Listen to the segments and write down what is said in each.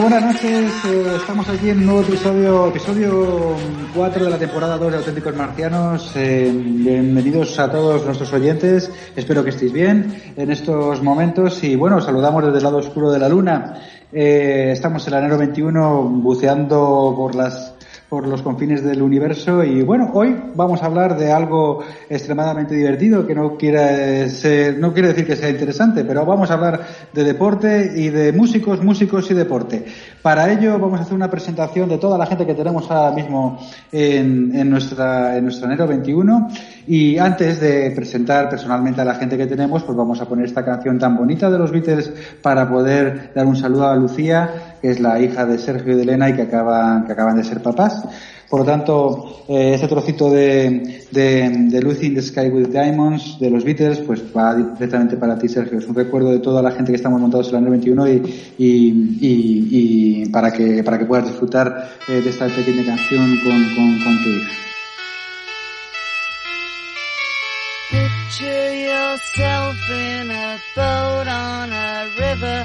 Buenas noches. eh, estamos aquí en un nuevo episodio, episodio 4 de la temporada 2 de Auténticos Marcianos. Eh, bienvenidos a todos nuestros oyentes. Espero que estéis bien en estos momentos. Y bueno, os saludamos desde el lado oscuro de la luna. Eh, estamos en el enero 21 buceando por las por los confines del universo y bueno, hoy vamos a hablar de algo extremadamente divertido que no quiere ser, no quiere decir que sea interesante, pero vamos a hablar de deporte y de músicos, músicos y deporte. Para ello vamos a hacer una presentación de toda la gente que tenemos ahora mismo en, en nuestra, en nuestro enero 21 y antes de presentar personalmente a la gente que tenemos, pues vamos a poner esta canción tan bonita de los Beatles para poder dar un saludo a Lucía, que es la hija de Sergio y de Elena y que acaban, que acaban de ser papás. Por lo tanto, eh, este trocito de, de, de Lucy in the Sky with Diamonds de los Beatles, pues va directamente para ti, Sergio. Es un recuerdo de toda la gente que estamos montados en el año 21 y, y, y, para que para que puedas disfrutar eh, de esta pequeña canción con, con, con tu hija. Picture yourself in a boat on a river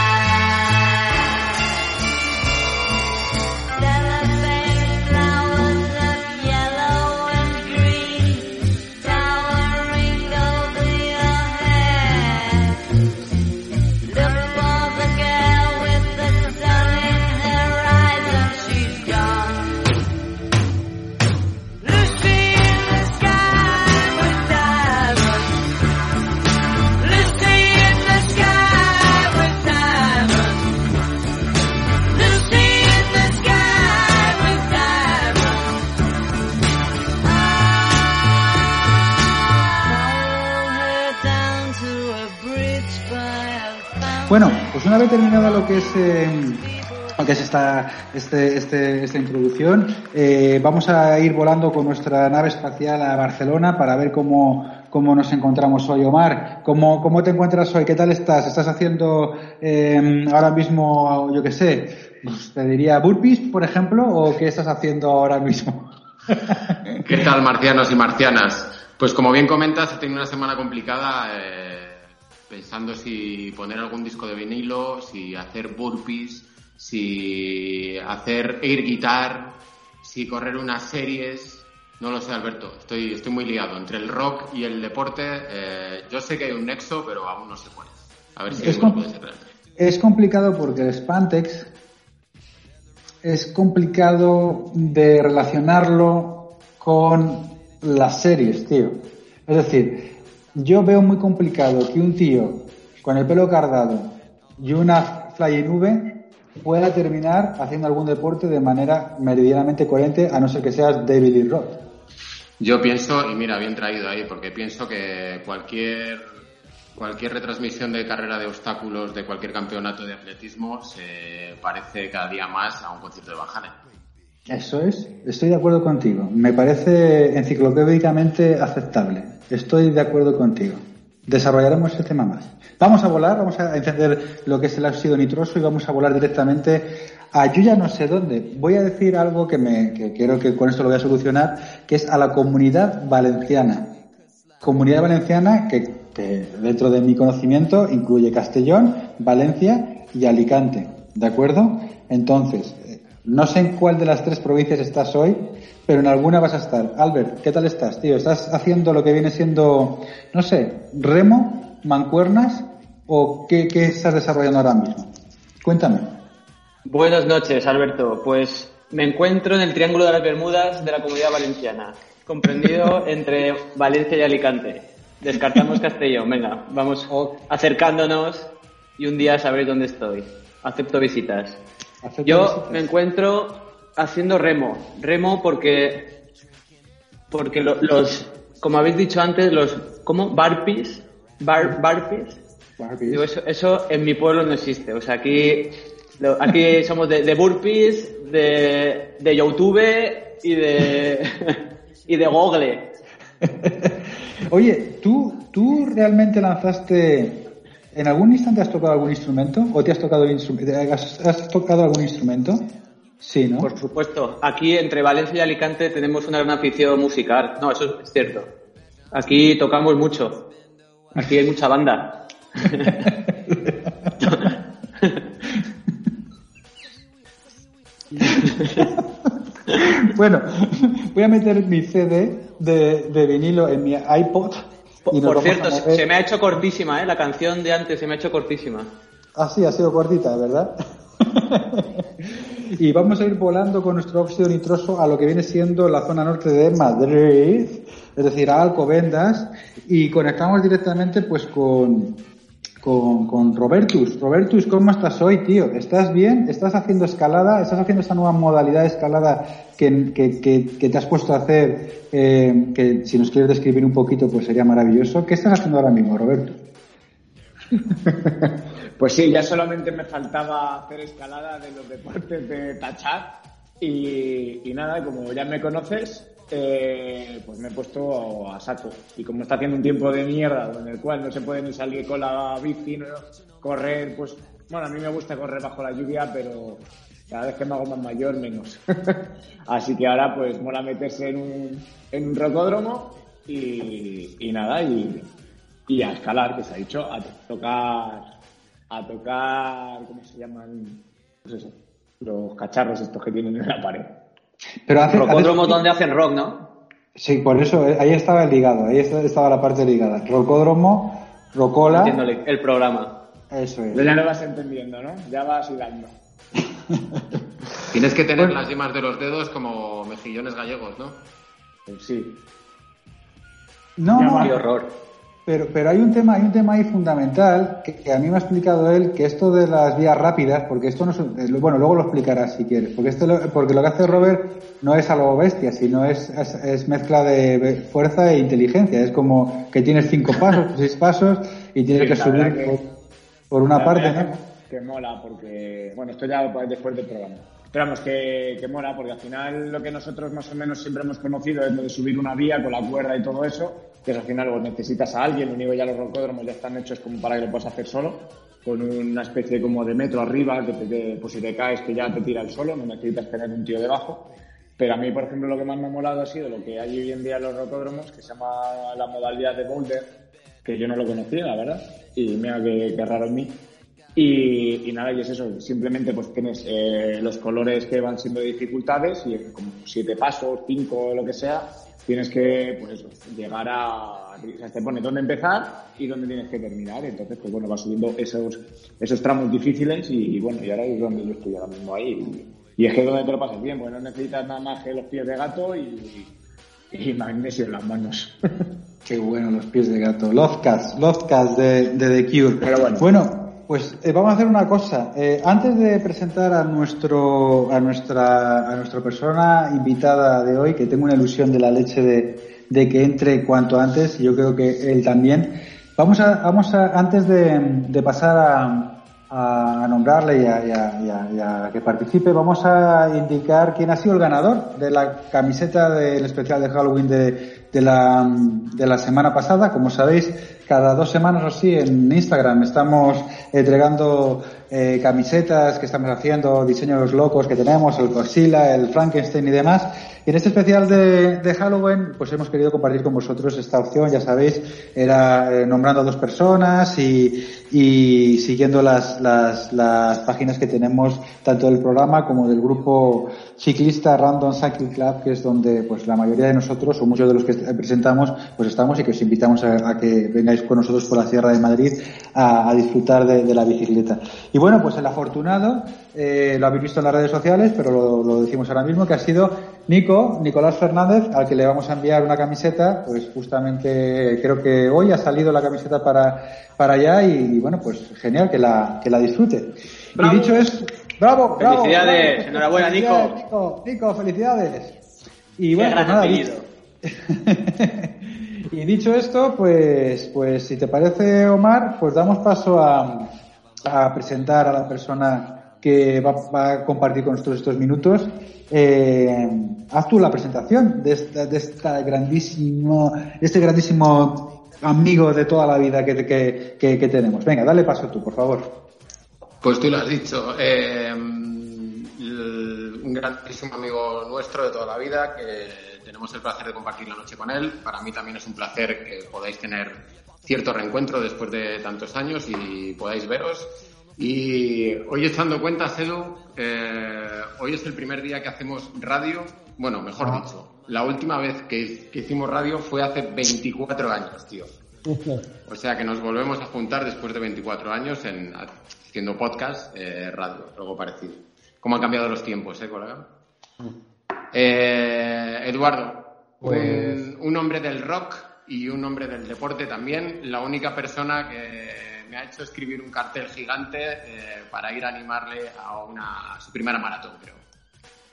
Bueno, pues una vez terminada lo que es eh, lo que es esta este, este, esta introducción, eh, vamos a ir volando con nuestra nave espacial a Barcelona para ver cómo, cómo nos encontramos hoy, Omar. ¿Cómo, cómo te encuentras hoy? ¿Qué tal estás? ¿Estás haciendo eh, ahora mismo, yo qué sé, pues te diría burpees, por ejemplo, o qué estás haciendo ahora mismo? ¿Qué tal, marcianos y marcianas? Pues como bien comentas, he tenido una semana complicada eh, pensando si poner algún disco de vinilo, si hacer burpees, si hacer air guitar, si correr unas series. No lo sé, Alberto. Estoy, estoy muy liado. Entre el rock y el deporte, eh, yo sé que hay un nexo, pero aún no sé cuál es. A ver si Es com- puede ser. Es complicado porque el Spantex es complicado de relacionarlo con las series, tío. Es decir, yo veo muy complicado que un tío con el pelo cardado y una fly V pueda terminar haciendo algún deporte de manera meridianamente coherente, a no ser que seas David Lee Roth. Yo pienso, y mira, bien traído ahí, porque pienso que cualquier, cualquier retransmisión de carrera de obstáculos de cualquier campeonato de atletismo se parece cada día más a un concierto de Halen. Eso es, estoy de acuerdo contigo. Me parece enciclopédicamente aceptable. Estoy de acuerdo contigo. Desarrollaremos ese tema más. Vamos a volar, vamos a encender lo que es el óxido nitroso y vamos a volar directamente a yo ya no sé dónde. Voy a decir algo que me, que que con esto lo voy a solucionar, que es a la comunidad valenciana. Comunidad valenciana que, dentro de mi conocimiento incluye Castellón, Valencia y Alicante. ¿De acuerdo? Entonces, no sé en cuál de las tres provincias estás hoy, pero en alguna vas a estar. Albert, ¿qué tal estás, tío? ¿Estás haciendo lo que viene siendo, no sé, remo, mancuernas o qué, qué estás desarrollando ahora mismo? Cuéntame. Buenas noches, Alberto. Pues me encuentro en el Triángulo de las Bermudas de la Comunidad Valenciana, comprendido entre Valencia y Alicante. Descartamos Castellón. Venga, vamos acercándonos y un día sabréis dónde estoy. Acepto visitas. Yo me encuentro haciendo remo. Remo porque porque lo- los, como habéis dicho antes, los, ¿cómo? Barpees, bar, barpees, Barbies. Digo, eso, eso en mi pueblo no existe. O sea, aquí, aquí somos de, de burpees, de, de YouTube y de, y de Google. Oye, ¿tú, ¿tú realmente lanzaste... ¿En algún instante has tocado algún instrumento? ¿O te has tocado, has, has tocado algún instrumento? Sí, ¿no? Por supuesto, aquí entre Valencia y Alicante tenemos una gran afición musical. No, eso es cierto. Aquí tocamos mucho. Aquí hay mucha banda. Bueno, voy a meter mi CD de, de vinilo en mi iPod. Por, cierto, se, se me ha hecho cortísima, ¿eh? La canción de antes se me ha hecho cortísima. Ah, sí, ha sido cortita, ¿verdad? y vamos a ir volando con nuestro óxido nitroso a lo que viene siendo la zona norte de Madrid, es decir, a Alcobendas, y conectamos directamente pues con, con, con Robertus. Robertus, ¿cómo estás hoy, tío? ¿Estás bien? ¿Estás haciendo escalada? ¿Estás haciendo esta nueva modalidad de escalada que, que, que, te has puesto a hacer? eh, que si nos quieres describir un poquito, pues sería maravilloso. ¿Qué estás haciendo ahora mismo, Robertus? Pues sí, ya solamente me faltaba hacer escalada de los deportes de tachar y, nada, como ya me conoces, eh, pues me he puesto a saco. Y como está haciendo un tiempo de mierda en el cual no se puede ni salir con la bici, ¿no? correr, pues bueno, a mí me gusta correr bajo la lluvia, pero cada vez que me hago más mayor, menos. Así que ahora pues mola meterse en un, en un rocódromo y, y nada, y, y a escalar, que se ha dicho, a tocar, a tocar, ¿cómo se llaman? Pues eso, los cacharros estos que tienen en la pared. Pero hace, Rocódromo hace- donde hacen rock, ¿no? Sí, por eso, eh, ahí estaba el ligado, ahí esta- estaba la parte ligada. Rocódromo, Rocola, Entiendo el, el programa. eso es. Pero ya lo vas entendiendo, ¿no? Ya vas hilando. Tienes que tener las yemas de los dedos como mejillones gallegos, ¿no? Pues sí. No, Ya no. Qué horror. Pero, pero hay un tema, hay un tema ahí fundamental que, que a mí me ha explicado él, que esto de las vías rápidas, porque esto no es, eh, bueno, luego lo explicarás si quieres, porque esto, lo- porque lo que hace Robert no es algo bestia, sino es, es, es mezcla de fuerza e inteligencia. Es como que tienes cinco pasos, seis pasos y tienes Sí, que subir que- por, por una parte. Que, mola, porque, bueno, esto ya después del programa. Pero vamos, que, que mola, porque al final lo que nosotros más o menos siempre hemos conocido es lo de subir una vía con la cuerda y todo eso, que es al final pues, necesitas a alguien, único ya los rocódromos ya están hechos como para que lo puedas hacer solo, con una especie como de metro arriba, que te, pues si te caes que ya te tira el solo, no necesitas tener un tío debajo. Pero a mí, por ejemplo, lo que más me ha molado ha sido lo que hay hoy en día en los rocódromos, que se llama la modalidad de boulder, que yo no lo conocía, la verdad, y mira que, que raro en mí. Y, y nada, y es eso, simplemente pues tienes eh, los colores que van siendo de dificultades y como siete pasos, cinco, lo que sea, tienes que, pues eso, llegar a, o sea, te pone dónde empezar y dónde tienes que terminar, entonces pues bueno, vas subiendo esos, esos tramos difíciles y, y bueno, y ahora es donde yo estoy ahora mismo ahí. Y, y es que es donde te lo pasas bien, porque no necesitas nada más que los pies de gato y, y magnesio en las manos. Qué bueno los pies de gato. Lovecast, Lovecast de, de The Cure. Pero bueno. Pues eh, vamos a hacer una cosa. Eh, antes de presentar a nuestro, a nuestra, a nuestra persona invitada de hoy, que tengo una ilusión de la leche de, de que entre cuanto antes, y yo creo que él también. Vamos a, vamos a, antes de, pasar a, a nombrarle y a- y a que participe, vamos a indicar quién ha sido el ganador de la camiseta del especial de Halloween de, de la, de la semana pasada. Como sabéis, cada dos semanas o así en Instagram estamos entregando eh, camisetas que estamos haciendo, diseños locos que tenemos, el Godzilla, el Frankenstein y demás. Y en este especial de, de Halloween, pues hemos querido compartir con vosotros esta opción, ya sabéis, era eh, nombrando a dos personas y, y siguiendo las, las, las páginas que tenemos tanto del programa como del grupo ciclista Random Cycle Club, que es donde pues la mayoría de nosotros o muchos de los que presentamos pues estamos y que os invitamos a, a que vengáis con nosotros por la Sierra de Madrid a, a disfrutar de, de la bicicleta. Y bueno, pues el afortunado, eh, lo habéis visto en las redes sociales, pero lo, lo decimos ahora mismo, que ha sido Nico, Nicolás Fernández, al que le vamos a enviar una camiseta, pues justamente creo que hoy ha salido la camiseta para, para allá y, bueno, pues genial que la, que la disfrute. Bravo. Y dicho eso, bravo, bravo. Felicidades, bravo. enhorabuena, Felicidades, Nico. Nico, Nico, felicidades. Y bueno, pues nada, y dicho esto, pues, pues si te parece, Omar, pues damos paso a, presentar a la persona que va, a compartir con nosotros estos minutos. Eh, haz tú la presentación de, esta, de esta grandísimo, este grandísimo amigo de toda la vida que, que, que, tenemos. Venga, dale paso tú, por favor. Pues tú lo has dicho. eh, un grandísimo amigo nuestro de toda la vida que tenemos el placer de compartir la noche con él. Para mí también es un placer que podáis tener cierto reencuentro después de tantos años y podáis veros. Y hoy echando cuentas, Edu, eh, hoy es el primer día que hacemos radio. Bueno, mejor dicho, la última vez que, que hicimos radio fue hace 24 años, tío. O sea que nos volvemos a juntar después de 24 años en haciendo podcast, eh, radio, algo parecido. ¿Cómo han cambiado los tiempos, eh, colega? Eh, Eduardo, Pues- un, un hombre del rock y un hombre del deporte también. La única persona que me ha hecho escribir un cartel gigante eh, para ir a animarle a, una, a su primera maratón, creo.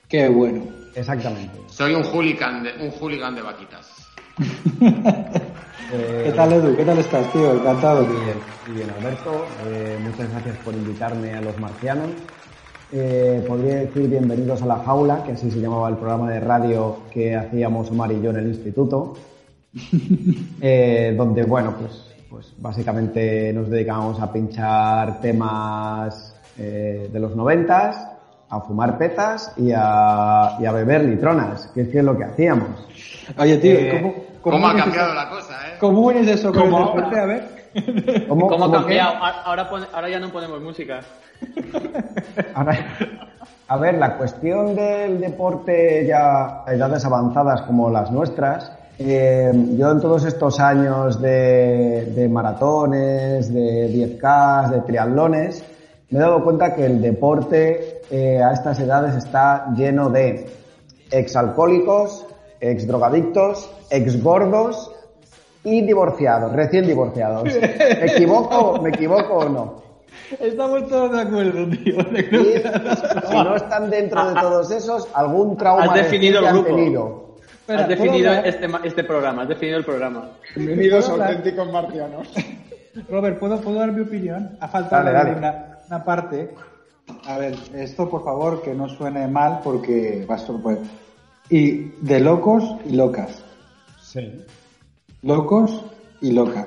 Qué bueno. Exactamente. Soy un hooligan de, un hooligan de vaquitas. Eh, ¿Qué tal, Edu? ¿Qué tal estás, tío? Encantado. Muy bien, muy bien, Alberto. Eh, muchas gracias por invitarme a los marcianos. Eh, podría decir bienvenidos a La Jaula, que así se llamaba el programa de radio que hacíamos Omar y yo en el instituto. Eh, donde, bueno, pues, pues básicamente nos dedicábamos a pinchar temas eh, de los noventas, a fumar petas y a, y a beber litronas, que es que es lo que hacíamos. Oye, tío, Eh, ¿cómo, ¿Cómo, cómo ha cambiado eso- la cosa, eh? ¿Cómo unes eso ¿Cómo? deporte? A ver. ¿Cómo, ¿Cómo ha cambiado? Ahora, ahora ya no ponemos música. Ahora, a ver, la cuestión del deporte ya a edades avanzadas como las nuestras, eh, yo en todos estos años de, de maratones, de 10K, de triatlones, me he dado cuenta que el deporte eh, a estas edades está lleno de exalcohólicos, exdrogadictos, exgordos y divorciados, recién divorciados. ¿Me equivoco, ¿Me equivoco o no? Estamos todos de acuerdo, tío. Y si no están dentro de todos esos, algún trauma Has definido el han grupo. tenido. Espera, has definido este, ma- este programa, has definido el programa. Bienvenidos auténticos marcianos. Robert, ¿puedo, ¿puedo dar mi opinión? Ha faltado Dale, dale. Una, una parte. A ver, esto por favor que no suene mal porque va a ser pues. Y de locos y locas. Sí. Locos y locas.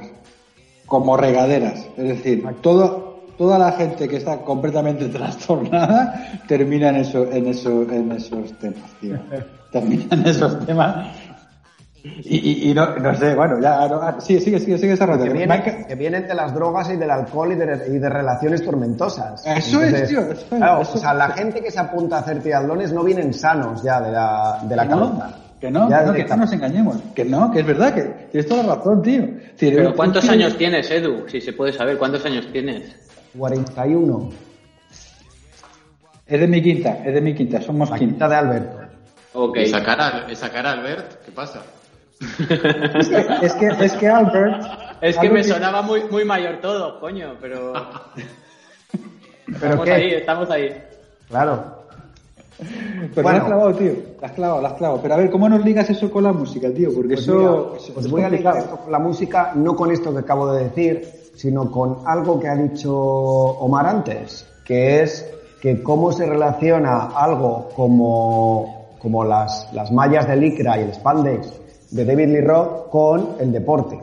Como regaderas. Es decir, todo, toda la gente que está completamente trastornada termina en, eso, en, eso, en esos temas, tío. Termina en esos temas. Y, y, y no, no sé, bueno, ya, no, ah, sigue, sigue, sigue, Que vienen, Mike- que vienen de las drogas y del alcohol y de, y de relaciones tormentosas. Eso es, tío, eso es, claro, eso o sea, es. la gente que se apunta a hacer triatlones no vienen sanos ya de la, de la no, cabeza. Que no, Ya que no, que no directamente. nos engañemos. Que no, que es verdad, que tienes toda la razón, tío. Pero ¿cuántos tío- años tienes, Edu? Si se puede saber, ¿cuántos años tienes? 41. Es de mi quinta, es de mi quinta, somos La quinta. de Alberto. Ok. ¿Esa cara, esa cara, Albert? ¿Qué pasa? Es que, es que, es que Albert. Es que Albert me sonaba muy, muy mayor todo, coño, pero... ¿Pero estamos qué? ahí, estamos ahí. Claro. Pero Bueno. la has clavado, tío. La has clavado, la has clavado. Pero a ver, ¿cómo nos ligas eso con la música, tío? Porque Pues eso. mira, os es voy a ligar esto con la música, no con esto que acabo de decir, sino con algo que ha dicho Omar antes, que es que cómo se relaciona algo como, como las, las mallas de licra y el spandex de David Lee Roth con el deporte.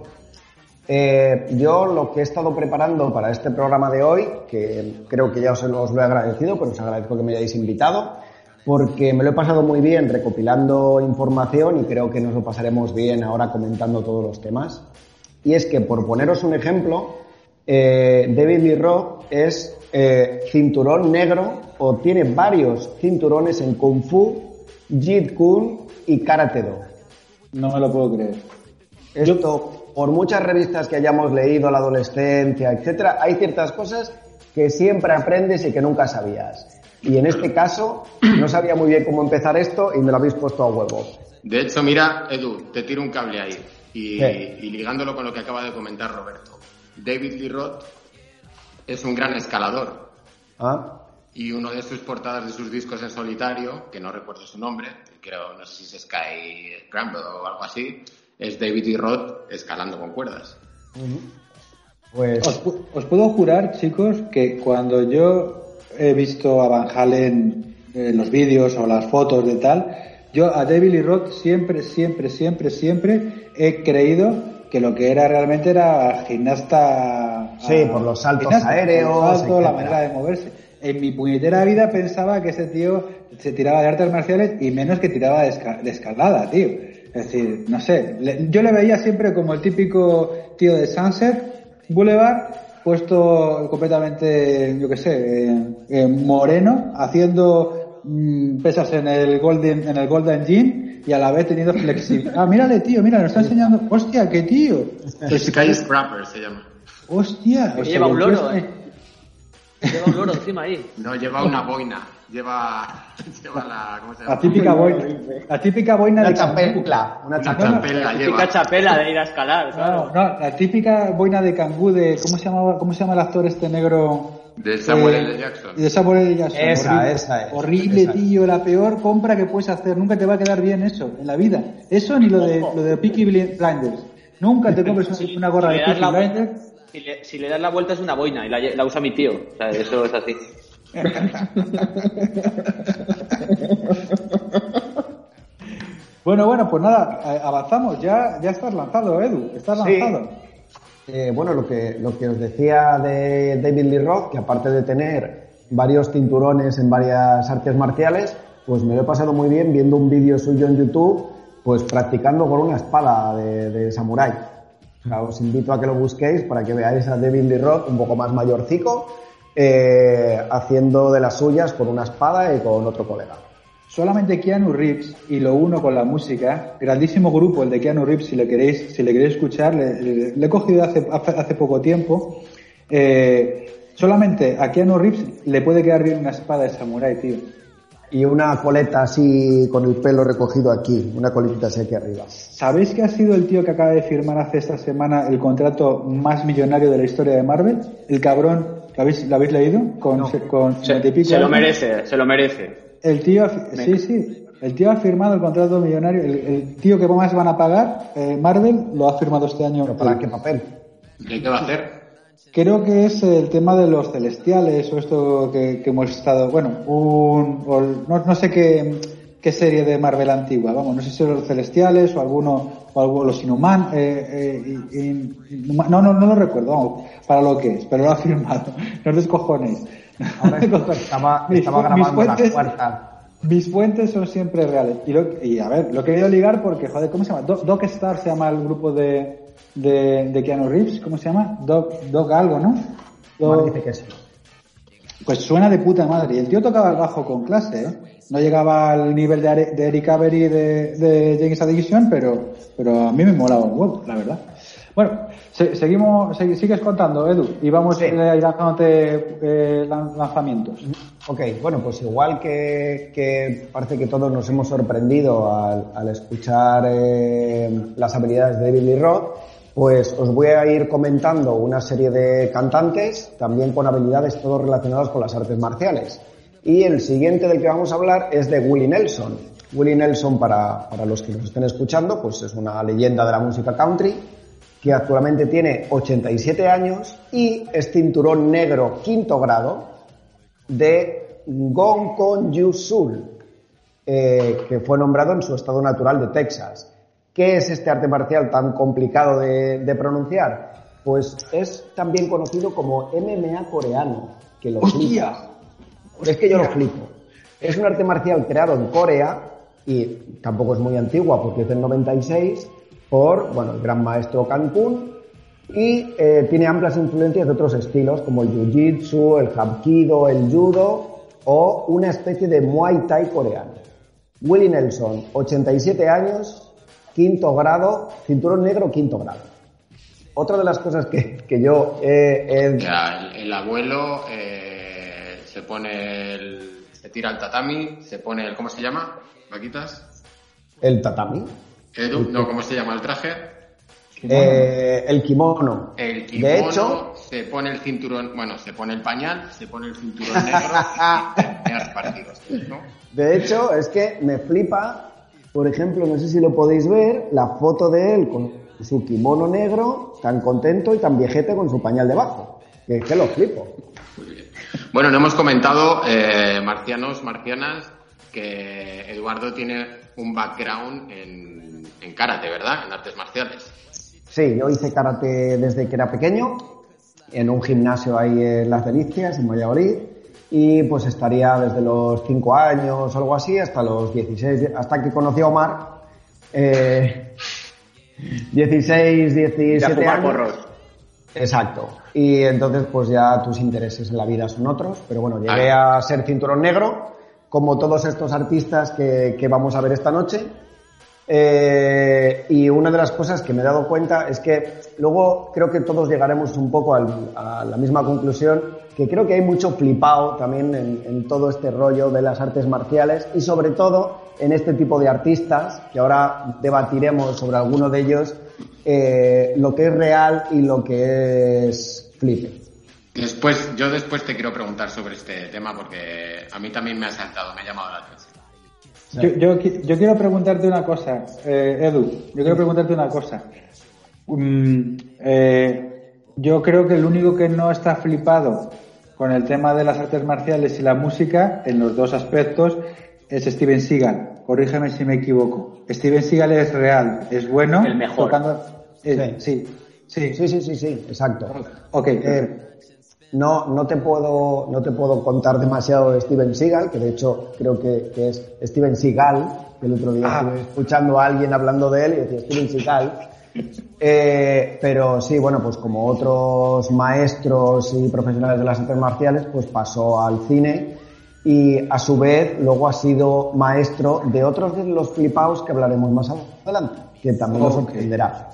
Eh, yo lo que he estado preparando para este programa de hoy, que creo que ya os, os lo he agradecido, pero os agradezco que me hayáis invitado, porque me lo he pasado muy bien recopilando información y creo que nos lo pasaremos bien ahora comentando todos los temas. Y es que, por poneros un ejemplo, eh, David Lee Roth es eh, cinturón negro o tiene varios cinturones en Kung Fu, Jeet Kune y Karate Do. No me lo puedo creer. Esto, por muchas revistas que hayamos leído, la adolescencia, etcétera, hay ciertas cosas que siempre aprendes y que nunca sabías. Y en este caso, no sabía muy bien cómo empezar esto y me lo habéis puesto a huevo. De hecho, mira, Edu, te tiro un cable ahí. Y, ligándolo con lo que acaba de comentar Roberto. David Lee Roth es un gran escalador. ¿Ah? Y uno de sus portadas de sus discos en solitario, que no recuerdo su nombre, creo, no sé si es Sky Scramble o algo así, es David y escalando con cuerdas. Pues Os, pu- os puedo jurar, chicos, que cuando yo he visto a Van Halen en los vídeos o las fotos de tal, yo a David Lee Roth siempre, siempre, siempre, siempre he creído que lo que era realmente era gimnasta. Sí, ah, por los saltos gimnasta, aéreos, por los saltos, la manera de moverse. En mi puñetera vida pensaba que ese tío se tiraba de artes marciales y menos que tiraba de, esca- de escalada, tío. Es decir, no sé, le- yo le veía siempre como el típico tío de Sunset Boulevard, puesto completamente, yo qué sé, eh, eh, moreno, haciendo mm, pesas en el Golden, en el Golden Gym y a la vez teniendo flexibilidad. Ah, mírale, tío, mira, nos está enseñando. Hostia, qué tío. Pero si- Sky Scrapper se llama. Hostia. O sea, lleva un loro, eh. Lleva un loro encima ahí. No, lleva una boina. Lleva, lleva la, ¿cómo se llama? La típica boina, la típica boina una de cangú. chapencla, una Una chapencla. champela Típica lleva. chapela de ir a escalar, claro. No, no, la típica boina de cangú de ¿cómo se llama cómo se llama el actor este negro? De Samuel Eh, L. Jackson. De Samuel L. Jackson. Esa, horrible, esa es, Horrible, esa tío, la peor compra que puedes hacer. Nunca te va a quedar bien eso en la vida. Eso ni lo de lo de Peaky Bli- Blinders. Nunca te compres una gorra Si de Peaky la Blinders. Si le, si le das la vuelta es una boina y la, la usa mi tío. O sea, eso es así. Bueno, bueno, pues nada, eh, avanzamos. Ya, ya estás lanzado, Edu. Estás Sí. lanzado. Eh, bueno, lo que, lo que os decía de David Lee Roth, que aparte de tener varios cinturones en varias artes marciales, pues me lo he pasado muy bien viendo un vídeo suyo en YouTube, pues practicando con una espada de, de samurái. O sea, os invito a que lo busquéis para que veáis a David Lee Roth un poco más mayorcico, eh, haciendo de las suyas con una espada y con otro colega. Solamente Keanu Reeves y lo uno con la música, grandísimo grupo el de Keanu Reeves, si le queréis, si le queréis escuchar, le, he cogido hace poco tiempo. Eh, solamente a Keanu Reeves le puede quedar bien una espada de samurái, tío. Y una coleta así con el pelo recogido aquí, una coletita así aquí arriba. ¿Sabéis que ha sido el tío que acaba de firmar hace esta semana el contrato más millonario de la historia de Marvel? El cabrón, ¿lo habéis, lo habéis leído? Con, se- con Se, 50 y pico se lo merece, se lo merece. El tío, sí, sí, el tío ha firmado el contrato millonario. El, el tío que más van a pagar, eh, Marvel, lo ha firmado este año. ¿Pero para qué papel? ¿Y qué va a hacer? Creo que es el tema de los celestiales o esto que, que hemos estado, bueno, un, o no, no sé qué, qué serie de Marvel antigua, vamos, no sé si son los celestiales o alguno, o algo, los inhumanos, no, no, no lo recuerdo, vamos, para lo que es, pero lo ha firmado, no os descojonéis. Ahora Mis mis grabando la fuentes- cuarta. Mis fuentes son siempre reales. Y, lo- y a ver, lo he querido ligar porque, joder, ¿cómo se llama? Do- Doc Star se llama el grupo de, de, de Keanu Reeves, ¿cómo se llama? Doc, Doc algo, ¿no? Doc- pues suena de puta madre. Y el tío tocaba el bajo con clase, ¿eh? No llegaba al nivel de, de Eric Avery de, de James Addiction, pero, pero a mí me molaba un huevo, la verdad. Bueno, se- seguimos, segui- sigues contando, Edu, y vamos Sí. a ir dándote eh, lan- lanzamientos. Ok, bueno, pues igual que, que parece que todos nos hemos sorprendido al, al escuchar eh, las habilidades de Lee Roth, pues os voy a ir comentando una serie de cantantes, también con habilidades todos relacionados con las artes marciales. Y el siguiente del que vamos a hablar es de Willie Nelson. Willie Nelson, para, para los que nos estén escuchando, pues es una leyenda de la música country, que actualmente tiene 87 años y es cinturón negro quinto grado de Gong Kon Yu Sul, eh, que fue nombrado en su estado natural de Texas. ¿Qué es este arte marcial tan complicado de, de pronunciar? Pues es también conocido como MMA coreano, que lo ¡Hostia! Es que yo lo flipo. Es un arte marcial creado en Corea y tampoco es muy antigua porque es del 96 por bueno, el gran maestro Cancún y eh, tiene amplias influencias de otros estilos como el jiu-jitsu, el hapkido, el judo o una especie de muay thai coreano. Willie Nelson, 87 años, quinto grado, cinturón negro, quinto grado. Otra de las cosas que, que yo Ya, el, el abuelo eh, se pone el, se tira al tatami, se pone el, ¿cómo se llama? ¿Vaquitas? el tatami, Edu, no, ¿cómo se llama el traje? eh, el kimono. El kimono, De hecho, se pone el cinturón, bueno, se pone el pañal, se pone el cinturón negro y te pegas partidos, ¿no? De hecho, es que me flipa por ejemplo, no sé si lo podéis ver, la foto de él con su kimono negro, tan contento y tan viejete con su pañal debajo. Que es que lo flipo. Bueno, no hemos comentado, eh, marcianos, marcianas, que Eduardo tiene un background en, en karate, ¿verdad? En artes marciales. Sí, yo hice karate desde que era pequeño, en un gimnasio ahí en Las Delicias, en Valladolid, y pues estaría desde los 5 años o algo así hasta los 16, hasta que conocí a Omar. Eh, 16, Y a 17 fumar años. porros. Exacto. Y entonces pues ya tus intereses en la vida son otros, pero bueno, llegué a ser cinturón negro, como todos estos artistas que, que vamos a ver esta noche. Eh, y una de las cosas que me he dado cuenta es que luego creo que todos llegaremos un poco al- a la misma conclusión, que creo que hay mucho flipado también en, en todo este rollo de las artes marciales y sobre todo en este tipo de artistas, que ahora debatiremos sobre alguno de ellos, eh, lo que es real y lo que es flipe. Después, yo después te quiero preguntar sobre este tema porque a mí también me ha saltado, me ha llamado la atención. Yo, yo, qui- yo quiero preguntarte una cosa, eh, Edu, yo quiero preguntarte una cosa. Mm, eh, yo creo que el único que no está flipado con el tema de las artes marciales y la música, en los dos aspectos, es Steven Seagal. Corrígeme si me equivoco. Steven Seagal es real, es bueno. El mejor. Tocando, eh, sí, sí. Sí, sí, sí, sí, exacto. Ok, Eh, no, no te puedo, no te puedo contar demasiado de Steven Seagal, que de hecho creo que, que es Steven Seagal, que el otro día Ah. estuve escuchando a alguien hablando de él y decía Steven Seagal. Eh, pero sí, bueno, pues como otros maestros y profesionales de las artes marciales, pues pasó al cine y a su vez luego ha sido maestro de otros de los flipaos que hablaremos más adelante, que también nos Ok. sorprenderá.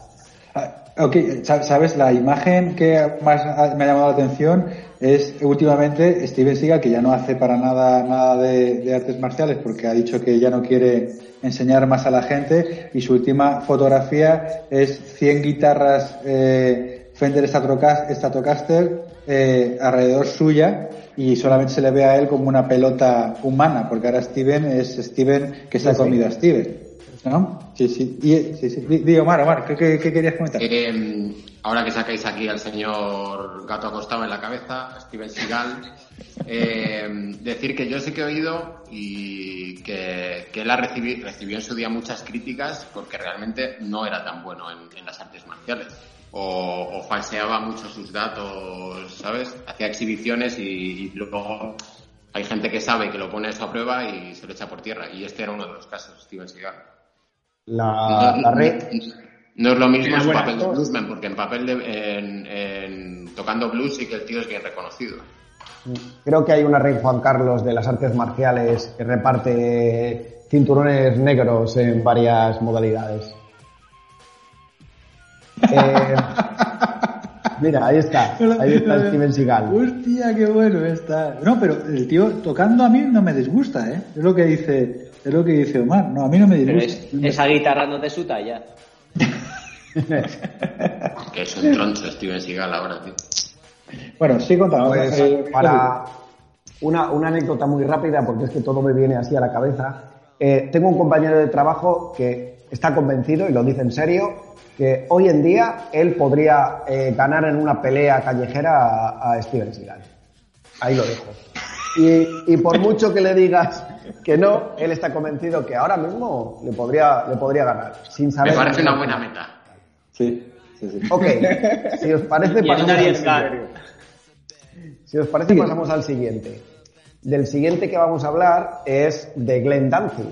Ah, Ok, sa- sabes, la imagen que más ha- me ha llamado la atención es últimamente Steven Seagal, que ya no hace para nada nada de, de artes marciales porque ha dicho que ya no quiere enseñar más a la gente y su última fotografía es 100 guitarras eh, Fender Stratoca- Stratocaster eh, alrededor suya y solamente se le ve a él como una pelota humana porque ahora Steven es Steven que se ha comido a Steven. ¿No? Sí, sí. Y, sí, sí. Di- di, Omar, Omar, ¿qué, qué- qué querías comentar? Eh, ahora que sacáis aquí al señor gato acostado en la cabeza, Steven Seagal, eh, decir que yo sí que he oído y que, que él ha recibi- recibió en su día muchas críticas porque realmente no era tan bueno en, en las artes marciales. O, o falseaba mucho sus datos, ¿sabes? Hacía exhibiciones y, y luego hay gente que sabe que lo pone eso a prueba y se lo echa por tierra. Y este era uno de los casos, Steven Seagal. La, la red, No es lo mismo su buen papel de bluesman, porque en papel de, en, en- tocando blues sí que el tío es bien reconocido. Creo que hay una rey Juan Carlos de las artes marciales que reparte cinturones negros en varias modalidades. Eh, mira, ahí está. Ahí está Steven Seagal. Hostia, qué bueno está. No, pero el tío tocando a mí no me disgusta, ¿eh? Es lo que dice, es lo que dice Omar. No, a mí no me Pero disgusta. es- esa guitarra no te su talla. Que es un troncho Steven Seagal ahora, tío. Bueno, sí contamos. Pues Eh, para una, una anécdota muy rápida, porque es que todo me viene así a la cabeza. Eh, tengo un compañero de trabajo que está convencido, y lo dice en serio, que hoy en día él podría eh, ganar en una pelea callejera a, a Steven Seagal. Ahí lo dejo. Y, y por mucho que le digas que no, él está convencido que ahora mismo le podría, le podría ganar, sin saber. Me parece una buena meta. Sí, sí, sí. Ok, si os parece, pasamos un al siguiente. Si os parece, pasamos al siguiente. Del siguiente que vamos a hablar es de Glenn Danzig.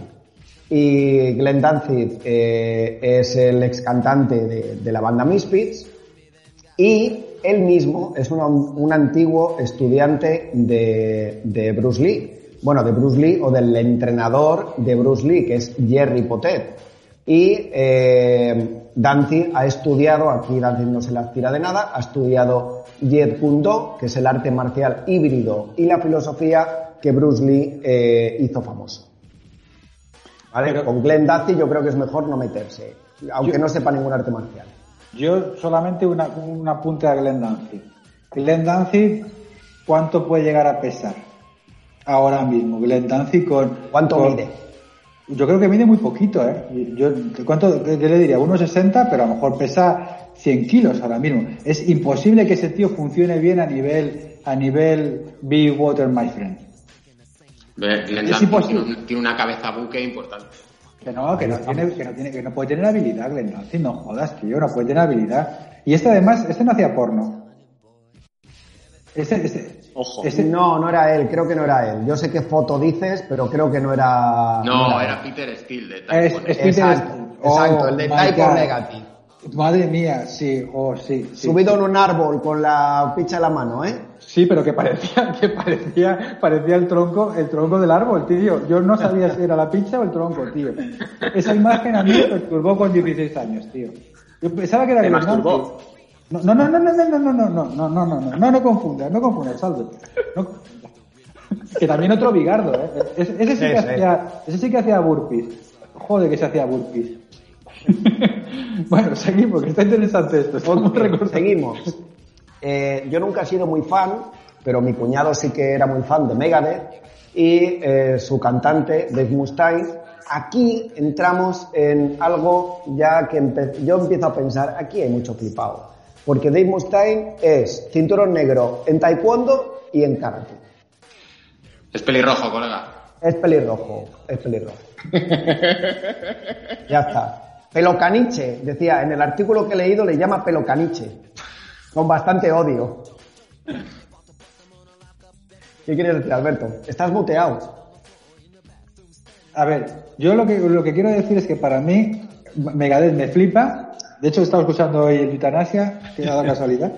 Y Glenn Danzig eh, es el ex cantante de, de la banda Misfits y él mismo es una- un antiguo estudiante de, de Bruce Lee. Bueno, de Bruce Lee o del entrenador de Bruce Lee, que es Jerry Potet. Y eh, ha estudiado, aquí Danzig no se la tira de nada, ha estudiado Jeet Kune Do, que es el arte marcial híbrido y la filosofía que Bruce Lee eh, hizo famoso. ¿Vale? Pero- Con Glenn Danzig yo creo que es mejor no meterse, aunque Yo- no sepa ningún arte marcial. Yo solamente una, un apunte a Glenn Danzig. Glenn Danzig, ¿cuánto puede llegar a pesar? Ahora mismo, Glenn Danzig con... ¿Cuánto con- mide? Yo creo que mide muy poquito, ¿eh? Yo, ¿Cuánto qué qué le diría? 1,60, pero a lo mejor pesa 100 kilos ahora mismo. Es imposible que ese tío funcione bien a nivel, a nivel Be Water, my friend. Glenn Es Danzig imposible. tiene, un- tiene una cabeza buque importante. Que no, que no, tiene, que no tiene, que no puede tener habilidad, Glenn Danzig, no jodas, tío, no puede tener habilidad. Y este además, este no hacía porno. Este, este, Ojo. No, no era él, creo que no era él. Yo sé qué foto dices, pero creo que no era. No, era Peter Steele de Es, Typhoon. es Peter Exacto, exacto, Oh, el de Typo God. Negative. Madre mía, sí, oh, sí, sí. Subido en un árbol con la picha en la mano, ¿eh? Sí, pero que parecía, que parecía, parecía el tronco, el tronco del árbol, tío. Yo no sabía si era la pizza o el tronco, tío. Esa imagen a mí me perturbó con 16 años, tío. Yo pensaba que era ¿Te masturbó? No, no, no, no, no, no, no, no, no, no, no, no, no, no, no confundas, no confundas, salve. No. Que también otro bigardo, eh. Ese, ese sí que Sí, hacía, ese sí que hacía burpees. Joder, que se hacía burpees. bueno, seguimos, que está interesante esto. Estamos seguimos. Eh, yo nunca he sido muy fan, pero mi cuñado sí que era muy fan de Megadeth y eh, su cantante, Dave Mustaine. Aquí entramos en algo ya que yo empiezo a pensar, aquí hay mucho flipado. Porque Dave Mustaine es cinturón negro en taekwondo y en karate. Es pelirrojo, colega. Es pelirrojo, es pelirrojo. ya está. Pelocaniche, decía, en el artículo que he leído le llama pelocaniche. Con bastante odio. ¿Qué quieres decir, Alberto? Estás muteado. A ver, yo lo que, lo que quiero decir es que para mí Megadeth me flipa. De hecho, he estado escuchando hoy el Eutanasia, que ha dado casualidad.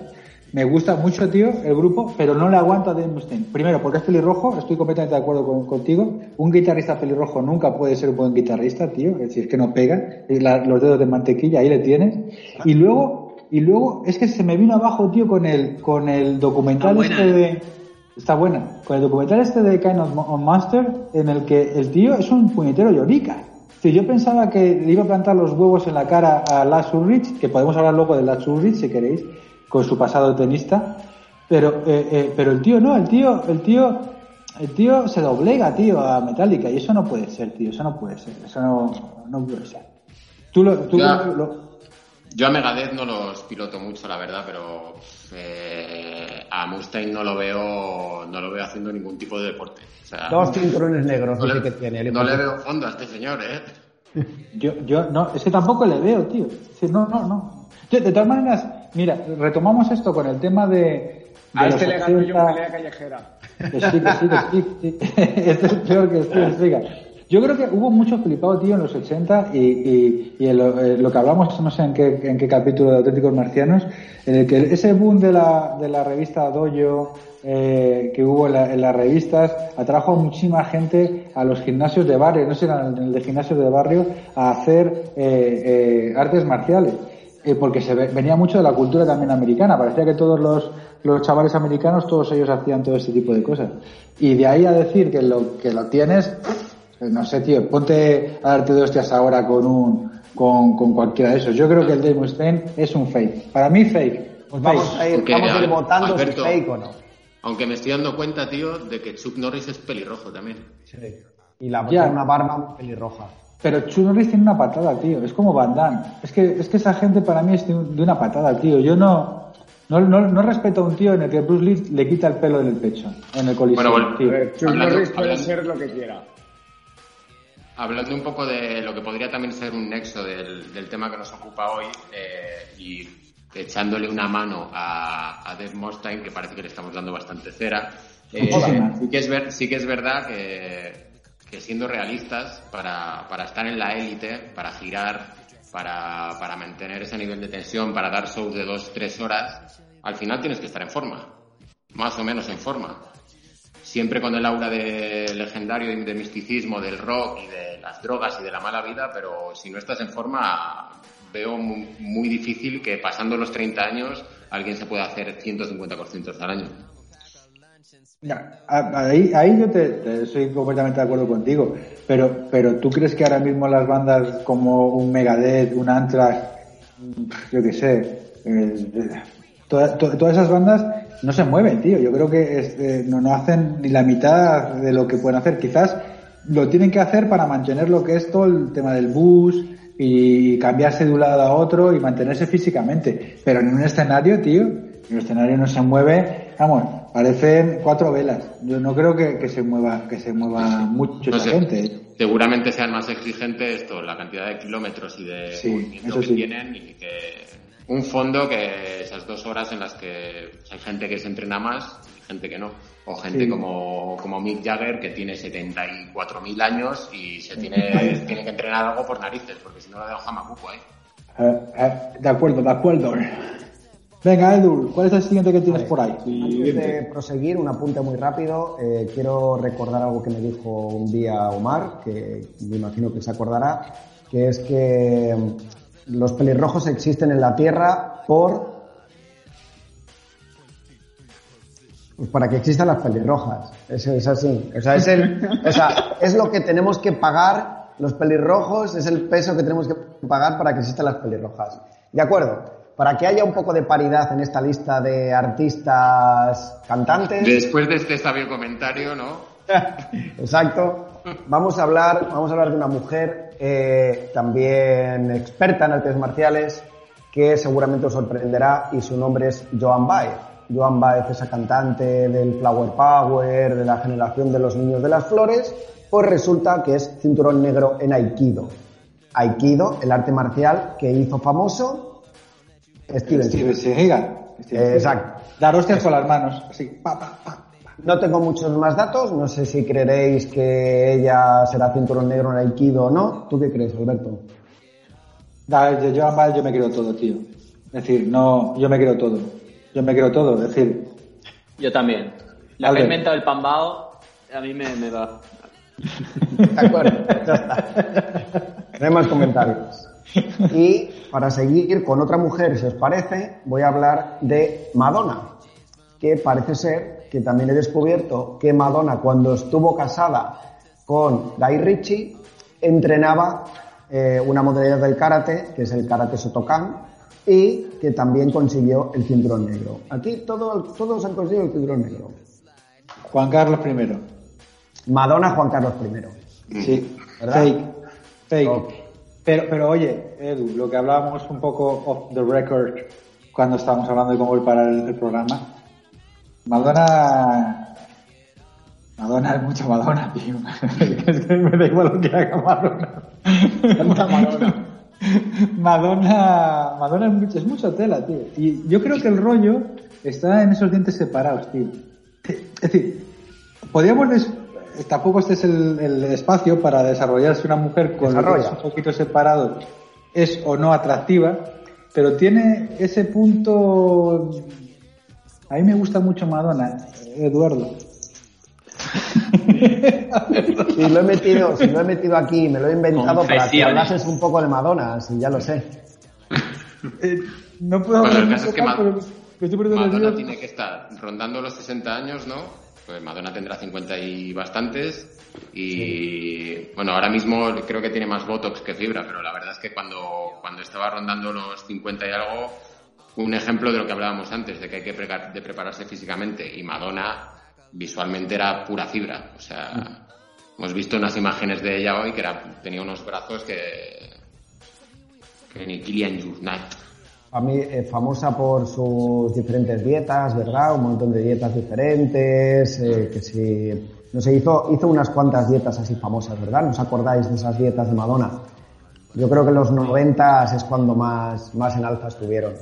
Me gusta mucho, tío, el grupo, pero no le aguanto a Dave Mustaine. Primero, porque es pelirrojo, estoy completamente de acuerdo con- contigo. Un guitarrista pelirrojo nunca puede ser un buen guitarrista, tío. Es decir, que no pega. La- los dedos de mantequilla, ahí le tienes. Y luego, y luego, es que se me vino abajo, tío, con el, con el documental este de, Está buena. Con el documental este de Kind of Mo- Master, en el que el tío es un puñetero llorica. Si yo pensaba que le iba a plantar los huevos en la cara a Lars Ulrich, que podemos hablar luego de Lars Ulrich si queréis, con su pasado tenista, pero, eh, eh, pero el tío no, el tío, el tío, el tío se doblega, tío, a Metallica, y eso no puede ser, tío, eso no puede ser, eso no, no puede ser. Tú lo, tú Ya. lo- lo- Yo a Megadeth no los piloto mucho, la verdad, pero eh, a Mustaine no lo veo no lo veo haciendo ningún tipo de deporte. O sea, Dos cinturones negros, no, le, que tiene. el no le veo fondo a este señor, ¿eh? Yo, yo, no, es que tampoco le veo, tío. No, no, no. Yo, de todas maneras, mira, retomamos esto con el tema de. de A este le gano yo 80. pelea callejera. Que sí, que sí, que sí, sí. Este es peor que Steven Seagal. Yo creo que hubo mucho flipado, tío, en los 80 y, y, y en lo, eh, lo que hablamos, no sé en qué, en qué capítulo de Auténticos Marcianos, en el que ese boom de la, de la revista Dojo eh, que hubo en, la- en las revistas atrajo a muchísima gente a los gimnasios de barrio, no sé, en el de gimnasios de barrio, a hacer eh, eh, artes marciales. Eh, porque se ve- venía mucho de la cultura también americana. Parecía que todos los, los chavales americanos, todos ellos hacían todo ese tipo de cosas. Y de ahí a decir que lo, que lo tienes, no sé, tío, ponte a darte de hostias ahora con un, con, con cualquiera de esos. Yo creo que el Dave Mustaine es un fake. Para mí fake. Pues vamos Fake. a ir, Porque, vamos a ir votando Alberto, si fake o no. Aunque me estoy dando cuenta, tío, de que Chuck Norris es pelirrojo también. Sí. Y la Ya. una barba pelirroja. Pero Chuck Norris tiene una patada, tío. Es como Van Damme. Es que, es que esa gente para mí es de, un- de una patada, tío. Yo no, no, no, no respeto a un tío en el que Bruce Lee le quita el pelo del pecho. En el coliseo, Bueno, bueno, tío. A ver, Chuck Hablando- Norris puede hablando- ser lo que quiera. Hablando un poco de lo que podría también ser un nexo del, del tema que nos ocupa hoy eh, y echándole una mano a, a Dave Mustaine, que parece que le estamos dando bastante cera, eh, sí, que es ver, sí que es verdad que, que siendo realistas, para, para estar en la élite, para girar, para, para mantener ese nivel de tensión, para dar shows de dos, tres horas, al final tienes que estar en forma, más o menos en forma siempre con el aura de legendario y de misticismo del rock y de las drogas y de la mala vida, pero si no estás en forma, veo muy, difícil que pasando los 30 años alguien se pueda hacer 150 conciertos al año. Ya, ahí, ahí yo te, estoy completamente de acuerdo contigo, pero, pero ¿tú crees que ahora mismo las bandas como un Megadeth, un Anthrax, yo qué sé, eh, to- todas esas bandas no se mueven, tío? Yo creo que es, eh, no, no hacen ni la mitad de lo que pueden hacer. Quizás lo tienen que hacer para mantener lo que es todo el tema del bus y cambiarse de un lado a otro y mantenerse físicamente. Pero en un escenario, tío, en un escenario no se mueve, vamos, parecen cuatro velas. Yo no creo que, que se mueva, que se mueva mucho No esa sé, gente. seguramente sean más exigentes esto, la cantidad de kilómetros y de Sí, movimiento que sí. tienen y que un fondo que esas dos horas en las que hay gente que se entrena más y gente que no. O gente Sí. como, como Mick Jagger que tiene 74.000 años y se tiene, tiene que entrenar algo por narices, porque si no la deja macuco ahí. Eh, eh, de acuerdo, de acuerdo. Venga, Edu, ¿cuál es el siguiente que tienes por ahí? Antes de proseguir, un apunte muy rápido. eh, quiero recordar algo que me dijo un día Omar, que me imagino que se acordará, que es que los pelirrojos existen en la Tierra por... Pues para que existan las pelirrojas. Eso es así. O sea, es, el, o sea, es lo que tenemos que pagar los pelirrojos, es el peso que tenemos que pagar para que existan las pelirrojas. De acuerdo. Para que haya un poco de paridad en esta lista de artistas cantantes. Después de este sabio comentario, ¿no? Exacto. Vamos a hablar, vamos a hablar de una mujer eh, también experta en artes marciales que seguramente os sorprenderá y su nombre es Joan Baez. Joan Baez, esa cantante del Flower Power, de la generación de los niños de las flores, pues resulta que es cinturón negro en Aikido. Aikido, el arte marcial que hizo famoso Steven Seagal. Exacto. Dar hostias con las manos. Así, pa, pa, pa. No tengo muchos más datos, no sé si creeréis que ella será cinturón negro en Aikido o no. ¿Tú qué crees, Alberto? Da, yo, yo, además, yo me creo todo, tío. Es decir, no, yo me creo todo. Yo me creo todo. Es decir, Yo también. La que ha inventado el pambao, a mí me, me va. De acuerdo, ya está. No hay más comentarios. Y para seguir con otra mujer, si os parece, voy a hablar de Madonna, que parece ser que también he descubierto que Madonna, cuando estuvo casada con Guy Ritchie, entrenaba eh, una modalidad del karate, que es el karate Sotokan, y que también consiguió el cinturón negro. Aquí todo- todos han conseguido el cinturón negro. Juan Carlos I. Madonna, Juan Carlos I. Sí, ¿Verdad? fake. Fake. Pero, pero oye, Edu, lo que hablábamos un poco off the record cuando estábamos hablando de cómo preparar el, el programa. Madonna. Madonna es mucho Madonna, tío. es que me da igual lo que haga Madonna. Madonna. Madonna, Madonna es, mucho, es mucha tela, tío. Y yo creo que el rollo está en esos dientes separados, tío. Es decir, podríamos des- tampoco este es el, el espacio para desarrollarse una mujer con los un poquito separados es o no atractiva, pero tiene ese punto. A mí me gusta mucho Madonna, Eduardo. Si lo he metido, si lo he metido aquí, me lo he inventado para que hablases un poco de Madonna, si ya lo sé. Eh, no puedo Bueno, hablar el caso es que más, Ma- pero Madonna tiene que estar rondando los 60 años, ¿no? Pues Madonna tendrá 50 y bastantes. Y bueno, ahora mismo creo que tiene más Botox que fibra, pero la verdad es que cuando, cuando estaba rondando los 50 y algo, un ejemplo de lo que hablábamos antes, de que hay que de prepararse físicamente. Y Madonna visualmente era pura fibra. O sea, hemos visto unas imágenes de ella hoy que era, tenía unos brazos que, que ni Killian Jornet. A mí es famosa por sus diferentes dietas, ¿verdad? Un montón de dietas diferentes, eh, que si... No sé, hizo, hizo unas cuantas dietas así famosas, ¿verdad? ¿No os acordáis de esas dietas de Madonna? Yo creo que los 90 es cuando más, más en alza estuvieron.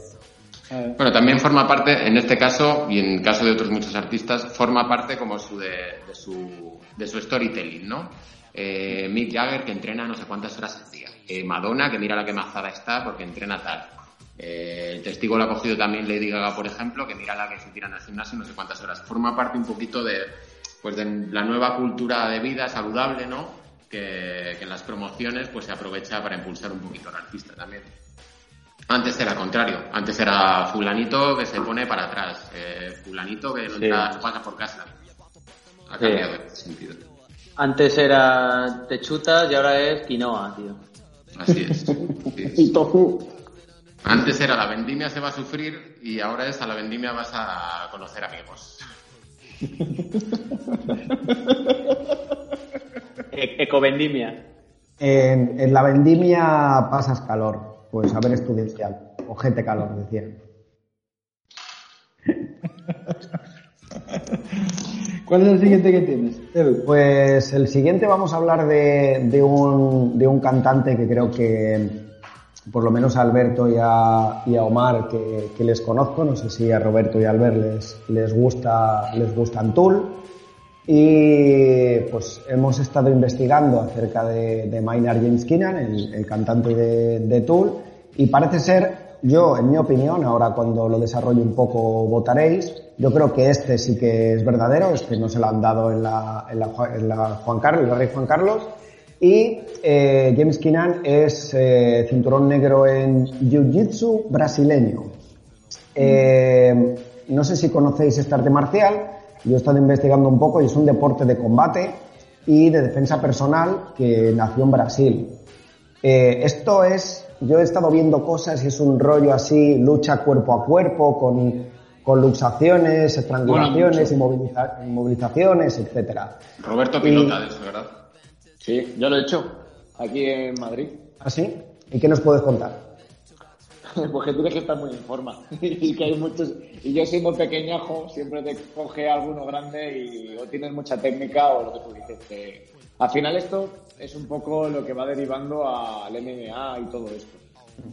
Bueno, también forma parte, en este caso, y en caso de otros muchos artistas, forma parte como su de, de su, de su storytelling, ¿no? Eh, Mick Jagger, que entrena no sé cuántas horas al día. Eh, Madonna, que mira la que mazada está porque entrena tal. Eh, el testigo lo ha cogido también Lady Gaga, por ejemplo, que mira la que se tira en el gimnasio no sé cuántas horas. Forma parte un poquito de, pues de la nueva cultura de vida saludable, ¿no? Que, que en las promociones pues se aprovecha para impulsar un poquito al artista también. Antes era contrario, antes era fulanito que se pone para atrás, eh, fulanito que no, Sí. entra- no pasa por casa. Ha Sí. cambiado ese sentido. Antes era te chutas y ahora es quinoa, tío. Así es. así es. Y tofu. Antes era la vendimia se va a sufrir y ahora es a la vendimia vas a conocer amigos. E- ecovendimia. En, en la vendimia pasas calor. Pues a ver estudiantial. O gente calor, decían. ¿Cuál es el siguiente que tienes, Edu? Pues el siguiente vamos a hablar de, de un, de un cantante que creo que por lo menos a Alberto y a, y a Omar que, que les conozco, no sé si a Roberto y a Albert les, les gusta les gusta Antul y pues hemos estado investigando acerca de, de Maynard James Keenan, el, el cantante de, de Tool. Y parece ser yo, en mi opinión, ahora cuando lo desarrolle un poco votaréis, yo creo que este sí que es verdadero, este no se lo han dado en la, en la, Juan Carlos, en la Rey Juan Carlos, y eh, James Keenan es eh, cinturón negro en Jiu-Jitsu brasileño. Eh, no sé si conocéis este arte marcial, yo he estado investigando un poco y es un deporte de combate y de defensa personal que nació en Brasil. Eh, esto es, yo he estado viendo cosas y es un rollo así, lucha cuerpo a cuerpo, con, con luxaciones, estrangulaciones, inmoviliza- inmovilizaciones, etcétera. Roberto pilota de eso, ¿verdad? Sí, yo lo he hecho aquí en Madrid. ¿Así? ¿Y qué nos puedes contar? Pues que tienes que estar muy en forma. y que hay muchos. Y yo siendo pequeñajo, siempre te coge alguno grande y o tienes mucha técnica o lo que tú dices. que- Al final esto es un poco lo que va derivando al MMA y todo esto.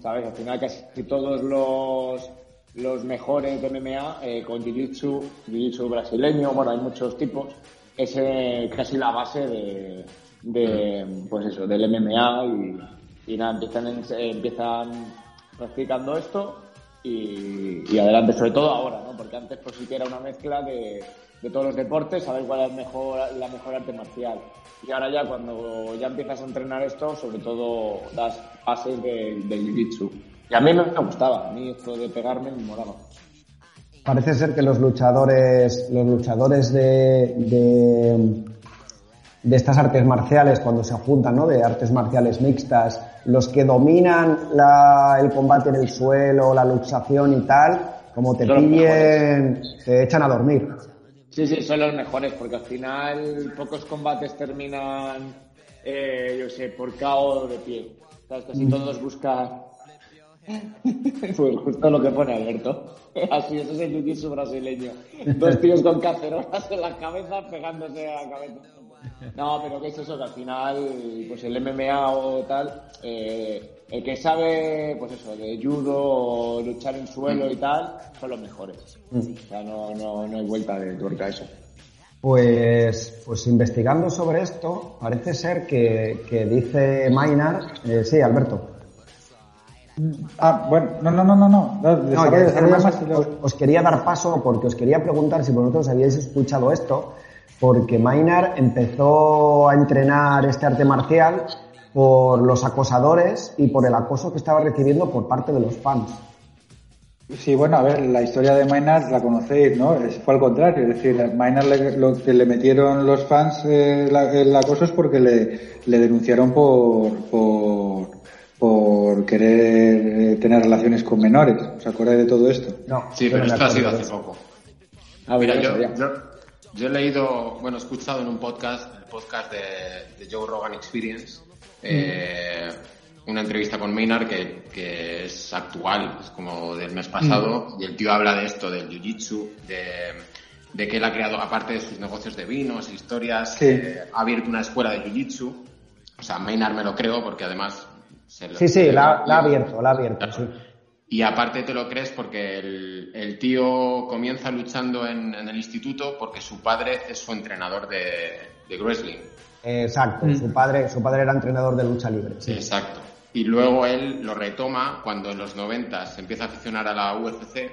¿Sabes? Al final casi todos los los mejores de MMA eh, con Jiu-Jitsu, Jiu-Jitsu brasileño, bueno, hay muchos tipos, es eh, casi la base de, de, pues eso, del MMA y, y nada, empiezan, eh, empiezan practicando esto y, y adelante, sobre todo ahora, ¿no? Porque antes pues sí que era una mezcla de, de todos los deportes, saber cuál es mejor, la mejor arte marcial. Y ahora ya cuando ya empiezas a entrenar esto, sobre todo das bases de, de Jiu-Jitsu. Y a mí me gustaba, a mí esto de pegarme me molaba. Parece ser que los luchadores, los luchadores de, de, de estas artes marciales, cuando se juntan, ¿no? De artes marciales mixtas, los que dominan la- el combate en el suelo, la luxación y tal, como te Son pillen, te echan a dormir. Sí, sí, son los mejores, porque al final pocos combates terminan, eh, yo sé, por KO de pie. ¿Sabes? Casi todos buscan... pues justo lo que pone Alberto. Así, eso es el jiu-jitsu brasileño. Dos tíos con cacerolas en la cabeza pegándose a la cabeza. No, pero que es eso, que al final, pues el MMA o tal, eh, el que sabe, pues eso, de judo o luchar en suelo y tal, son los mejores. O sea, no, no, no hay vuelta de tuerca a eso. Pues, pues investigando sobre esto, parece ser que, que dice Maynard, eh, sí, Alberto. Ah, bueno, no, no, no, no, no. no os, os quería dar paso porque os quería preguntar si vosotros habíais escuchado esto, porque Maynard empezó a entrenar este arte marcial por los acosadores y por el acoso que estaba recibiendo por parte de los fans. Sí, bueno, a ver, la historia de Maynard la conocéis, ¿no? Es- Fue al contrario, es decir, a Maynard le- lo que le metieron los fans eh, la- el acoso es porque le, le denunciaron por, por, por querer eh, tener relaciones con menores. ¿Os acordáis de todo esto? No, Sí, pero no me esto ha sido hace poco. Ah, Mira, yo, yo, yo he leído, bueno, he escuchado en un podcast, el podcast de, de Joe Rogan Experience, eh, una entrevista con Maynard que, que es actual, es como del mes pasado, y el tío habla de esto, del jiu-jitsu, de, de que él ha creado, aparte de sus negocios de vinos, historias, Sí. eh, ha abierto una escuela de jiu-jitsu. O sea, Maynard me lo creo porque además... se lo- Sí, sí, la, la ha abierto, la ha abierto, sí. Y aparte te lo crees porque el, el tío comienza luchando en, en el instituto porque su padre es su entrenador de, de wrestling. Exacto, su padre, su padre era entrenador de lucha libre. sí. Exacto. Y luego él lo retoma cuando en los 90 se empieza a aficionar a la UFC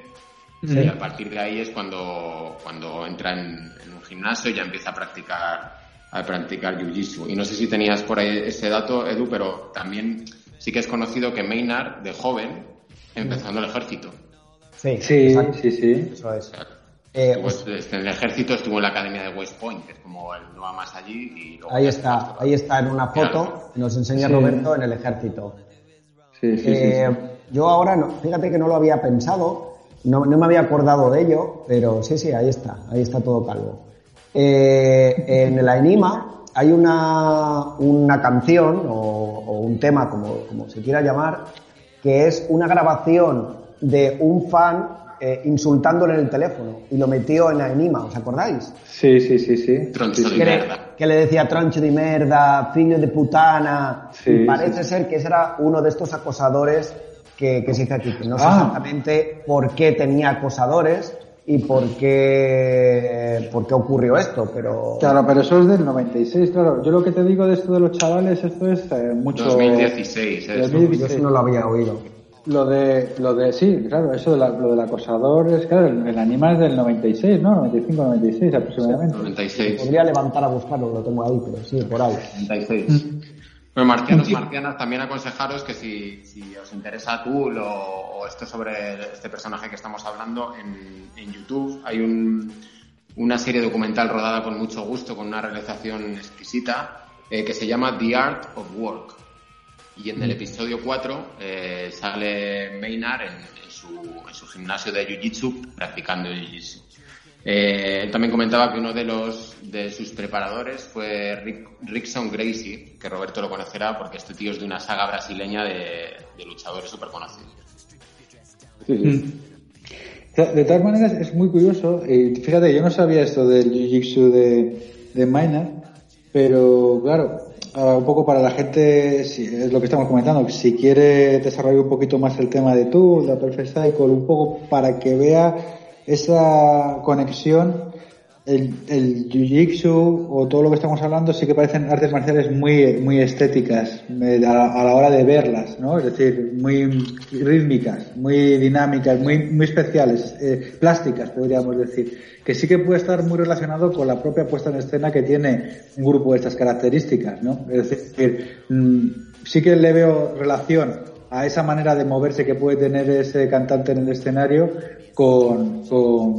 y a partir de ahí es cuando, cuando entra en, en un gimnasio y ya empieza a practicar a practicar jiu-jitsu. Y no sé si tenías por ahí ese dato, Edu, pero también sí que es conocido que Maynard, de joven, empezó en el ejército. Sí, Sí, sí, sí. eso es. Eh, este- en el ejército, estuvo en la academia de West Point, que es como el no va más allí. Y luego Ahí está, ahí está en una foto, Claro. nos enseña Sí. Roberto en el ejército. Sí, sí, sí, Eh, sí. Yo ahora, no, fíjate que no lo había pensado, no, no me había acordado de ello, pero sí, sí, ahí está, ahí está todo calvo. Eh, en el Anima hay una, una canción o, o un tema, como, como se quiera llamar, que es una grabación de un fan eh, insultándole en el teléfono y lo metió en Anima, ¿os acordáis? Sí, sí, sí, sí. Troncho de que le, merda. que le decía troncho de merda, filho de putana. Sí, y parece sí, ser que ese era uno de estos acosadores que, que se dice aquí. Que no sé Ah. exactamente por qué tenía acosadores y por qué, por qué ocurrió esto, pero... Claro, pero eso es del 96, claro. Yo lo que te digo de esto de los chavales, esto es eh, mucho... 2016, ¿eh? 2016. Yo eso no lo había oído. Lo de, lo de, sí, claro, eso de la- lo del acosador es, claro, el, el anima es del 96, ¿no? 95, 96 aproximadamente. 96. Podría levantar a buscarlo, lo tengo ahí, pero sí, por ahí. 96. Bueno, marcianos, marcianas, también aconsejaros que si, si os interesa tú lo, o esto sobre este personaje que estamos hablando, en, en YouTube hay un, una serie documental rodada con mucho gusto, con una realización exquisita, eh, que se llama The Art of Work. Y en el episodio 4 eh, sale Maynard en, en su, en su gimnasio de Jiu-Jitsu practicando Jiu-Jitsu. Eh, él también comentaba que uno de los de sus preparadores fue Rick- Rickson Gracie, que Roberto lo conocerá porque este tío es de una saga brasileña de, de luchadores súper conocidos. De de todas maneras, es muy curioso. eh, fíjate, yo no sabía esto del jiu-jitsu de, de Maynard, pero claro, ah, un poco para la gente, si- es lo que estamos comentando, si quiere desarrollar un poquito más el tema de tú, la Perfect Cycle, un poco para que vea esa conexión, el, el jiu-jitsu o todo lo que estamos hablando sí que parecen artes marciales muy, muy estéticas eh, a, la hora de verlas, ¿no? Es decir, muy rítmicas, muy dinámicas, muy, muy especiales, eh, plásticas, podríamos decir. Que sí que puede estar muy relacionado con la propia puesta en escena que tiene un grupo de estas características, ¿no? Es decir, mm, sí que le veo relación a esa manera de moverse que puede tener ese cantante en el escenario con,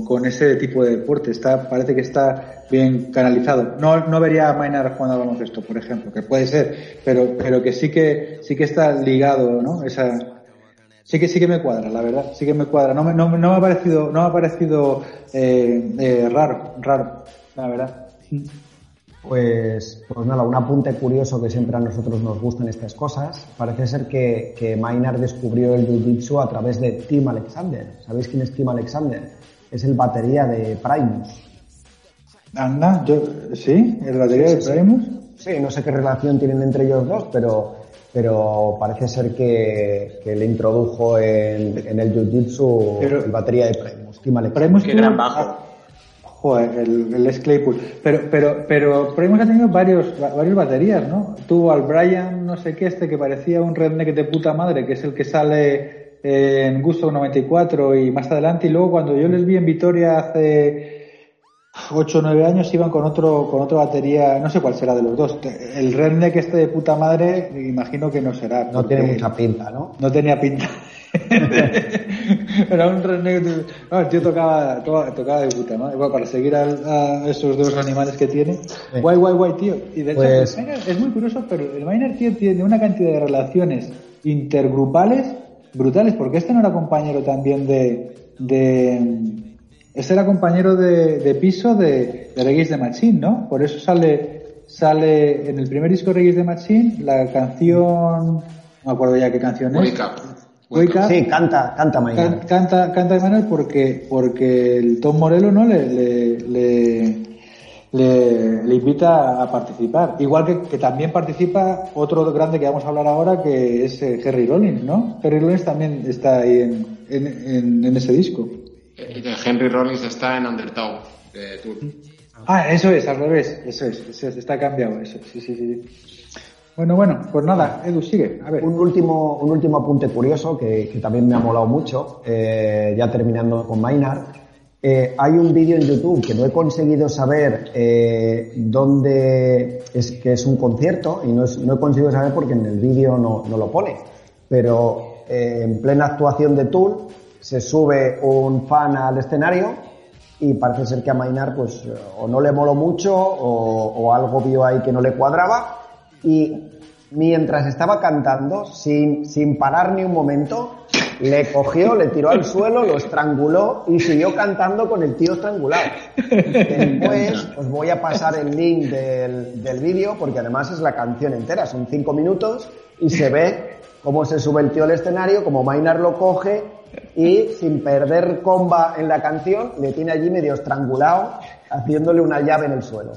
con, ese tipo de deporte. Está, parece que está bien canalizado. No, no vería a Maynard jugando al baloncesto, por ejemplo, que puede ser, pero, pero que sí que, sí que está ligado, ¿no? Esa, sí que sí que me cuadra, la verdad, sí que me cuadra. No me, no, no me ha parecido, no me ha parecido eh, eh, raro, raro, la verdad. Pues, pues nada, un apunte curioso que siempre a nosotros nos gustan estas cosas. Parece ser que, que Maynard descubrió el Jiu-Jitsu a través de Tim Alexander. ¿Sabéis quién es Tim Alexander? Es el batería de Primus. Anda, yo, sí, el batería Sí, de sí. Primus. Sí, no sé qué relación tienen entre ellos dos, pero, pero parece ser que, que le introdujo en, en el Jiu-Jitsu el batería de Primus. Tim Alexander. Primus Qué gran bajo. Joder, el, el Les Claypool. Pero, pero, pero Primus ha tenido varios, va- varios baterías, ¿no? Tuvo al Brian, no sé qué, este que parecía un redneck de puta madre, que es el que sale en Gusto 94 y más adelante. Y luego cuando yo les vi en Vitoria hace 8 o 9 años iban con otro, con otra batería, no sé cuál será de los dos. El redneck este de puta madre, imagino que no será. No tiene mucha pinta, ¿no? no tenía pinta. Era un redneck. No, el tío tocaba, tocaba, tocaba de puta, ¿no? Igual para seguir a, esos dos animales que tiene. Guay, guay, guay, tío. Y de hecho, Pues- el Miner es muy curioso, pero el Miner, tío, tiene una cantidad de relaciones intergrupales brutales, porque este no era compañero también de. de este era compañero de, de piso de, de Reggae de Machine, ¿no? Por eso sale sale en el primer disco de Reggae de Machine la canción no me acuerdo ya qué canción es Wake Up. Wake Up. Sí, canta, canta Can- Maynard. canta canta Emanuel porque porque el Tom Morello no le le, le, le- le invita a participar igual que, que también participa otro grande que vamos a hablar ahora que es eh, Harry Rollins no Harry Rollins también está ahí en, en, en- en ese disco Eh, Henry Rollins está en Undertow de Tour. ah eso es al revés eso es, eso es, está cambiado eso sí sí sí bueno bueno pues nada Edu sigue Un último, un último apunte curioso que, también me ha molado mucho, eh, ya terminando con Maynard. Eh, hay un vídeo en YouTube que no he conseguido saber eh, dónde es que es un concierto y no, he conseguido saber porque en el vídeo no, lo pone. Pero en plena actuación de Tool se sube un fan al escenario y parece ser que a Maynard pues o no le moló mucho o algo vio ahí que no le cuadraba y mientras estaba cantando sin, sin parar ni un momento Le cogió, le tiró al suelo, lo estranguló y siguió cantando con el tío estrangulado. Después os voy a pasar el link del, del vídeo porque además es la canción entera, son cinco minutos y se ve cómo se sube el tío al escenario, como Maynard lo coge y sin perder comba en la canción le tiene allí medio estrangulado haciéndole una llave en el suelo.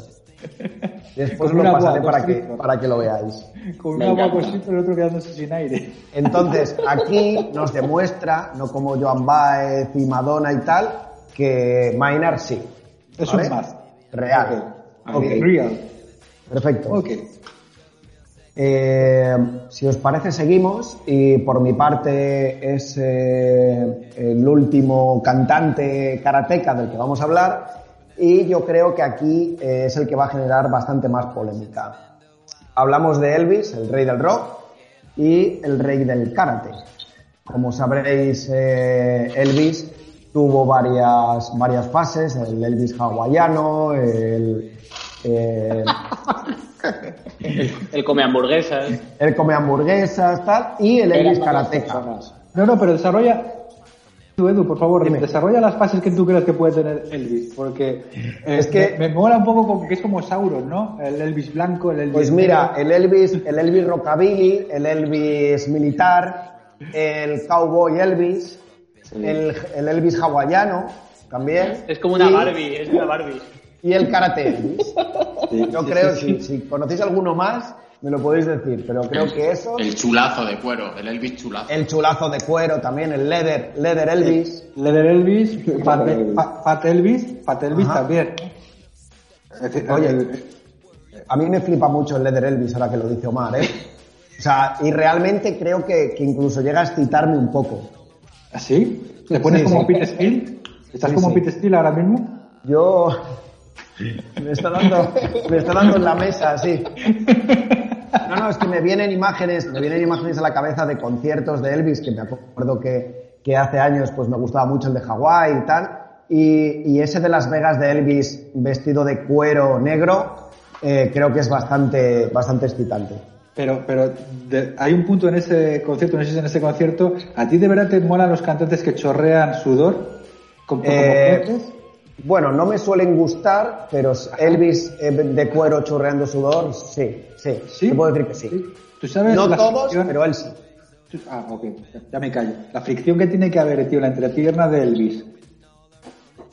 Después lo pasaré para que, para que lo veáis. Con sí, pero el otro quedándose sin aire. Entonces, aquí nos demuestra, no como Joan Baez y Madonna y tal, que Maynard sí. Es ¿vale? un más. Real. Ok. Ok. Real. Perfecto. Ok. Eh, si os parece, seguimos. Y por mi parte es eh, el último cantante karateca del que vamos a hablar. Y yo creo que aquí eh, es el que va a generar bastante más polémica. Hablamos de Elvis, el rey del rock, y el rey del karate. Como sabréis, eh, Elvis tuvo varias, varias fases, el Elvis hawaiano, el, eh, Él come hamburguesas. Él come hamburguesas, tal, y el Elvis karateca. No, no, pero desarrolla. Tú, Edu, por favor, Dime. desarrolla las fases que tú crees que puede tener Elvis, porque eh, Es que- me, me mola un poco como que es como Sauron, ¿no? El Elvis blanco, el Elvis. Pues mira, el Elvis, el Elvis rockabilly, el Elvis militar, el cowboy Elvis, el, el Elvis hawaiano, también. Es como una y- Barbie, es una Barbie. Y el karate Elvis. Sí, Yo sí, creo, sí, si, si conocéis alguno más, me lo podéis decir, pero creo que eso, El chulazo de cuero, el Elvis chulazo. el chulazo de cuero también, el leather, leather Elvis. Leather Elvis, Fat, Fat- Fat Elvis, Fat Elvis Ajá. también. Oye, el- A mí me flipa mucho el leather Elvis ahora que lo dice Omar, ¿eh? O sea, y realmente creo que, que incluso llega a excitarme un poco. ¿Así? ¿Le pones Sí, como sí. Pete Steele? ¿Estás Sí, como sí. Pete Steele ahora mismo? Yo me está dando, me está dando en la mesa, sí. No, no, es que me vienen imágenes, me vienen imágenes a la cabeza de conciertos de Elvis, que me acuerdo que, que hace años pues me gustaba mucho el de Hawái y tal. Y, y ese de Las Vegas de Elvis vestido de cuero negro, eh, creo que es bastante, bastante excitante. Pero, pero de- hay un punto en ese concierto, no sé si en ese concierto, ¿a ti de verdad te molan los cantantes que chorrean sudor? Como, Eh? Bueno, no me suelen gustar, pero Elvis eh, de cuero chorreando sudor, sí, sí, ¿Sí? te puedo decir que sí. ¿Tú sabes No todos, fricción- pero él sí. Ah, ok, ya me callo. La fricción que tiene que haber, tío, la entrepierna de Elvis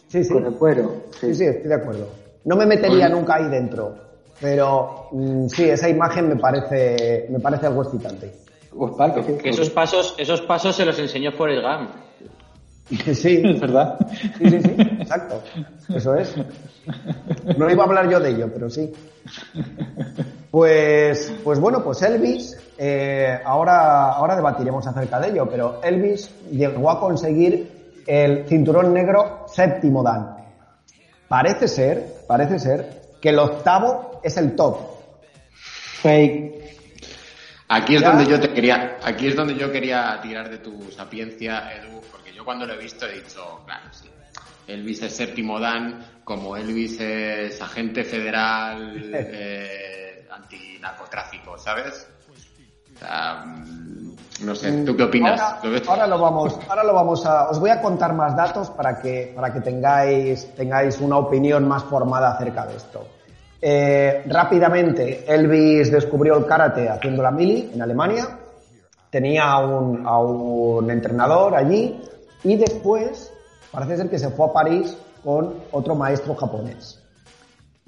Sí, sí. con el cuero. Sí, sí, estoy de acuerdo. No me metería Oye. nunca ahí dentro, pero mm, sí, esa imagen me parece, me parece algo excitante. Pues, vale, que- Que esos pasos, esos pasos se los enseñó Forrest Gump. Sí, Es verdad. sí, sí, sí, exacto. Eso es. No iba a hablar yo de ello, pero sí. Pues, pues bueno, pues Elvis, eh, ahora, ahora debatiremos acerca de ello, pero Elvis llegó a conseguir el cinturón negro séptimo dan. Parece ser, parece ser que el octavo es el top. Fake. Aquí es Ya. donde yo te quería, aquí es donde yo quería tirar de tu sapiencia, Edu, porque yo cuando lo he visto he dicho, claro, sí. Elvis es séptimo Dan, como Elvis es agente federal eh, antinarcotráfico, ¿sabes? O sea, mm, no sé, ¿tú qué opinas? Ahora, ahora lo vamos, ahora lo vamos a, os voy a contar más datos para que, para que tengáis, tengáis una opinión más formada acerca de esto. Eh, rápidamente, Elvis descubrió el karate haciendo la mili en Alemania. Tenía un, a un entrenador allí y después parece ser que se fue a París con otro maestro japonés.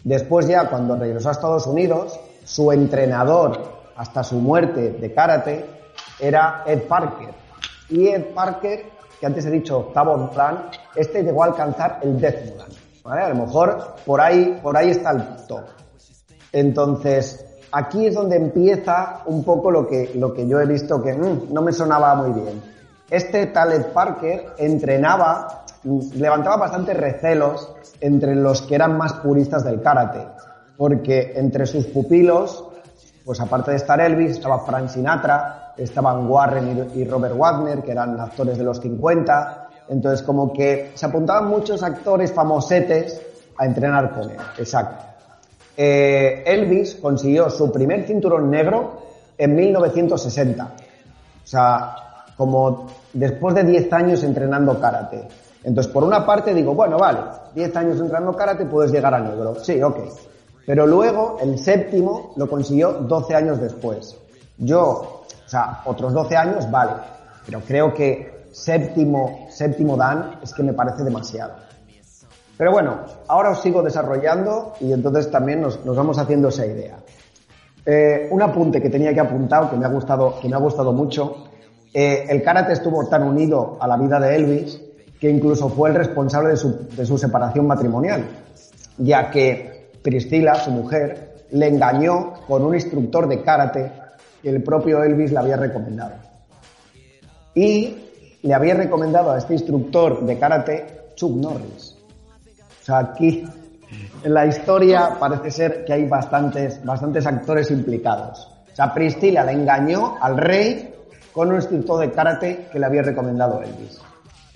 Después ya cuando regresó a Estados Unidos, su entrenador hasta su muerte de karate era Ed Parker. Y Ed Parker, que antes he dicho octavo Dan, este llegó a alcanzar el décimo Dan. A lo mejor por ahí, por ahí está el top. Entonces, aquí es donde empieza un poco lo que, lo que yo he visto que mm, no me sonaba muy bien. Este tal Ed Parker entrenaba, levantaba bastantes recelos entre los que eran más puristas del karate, porque entre sus pupilos, pues aparte de estar Elvis, estaba Frank Sinatra, estaban Warren y Robert Wagner, que eran actores de los 50, entonces como que se apuntaban muchos actores famosetes a entrenar con él, exacto. Eh, Elvis consiguió su primer cinturón negro en 1960. O sea, como después de 10 años entrenando karate. Entonces, por una parte digo, bueno, vale, 10 años entrenando karate puedes llegar a negro. Sí, ok. Pero luego, el séptimo lo consiguió 12 años después. Yo, o sea, otros 12 años, vale. Pero creo que séptimo, séptimo Dan es que me parece demasiado. Pero bueno, ahora os sigo desarrollando y entonces también nos, nos vamos haciendo esa idea. Eh, un apunte que tenía que apuntar, que me ha gustado, que me ha gustado mucho. Eh, el karate estuvo tan unido a la vida de Elvis que incluso fue el responsable de su, de su separación matrimonial, ya que Priscila, su mujer, le engañó con un instructor de karate que el propio Elvis le había recomendado. Y le había recomendado a este instructor de karate Chuck Norris. O sea, aquí en la historia parece ser que hay bastantes, bastantes actores implicados. O sea, Priscila le engañó al rey con un instructor de karate que le había recomendado Elvis.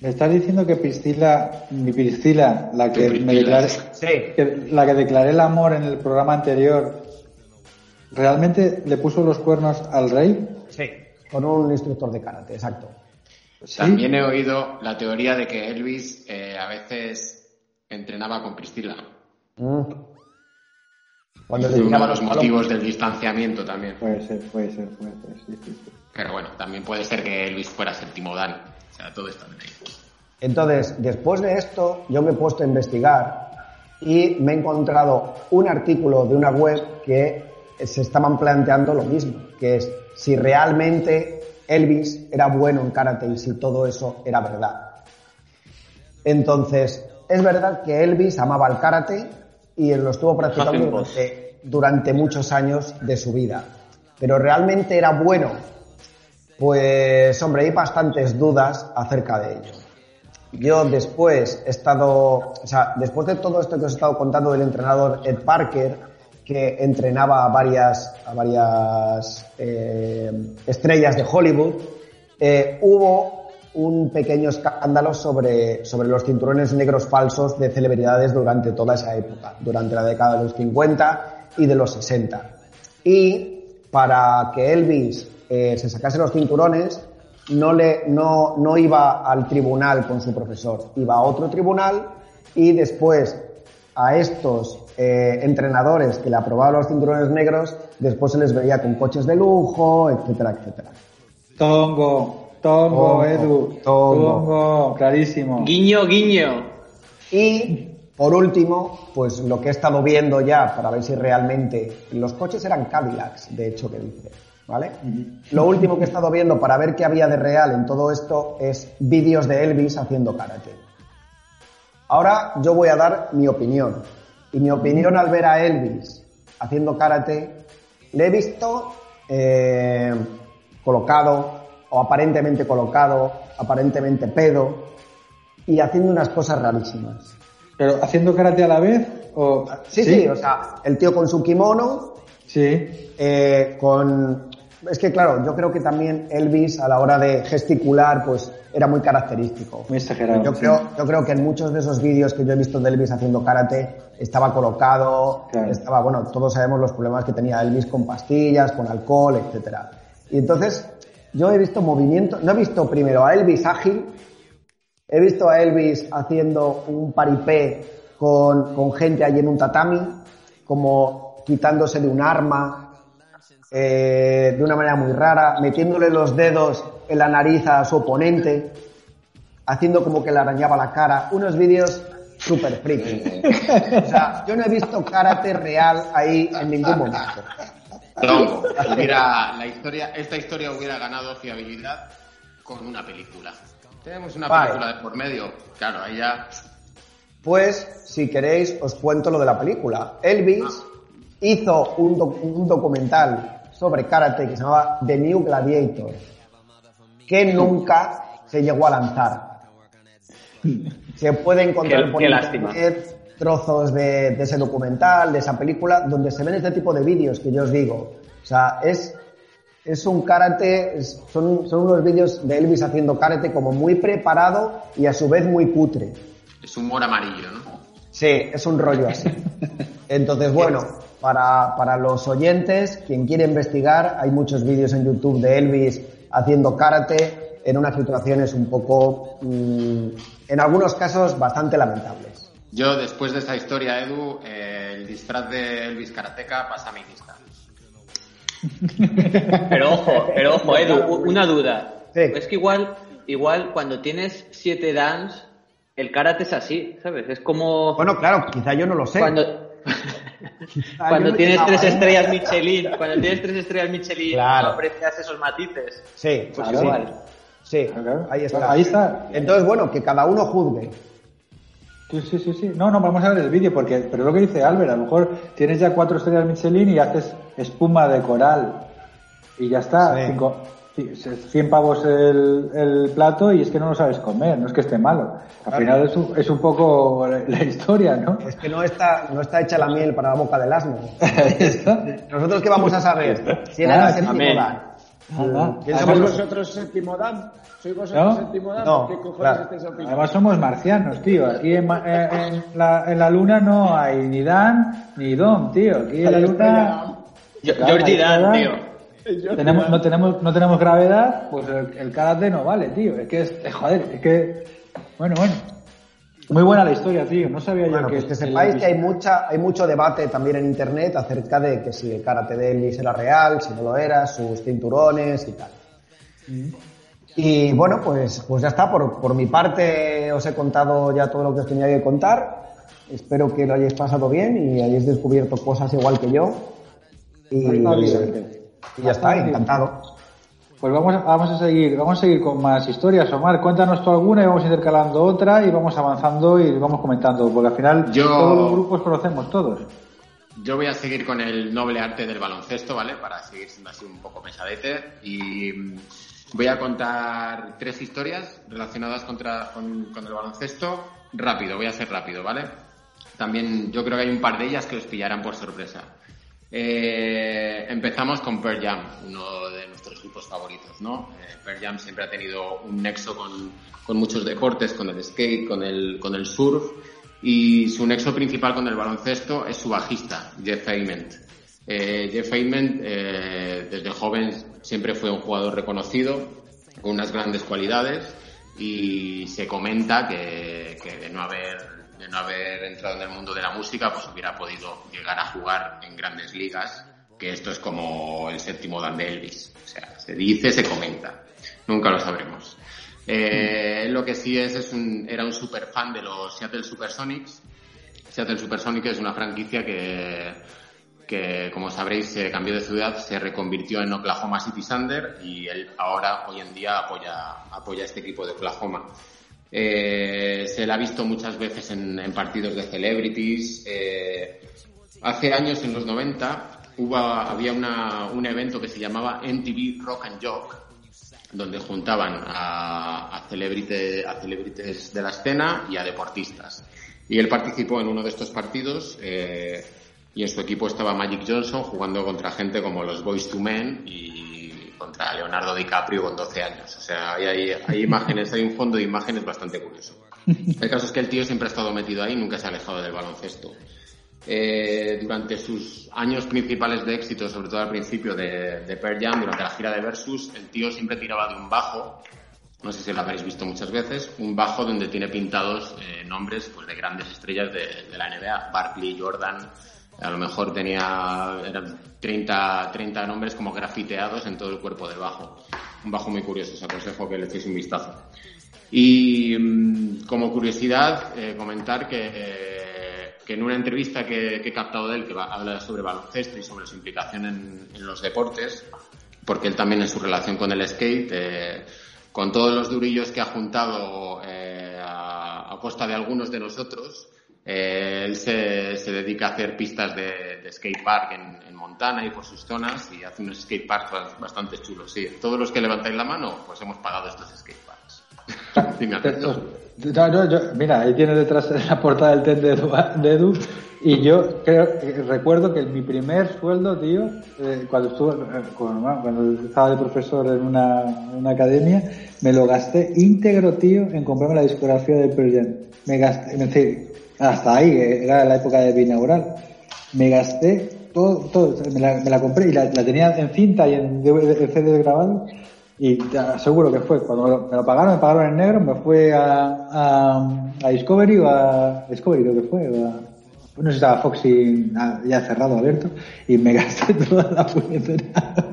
Me estás diciendo que Priscila, mi Priscila, la que me declaré, Sí. que- la que declaré el amor en el programa anterior, ¿realmente le puso los cuernos al rey? Sí. Con un instructor de karate, exacto. Sí. También he oído la teoría de que Elvis eh, a veces entrenaba con Priscila. Mm. Cuando Fue uno de los motivos del distanciamiento también. Puede ser, puede ser, puede ser, sí, sí, sí. Pero bueno, también puede ser que Elvis fuera séptimo Dan. O sea, todo está bien ahí. Entonces, después de esto, yo me he puesto a investigar y me he encontrado un artículo de una web que se estaban planteando lo mismo, que es si realmente Elvis era bueno en karate y si todo eso era verdad. Entonces, es verdad que Elvis amaba el karate y lo estuvo practicando durante, durante muchos años de su vida. Pero realmente era bueno. Pues, hombre, hay bastantes dudas acerca de ello. Yo después he estado, o sea, después de todo esto que os he estado contando del entrenador Ed Parker, que entrenaba a varias, a varias eh, estrellas de Hollywood, eh, hubo un pequeño escándalo sobre, sobre los cinturones negros falsos de celebridades durante toda esa época, durante la década de los 50 y de los 60. Y para que Elvis eh, se sacase los cinturones, no, le, no, no iba al tribunal con su profesor, iba a otro tribunal y después a estos eh, entrenadores que le aprobaban los cinturones negros, después se les veía con coches de lujo, etcétera, etcétera. Tongo, Tongo, Tongo, Edu, Tongo. Tongo, clarísimo. Guiño, guiño. Y por último, pues lo que he estado viendo ya para ver si realmente los coches eran Cadillacs, de hecho que dice, ¿vale? Lo último que he estado viendo para ver qué había de real en todo esto es vídeos de Elvis haciendo karate. Ahora yo voy a dar mi opinión. Y mi opinión al ver a Elvis haciendo karate, le he visto eh, colocado, o aparentemente colocado, aparentemente pedo, y haciendo unas cosas rarísimas. ¿Pero haciendo karate a la vez? O... Sí, sí, o sea, el tío con su kimono, Sí. eh, con... Es que claro, yo creo que también Elvis a la hora de gesticular, pues era muy característico. Muy exagerado, Yo sí. creo, yo creo que en muchos de esos vídeos que yo he visto de Elvis haciendo karate, estaba colocado, Claro. estaba, bueno, todos sabemos los problemas que tenía Elvis con pastillas, con alcohol, etcétera. Y entonces, yo he visto movimiento, no he visto primero a Elvis ágil, he visto a Elvis haciendo un paripé con, con gente allí en un tatami, como quitándose de un arma, eh, de una manera muy rara, metiéndole los dedos en la nariz a su oponente, haciendo como que le arañaba la cara, unos vídeos súper friki. O sea, yo no he visto karate real ahí en ningún momento. Tongo, hubiera, la historia, esta historia hubiera ganado fiabilidad con una película. Tenemos una Vale. película de por medio. Claro, ahí ya. Pues, si queréis, os cuento lo de la película. Elvis hizo un, doc- un documental sobre karate que se llamaba The New Gladiator, que nunca se llegó a lanzar. Se puede encontrar Qué- por qué internet trozos de, de ese documental, de esa película, donde se ven este tipo de vídeos que yo os digo. O sea, es, es un karate, es- son, son unos vídeos de Elvis haciendo karate como muy preparado y a su vez muy cutre. Es humor amarillo, ¿no? Sí, es un rollo así. Entonces, bueno, para, para los oyentes, quien quiere investigar, hay muchos vídeos en YouTube de Elvis haciendo karate. en unas situaciones un poco, mm, en algunos casos, bastante lamentables. Yo, después de esa historia, Edu, eh, el disfraz de Elvis Karateka pasa a mi lista. Pero ojo, pero ojo, Edu, una duda. Sí. Es que igual, igual cuando tienes siete dans, el karate es así, ¿sabes? Es como Bueno, claro, quizá yo no lo sé. cuando, cuando yo no tienes tres estrellas Michelin, cuando tienes tres estrellas Michelin, Claro. no aprecias esos matices. Sí, Pues sí, igual. Sí, Claro. ahí está. Ahí está. Entonces, bueno, que cada uno juzgue. Sí, sí, sí, sí. No, no, vamos a ver el vídeo, porque, pero lo que dice Albert, a lo mejor tienes ya cuatro estrellas Michelin y haces espuma de coral. Y ya está. Sí. Cinco, ci- 100 pavos el, el plato y es que no lo sabes comer, no es que esté malo. Al Claro. final es un, es un poco la, la historia, ¿no? Es que no está, no está hecha la miel para la boca del asno. ¿Nosotros qué vamos a saber? Si era Ah, el séptimo dan. Nada. ¿Quién ¿Sois Además, vosotros séptimo Dan? ¿Sois vosotros ¿No? séptimo Dan? No, ¿Qué cojones claro. estáis opinando? además somos marcianos, tío. Aquí en, eh, en la, en la luna no hay ni Dan ni Dom, tío. Aquí en la luna... Jordi Dan, tío. tenemos, no tenemos no tenemos gravedad, pues el, el karate no vale, tío. Es que es, eh, joder, es que bueno, bueno. Muy buena la historia, tío. No sabía Bueno, yo que pues que sepáis que hay mucha, hay mucho debate también en internet acerca de que si el karate de Elvis era real, si no lo era, sus cinturones y tal. Y bueno, pues, pues ya está. Por, por mi parte os he contado ya todo lo que os tenía que contar. Espero que lo hayáis pasado bien y hayáis descubierto cosas igual que yo. Y, y ya está, encantado. Pues vamos a, vamos a seguir, vamos a seguir con más historias, Omar. Cuéntanos tú alguna y vamos intercalando otra y vamos avanzando y vamos comentando, porque al final Yo- todos los grupos conocemos todos. Yo voy a seguir con el noble arte del baloncesto, ¿vale? Para seguir siendo así un poco pesadete. Y mm, voy a contar tres historias relacionadas contra- con, con el baloncesto. Rápido, voy a ser rápido, ¿vale? También yo creo que hay un par de ellas que os pillarán por sorpresa. Eh, empezamos con Pearl Jam, uno de nuestros grupos favoritos, ¿no? Eh, Pearl Jam siempre ha tenido un nexo con, con muchos deportes, con el skate, con el, con el surf, y su nexo principal con el baloncesto es su bajista, Jeff Ament. Eh, Jeff Ament, eh, desde joven, siempre fue un jugador reconocido, con unas grandes cualidades, y se comenta que, que de no haber de no haber entrado en el mundo de la música, pues hubiera podido llegar a jugar en grandes ligas, que esto es como el séptimo dan de Elvis. O sea, se dice, se comenta. Nunca lo sabremos. Eh, lo que sí es, es un, era un super fan de los Seattle Supersonics. Seattle Supersonics es una franquicia que, que, como sabréis, se cambió de ciudad, se reconvirtió en Oklahoma City Thunder y él ahora, hoy en día, apoya, apoya este equipo de Oklahoma. Eh, se la ha visto muchas veces en, en partidos de celebrities. Eh, hace años, en los 90, hubo, había una, un evento que se llamaba MTV Rock and Jock, donde juntaban a, a, celebrite- a celebrities de la escena y a deportistas. Y él participó en uno de estos partidos eh, y en su equipo estaba Magic Johnson jugando contra gente como los Boys to Men y contra Leonardo DiCaprio con 12 años. O sea, hay, imágenes, hay un fondo de imágenes bastante curioso. El caso es que el tío siempre ha estado metido ahí, nunca se ha alejado del baloncesto. Eh, durante sus años principales de éxito, sobre todo al principio de, de Jam, durante la gira de Versus, el tío siempre tiraba de un bajo, no sé si lo habréis visto muchas veces, un bajo donde tiene pintados eh, nombres pues, de grandes estrellas de, de la NBA, Barkley, Jordan, a lo mejor tenía eran 30, 30 nombres como grafiteados en todo el cuerpo del bajo. Un bajo muy curioso, os aconsejo que le echéis un vistazo. Y mm, como curiosidad, eh, comentar que, eh, que en una entrevista que, que he captado de él, que va, habla sobre baloncesto y sobre su implicación en, en los deportes, porque él también en su relación con el skate, eh, con todos los durillos que ha juntado eh, a, a costa de algunos de nosotros, eh, él se, se dedica a hacer pistas de, de skatepark en, en Montana y por sus zonas y hace unos skateparks ba- bastante chulos. Sí, todos los que levantáis la mano, pues hemos pagado estos skateparks. Dime, Alberto. No, no, yo- mira, ahí tiene detrás la portada del TED de Edu, de Edu, y yo creo, recuerdo que mi primer sueldo, tío, eh, cuando estuve, eh, cuando estaba de profesor en una, una academia, me lo gasté íntegro, tío, en comprarme la discografía de Pearl Jam. Me gasté, es decir, hasta ahí, eh, era la época de binaural. Me gasté todo, todo, me la, me la compré y la, la tenía en cinta y en, CD grabado Y te aseguro que fue, cuando me lo- me lo pagaron, me pagaron en negro, me fui a, a, a Discovery o a Discovery creo que fue, o a- no sé si estaba Foxy ah, ya cerrado, abierto, y me gasté toda la puñetera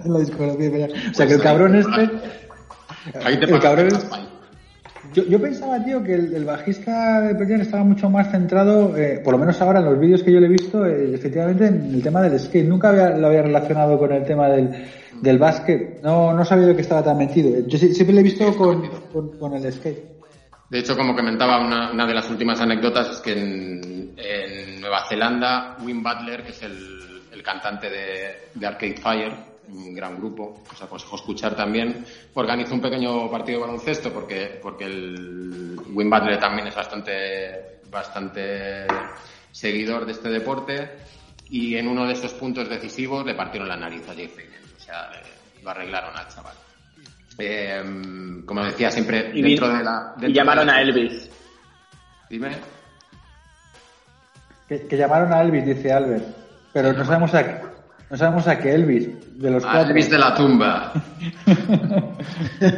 en la discografía. O sea que el Pues cabrón te este, Ahí te el cabrón. Yo, yo pensaba, tío, que el, bajista de Pearl estaba mucho más centrado, eh, por lo menos ahora en los vídeos que yo le he visto, eh, efectivamente en el tema del skate. Nunca había, lo había relacionado con el tema del, del básquet. No, no sabía yo que estaba tan metido. Yo sí- siempre le he visto con, con, el skate. De hecho, como comentaba, una, una de las últimas anécdotas es que en, en Nueva Zelanda, Wim Butler, que es el, el cantante de Arcade Fire, un gran grupo, os aconsejo escuchar también, organizó un pequeño partido de baloncesto porque, porque el Wim Butler también es bastante, bastante seguidor de este deporte y en uno de esos puntos decisivos le partieron la nariz a Feynman. O sea, le- lo arreglaron al chaval. Eh, como decía, siempre Y, dentro vi- de la... y llamaron de la- a Elvis. Dime. Que, que llamaron a Elvis, dice Albert. Pero no sabemos a, no sabemos a qué Elvis, de los A cuatro. Elvis de la tumba.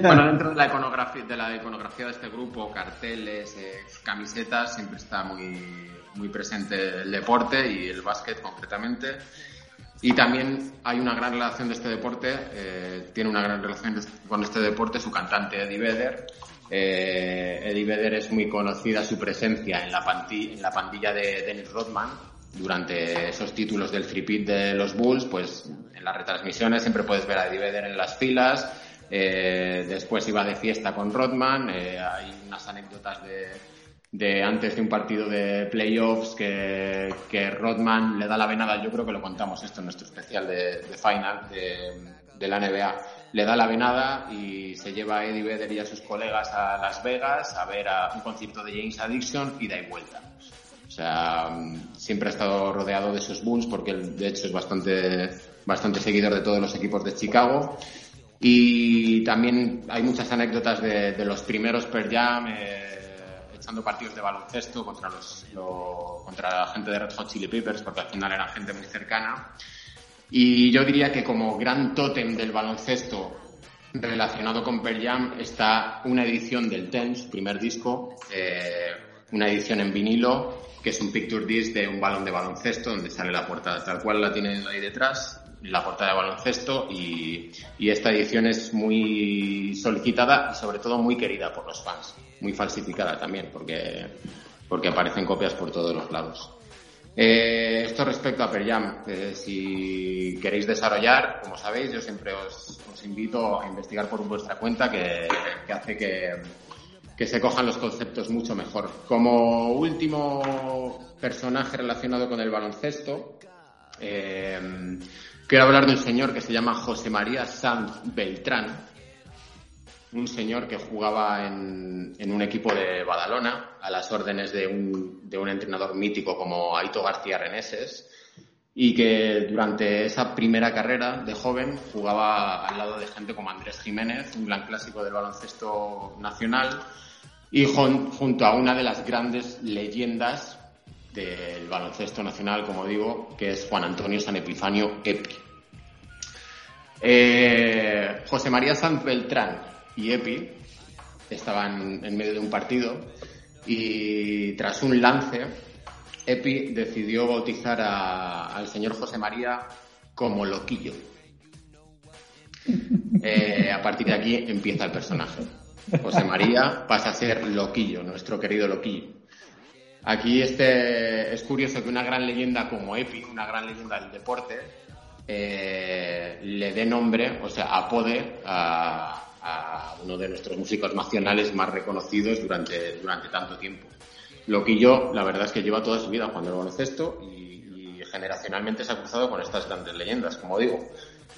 bueno, dentro de la iconografía de la iconografía de este grupo, carteles, eh, camisetas, siempre está muy muy presente el deporte y el básquet concretamente. Y también hay una gran relación de este deporte, eh, tiene una gran relación con este deporte su cantante Eddie Vedder. Eh, Eddie Vedder es muy conocida su presencia en la, panti- en la pandilla de Dennis Rodman durante esos títulos del three-peat de los Bulls, pues en las retransmisiones siempre puedes ver a Eddie Vedder en las filas. Eh, después iba de fiesta con Rodman. eh, hay unas anécdotas de, de antes de un partido de playoffs que, Rodman le da la venada, yo creo que lo contamos esto en nuestro especial de, final de, la NBA, le da la venada y se lleva a Eddie Vedder y a sus colegas a Las Vegas a ver a un concierto de James Addiction y da y vuelta. Sea, siempre ha estado rodeado de esos Bulls porque de hecho es bastante, bastante seguidor de todos los equipos de Chicago. Y también hay muchas anécdotas de, los primeros Pearl Jam, eh, echando partidos de baloncesto contra, los, lo- contra la gente de Red Hot Chili Peppers, porque al final eran gente muy cercana. Y yo diría que como gran tótem del baloncesto relacionado con Pearl Jam está una edición del su primer disco, eh, una edición en vinilo, que es un picture disc de un balón de baloncesto, donde sale la portada tal cual la tienen ahí detrás, la portada de baloncesto, y, y esta edición es muy solicitada y sobre todo muy querida por los fans, muy falsificada también, porque, porque aparecen copias por todos los lados. Eh, esto respecto a Pearl Jam, eh, si queréis desarrollar, como sabéis, yo siempre os, os invito a investigar por vuestra cuenta, que, que hace que, que se cojan los conceptos mucho mejor. Como último personaje relacionado con el baloncesto, eh, quiero hablar de un señor que se llama José María Sanz Beltrán, un señor que jugaba en, en un equipo de Badalona a las órdenes de un, de un entrenador mítico como Aito García Reneses y que durante esa primera carrera de joven jugaba al lado de gente como Andrés Jiménez, un gran clásico del baloncesto nacional, y jun- junto a una de las grandes leyendas del baloncesto nacional, como digo, que es Juan Antonio San Epifanio Epi. Eh, José María Sanz Beltrán y Epi estaban en medio de un partido y tras un lance, Epi decidió bautizar a- al señor José María como Loquillo. Eh, a partir de aquí empieza el personaje. José María pasa a ser Loquillo, nuestro querido Loquillo. Aquí este, es curioso que una gran leyenda como Epi, una gran leyenda del deporte, eh, le dé nombre, o sea, apode a, a uno de nuestros músicos nacionales más reconocidos durante, durante tanto tiempo. Loquillo, la verdad es que lleva toda su vida jugando al baloncesto y, y generacionalmente se ha cruzado con estas grandes leyendas, como digo.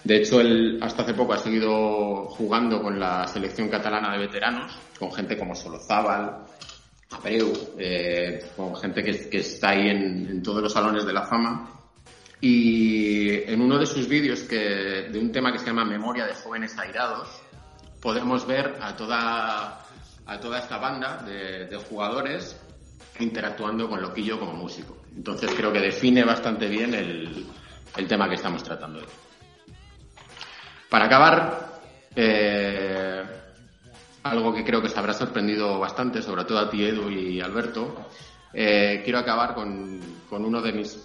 De hecho, él hasta hace poco ha seguido jugando con la selección catalana de veteranos, con gente como Solozábal, Abreu, eh, con gente que, que está ahí en, en todos los salones de la fama. Y en uno de sus vídeos que, de un tema que se llama Memoria de jóvenes airados, podemos ver a toda, a toda esta banda de, de jugadores interactuando con Loquillo como músico. Entonces creo que define bastante bien el, el tema que estamos tratando hoy. Para acabar, Eh, algo que creo que os habrá sorprendido bastante, sobre todo a ti, Edu y Alberto. Eh, quiero acabar con, con uno de mis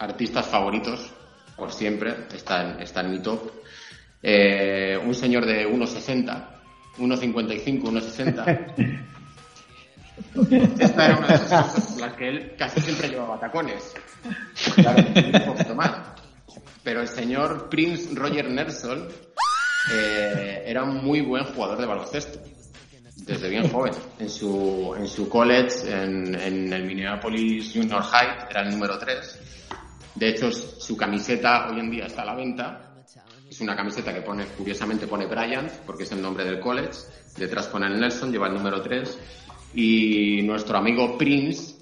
artistas favoritos, por siempre, está en, está en mi top. Eh, un señor de 1,60, 1,55, 1,60. Esta era una de esas cosas en las que él casi siempre llevaba tacones. Claro, un poquito más. Pero el señor Prince Roger Nelson eh, era un muy buen jugador de baloncesto. Desde bien joven. En su, en su college, en, en el Minneapolis Junior High, era el número 3. De hecho, su camiseta hoy en día está a la venta. Es una camiseta que pone, curiosamente pone Bryant, porque es el nombre del college. Detrás pone el Nelson, lleva el número 3. Y nuestro amigo Prince,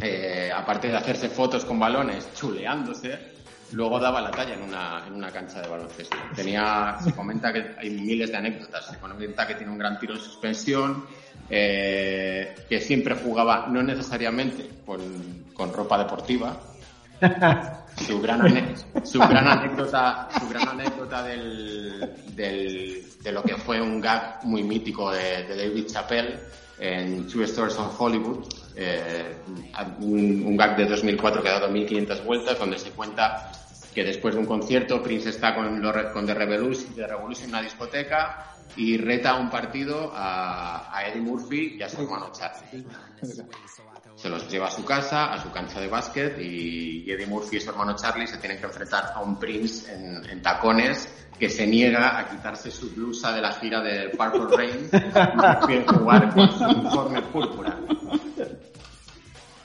eh, aparte de hacerse fotos con balones, chuleándose, luego daba la talla en una, en una cancha de baloncesto. Tenía, se comenta que hay miles de anécdotas. Se comenta que tiene un gran tiro en suspensión, eh, que siempre jugaba, no necesariamente con, con ropa deportiva, su gran, su gran anécdota, su gran anécdota del, del- de lo que fue un gag muy mítico de, de David Chappelle en Two Stories on Hollywood, eh, un, un gag de 2004 que ha dado 1500 vueltas, donde se cuenta que después de un concierto Prince está con, re- con The Revolution, The Revolution en una discoteca y reta un partido a, a Eddie Murphy y a su hermano Charlie. Se los lleva a su casa, a su cancha de básquet y y Eddie Murphy y su hermano Charlie se tienen que enfrentar a un Prince en, en tacones que se niega a quitarse su blusa de la gira de Purple Rain y prefiere jugar con su uniforme púrpura.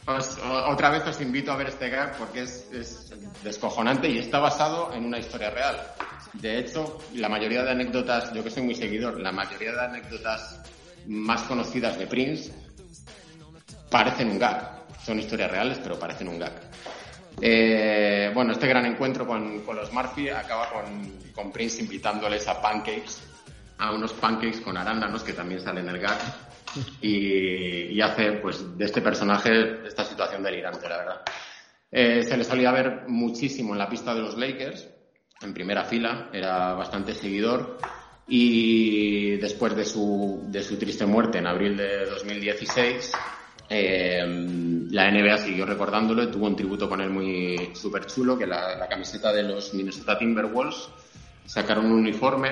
Os- otra vez os invito a ver este gag porque es, es descojonante y está basado en una historia real. De hecho, la mayoría de anécdotas, yo que soy muy seguidor, la mayoría de anécdotas más conocidas de Prince parecen un gag. Son historias reales, pero parecen un gag. Eh, bueno, este gran encuentro con, con los Murphy acaba con, con Prince invitándoles a pancakes, a unos pancakes con arándanos que también salen en el gag. Y, y hace pues de este personaje esta situación delirante, la verdad. Eh, se le solía ver muchísimo en la pista de los Lakers, en primera fila, era bastante seguidor. Y después de su, de su triste muerte en abril de 2016, eh, la NBA siguió recordándolo y tuvo un tributo con él muy súper chulo, que la, camiseta de los Minnesota Timberwolves sacaron un uniforme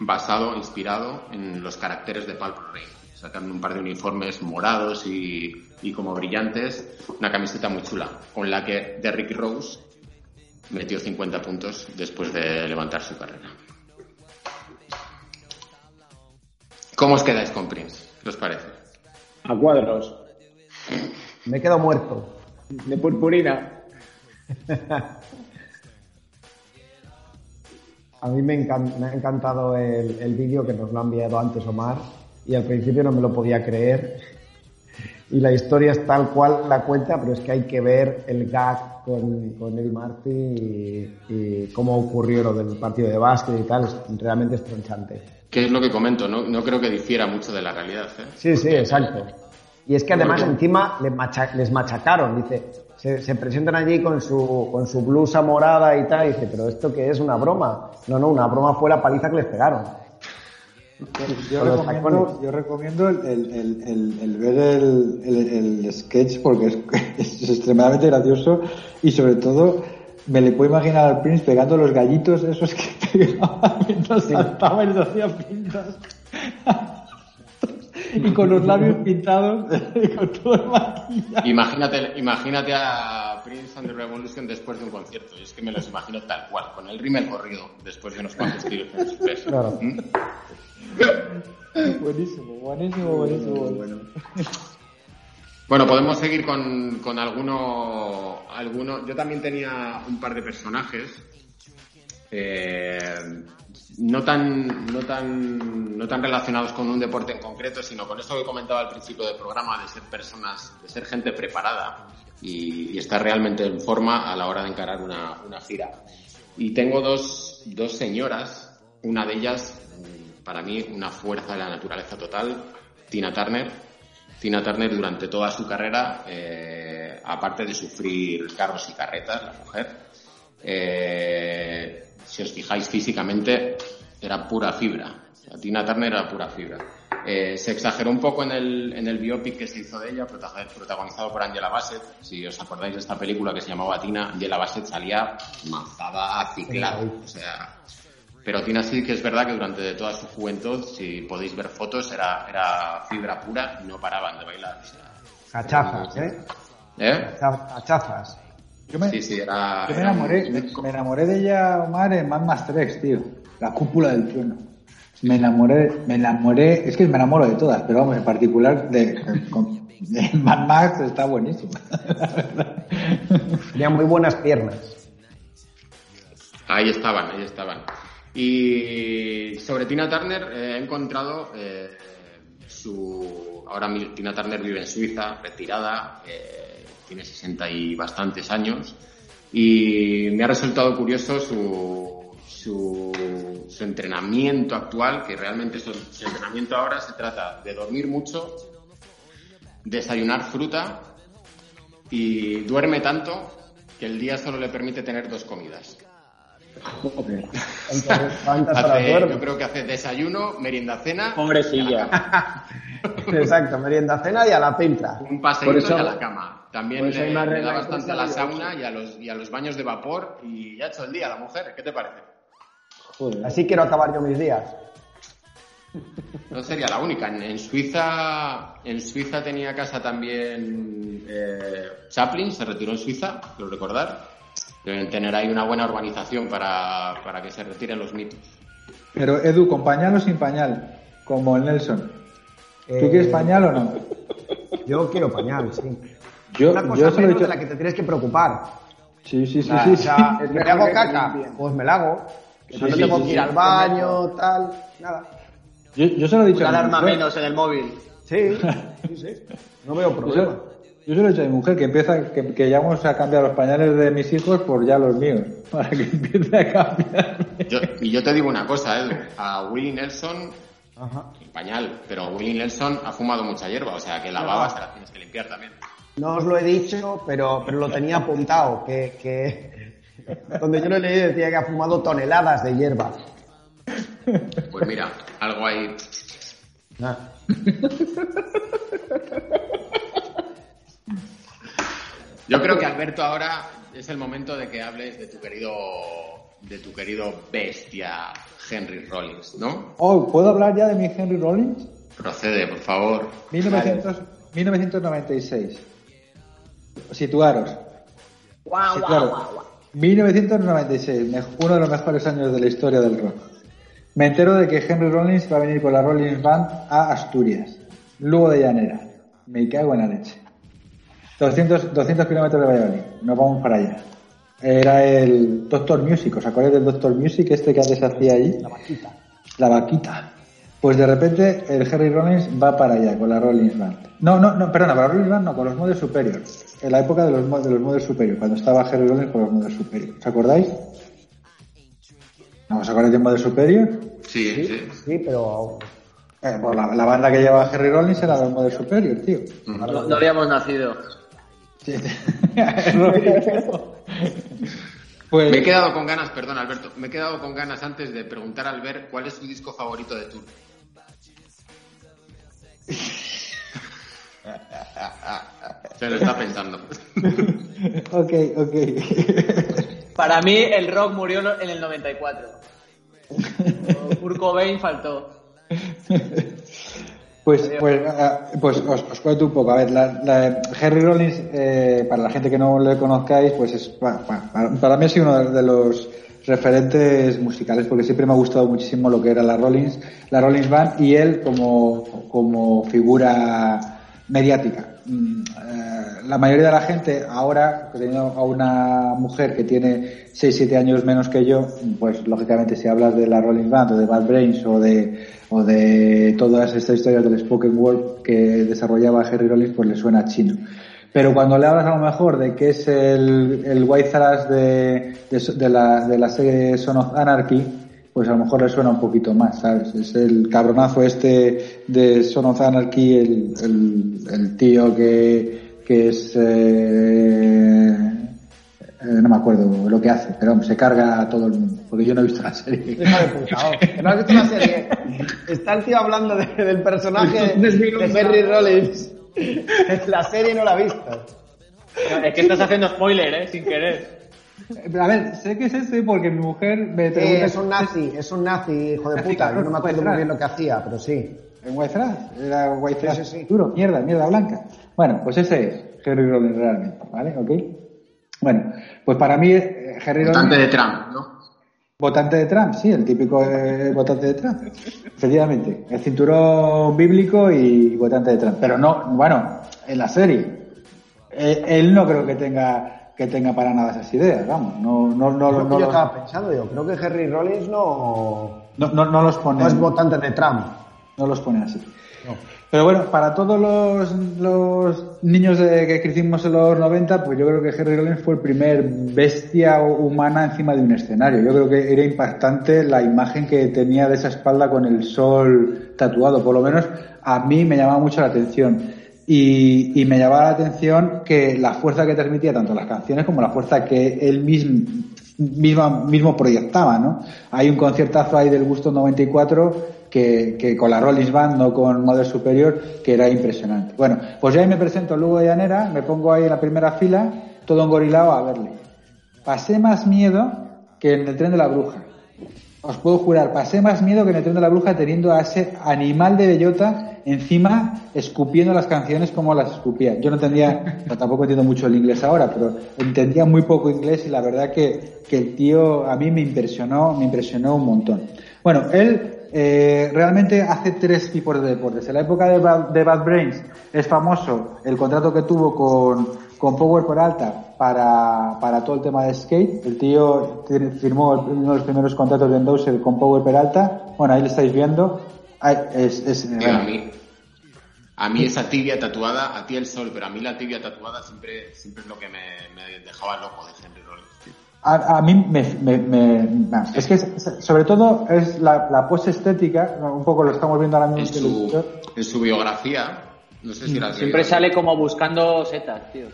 basado, inspirado en los caracteres de Pulp Rain. Sacaron un par de uniformes morados y, y como brillantes, una camiseta muy chula, con la que Derrick Rose metió 50 puntos después de levantar su carrera. ¿Cómo os quedáis con Prince? ¿Qué os parece? A cuadros. Me quedo muerto. De purpurina. A mí me, encan- me ha encantado el, el vídeo que nos lo ha enviado antes Omar y al principio no me lo podía creer. Y la historia es tal cual la cuenta, pero es que hay que ver el gag con, con Eddie Murphy y, y cómo ocurrió lo del partido de básquet y tal. Es realmente estronchante. ¿Qué es lo que comento? No, no creo que difiera mucho de la realidad. ¿eh? Sí, sí, exacto. Y es que además encima les, macha- les machacaron, dice, se, se presentan allí con su, con su blusa morada y tal, y dice, pero esto que es una broma. No, no, una broma fue la paliza que les pegaron. Yo los recomiendo, yo recomiendo el, el- el- el- ver el, sketch porque es, es extremadamente gracioso y sobre todo me le puedo imaginar al Prince pegando los gallitos esos que pegaba mientras saltaba y nos hacía pintas. Y con los labios pintados y con todo el maquillaje. Imagínate, imagínate a Prince and the Revolution después de un concierto. Y es que me los imagino tal cual, con el rímel corrido después de unos cuantos tiros en su peso. Claro. ¿Mm? Buenísimo, buenísimo, buenísimo. Bueno. Bueno, podemos seguir con, con alguno, alguno. Yo también tenía un par de personajes. eh, no tan, no tan, no tan relacionados con un deporte en concreto, sino con esto que comentaba al principio del programa de ser personas, de ser gente preparada y, estar realmente en forma a la hora de encarar una, una gira. Y tengo dos, dos señoras, una de ellas, para mí, una fuerza de la naturaleza total, Tina Turner. Tina Turner durante toda su carrera, eh, aparte de sufrir carros y carretas, la mujer, eh, si os fijáis físicamente, era pura fibra. Tina Turner era pura fibra. Eh, se exageró un poco en el, en el biopic que se hizo de ella, prota- protagonizado por Angela Bassett. Si os acordáis de esta película que se llamaba Tina, Angela Bassett salía manzada, ciclada. O sea, pero Tina sí que es verdad que durante toda su juventud, si podéis ver fotos, era, era fibra pura y no paraban de bailar. o sea, Cachazas, ¿eh? ¿Eh? Yo me, Sí, sí, era. yo me era enamoré, me, enamoré de ella, Omar, en Mad Max 3, tío. La cúpula del trueno. Me enamoré, me enamoré, es que me enamoro de todas, pero vamos, en particular de, de Mad Max está buenísima. la verdad. Tenía muy buenas piernas. Ahí estaban, ahí estaban. Y sobre Tina Turner eh, he encontrado eh, su... Ahora Tina Turner vive en Suiza, retirada, eh, tiene 60 y bastantes años. Y me ha resultado curioso su, su, su entrenamiento actual, que realmente su, su entrenamiento ahora se trata de dormir mucho, desayunar fruta y duerme tanto que el día solo le permite tener dos comidas. Entonces, ¿Cuántas horas Hace- duerme? yo creo que hace desayuno, merienda, cena, Pobrecilla. Exacto, merienda, cena y a la pinta. un paseíto eso- y a la cama. También le, da bastante a la sauna y a, los, y a los baños de vapor y ya ha hecho el día la mujer. ¿Qué te parece? Joder. Así quiero acabar yo mis días. No sería la única. En, en Suiza en Suiza tenía casa también eh, Chaplin, se retiró en Suiza, quiero recordar. Deben tener ahí una buena urbanización para, para que se retiren los mitos. Pero Edu, ¿con pañal o sin pañal? Como el Nelson. ¿Tú Eh, quieres pañal o no? Yo quiero pañal, sí. Yo, Una cosa yo menos dicho... de la que te tienes que preocupar. Sí, sí, sí, Ah, sí. o sí. sea, Es ¿me mejor hago caca? Pues me la hago. Sí, no sí, tengo sí, que sí. ir al baño, tal, nada. Yo, yo se lo he dicho Una alarma menos en el móvil. Sí, sí, sí. No veo problema. Yo se lo he dicho a mi mujer que empieza, que, que ya vamos a cambiar los pañales de mis hijos por ya los míos, para que empiece a cambiar. Yo- y yo te digo una cosa, Edu. A Willie Nelson, Ajá. el pañal, pero Willie Nelson ha fumado mucha hierba, o sea que la baba se la tienes que limpiar también. No os lo he dicho, pero, pero lo tenía apuntado, que, que donde yo lo leí decía que ha fumado toneladas de hierba. Pues mira, algo ahí. Ah. Yo creo que Alberto ahora es el momento de que hables de tu querido, de tu querido bestia Henry Rollins, ¿no? Oh, ¿puedo hablar ya de mi Henry Rollins? Procede, por favor. 1900 1996. Situaros. Situaros. 1996, me- uno de los mejores años de la historia del rock. Me entero de que Henry Rollins va a venir con la Rollins Band a Asturias, Lugo de Llanera. Me cago en la leche. 200, 200 kilómetros de Valladolid. Nos vamos para allá. Era el Doctor Music. ¿Os acordáis del Doctor Music este que antes hacía allí? La vaquita. La vaquita. Pues de repente el Henry Rollins va para allá con la Rollins Band. No, no, no, perdona, para la Rollins Band no, con los Model Superior. En la época de los, de los Model Superior, cuando estaba Henry Rollins con los Model Superior. ¿Os acordáis? ¿No os acordáis de Model Superior? Sí, sí. Sí, pero Eh, pues la, la banda que llevaba Henry Rollins era los Model Superior, tío. No, no habíamos nacido. Sí. pues Me he quedado con ganas, perdón Alberto, me he quedado con ganas antes de preguntar a Albert cuál es su disco favorito de Tour. Se lo está pensando. ok, ok. Para mí, el rock murió en el 94. Kurt Cobain faltó. Pues, pues, ah, pues os, cuento un poco. A ver, la, la- Rollins, eh, para la gente que no le conozcáis, pues es, pa- pa- para, para mí ha sido uno de los referentes musicales porque siempre me ha gustado muchísimo lo que era la Rollins, la Rollins Band y él como, como figura mediática. Mm, eh, La mayoría de la gente ahora, teniendo a una mujer que tiene 6-7 años menos que yo, pues lógicamente si hablas de la Rolling Band o de Bad Brains o de, o de todas estas historias del spoken word que desarrollaba Harry Rollins, pues le suena chino. Pero cuando le hablas a lo mejor de que es el, el White Thrash de, de, la, de la serie Son of Anarchy, pues a lo mejor le suena un poquito más, ¿sabes? Es el cabronazo este de Son of Anarchy, el, el tío que, que es eh, eh, no me acuerdo lo que hace, pero vamos, se carga a todo el mundo, porque yo no he visto la serie. Puta, no has visto la serie. Está el tío hablando de- del personaje de Henry Rollins. La serie no la ha visto. Es que estás haciendo spoiler, ¿eh? Sin querer. A ver, sé que es ese porque mi mujer me Sí, pregunta... es un nazi, es un nazi, hijo de puta. Yo no me acuerdo muy bien lo que hacía, pero sí. En White Thrash, era White Thrash Sí, sí, sí. duro, mierda, mierda blanca. Bueno, pues ese es Henry Rollins realmente, ¿vale? ¿Ok? Bueno, pues para mí eh, Henry Votante Rollins... de Trump, ¿no? Votante de Trump, sí, el típico eh, votante de Trump. Efectivamente, el cinturón bíblico y votante de Trump. Pero no, bueno, en la serie, eh, él no creo que tenga que tenga para nada esas ideas, vamos, no, no, no, Lo no, que yo no, estaba pensando, yo creo que Henry Rollins no, no, no- no los pone, no es votante de Trump. No los pone así. Pero bueno, para todos los, los niños de, que crecimos en los 90, pues yo creo que Henry Rollins fue el primer bestia humana encima de un escenario. Yo creo que era impactante la imagen que tenía de esa espalda con el sol tatuado. Por lo menos a mí me llamaba mucho la atención. Y, y me llamaba la atención que la fuerza que transmitía tanto las canciones como la fuerza que él mismo, mismo, mismo proyectaba, ¿no? Hay un conciertazo ahí del Gusto 94 que, que con la Rollins Band, no con Mother Superior, que era impresionante. Bueno, pues yo ahí me presento luego de llanera, me pongo ahí en la primera fila, todo engorilado a verle. Pasé más miedo que en el tren de la bruja. Os puedo jurar, pasé más miedo que en el tren de la bruja teniendo a ese animal de bellota encima escupiendo las canciones como las escupía. Yo no entendía, tampoco entiendo mucho el inglés ahora, pero entendía muy poco inglés y la verdad que, que el tío a mí me impresionó, me impresionó un montón. Bueno, él eh, realmente hace tres tipos de deportes. En la época de Bad, de Bad Brains es famoso el contrato que tuvo con, con Power Peralta para, para todo el tema de skate. El tío firmó uno de los primeros contratos de Endoser con Power Peralta. Bueno, ahí lo estáis viendo. Ay, es, es- Tío, a mí, a mí esa tibia tatuada, a ti el sol, pero a mí la tibia tatuada siempre, siempre es lo que me, me dejaba loco de Henry Rollins. A, a mí me, me- me- es que es- sobre todo es la, la pose estética, un poco lo estamos viendo ahora En mismo. en su, en su biografía, no sé si la has Siempre leído. sale como buscando setas, tío.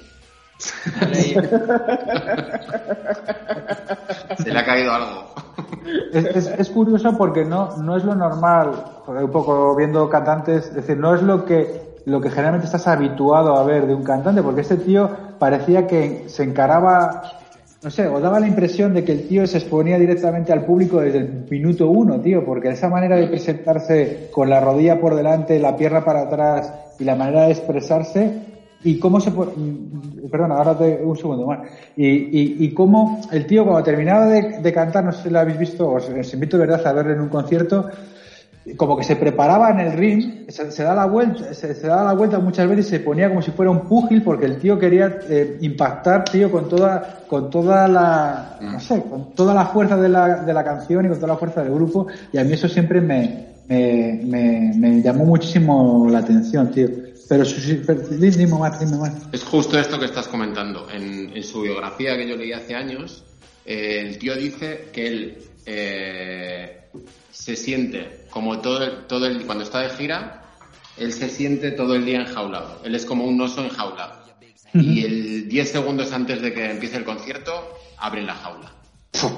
Se le ha caído algo. Es, es- es curioso porque no, no es lo normal, un poco viendo cantantes, es decir, no es lo que, lo que generalmente estás habituado a ver de un cantante, porque este tío parecía que se encaraba, no sé, o daba la impresión de que el tío se exponía directamente al público desde el minuto uno, tío, porque esa manera de presentarse con la rodilla por delante, la pierna para atrás y la manera de expresarse, y cómo se mm, perdona ahora te, un segundo más y, y, cómo el tío cuando terminaba de, de cantar no sé si lo habéis visto os, os invito de verdad a verlo en un concierto como que se preparaba en el ring se, da la vuelta se, se daba la vuelta muchas veces y se ponía como si fuera un púgil porque el tío quería eh, impactar tío con toda con toda la no sé con toda la fuerza de la, de la canción y con toda la fuerza del grupo. Y a mí eso siempre me me, me, llamó muchísimo la atención tío. Pero dime más. Es justo esto que estás comentando. En, en su biografía que yo leí hace años, eh, el tío dice que él eh, se siente como todo el, todo el cuando está de gira, él se siente todo el día enjaulado. Él es como un oso enjaulado. Y el 10 segundos antes de que empiece el concierto, abren la jaula.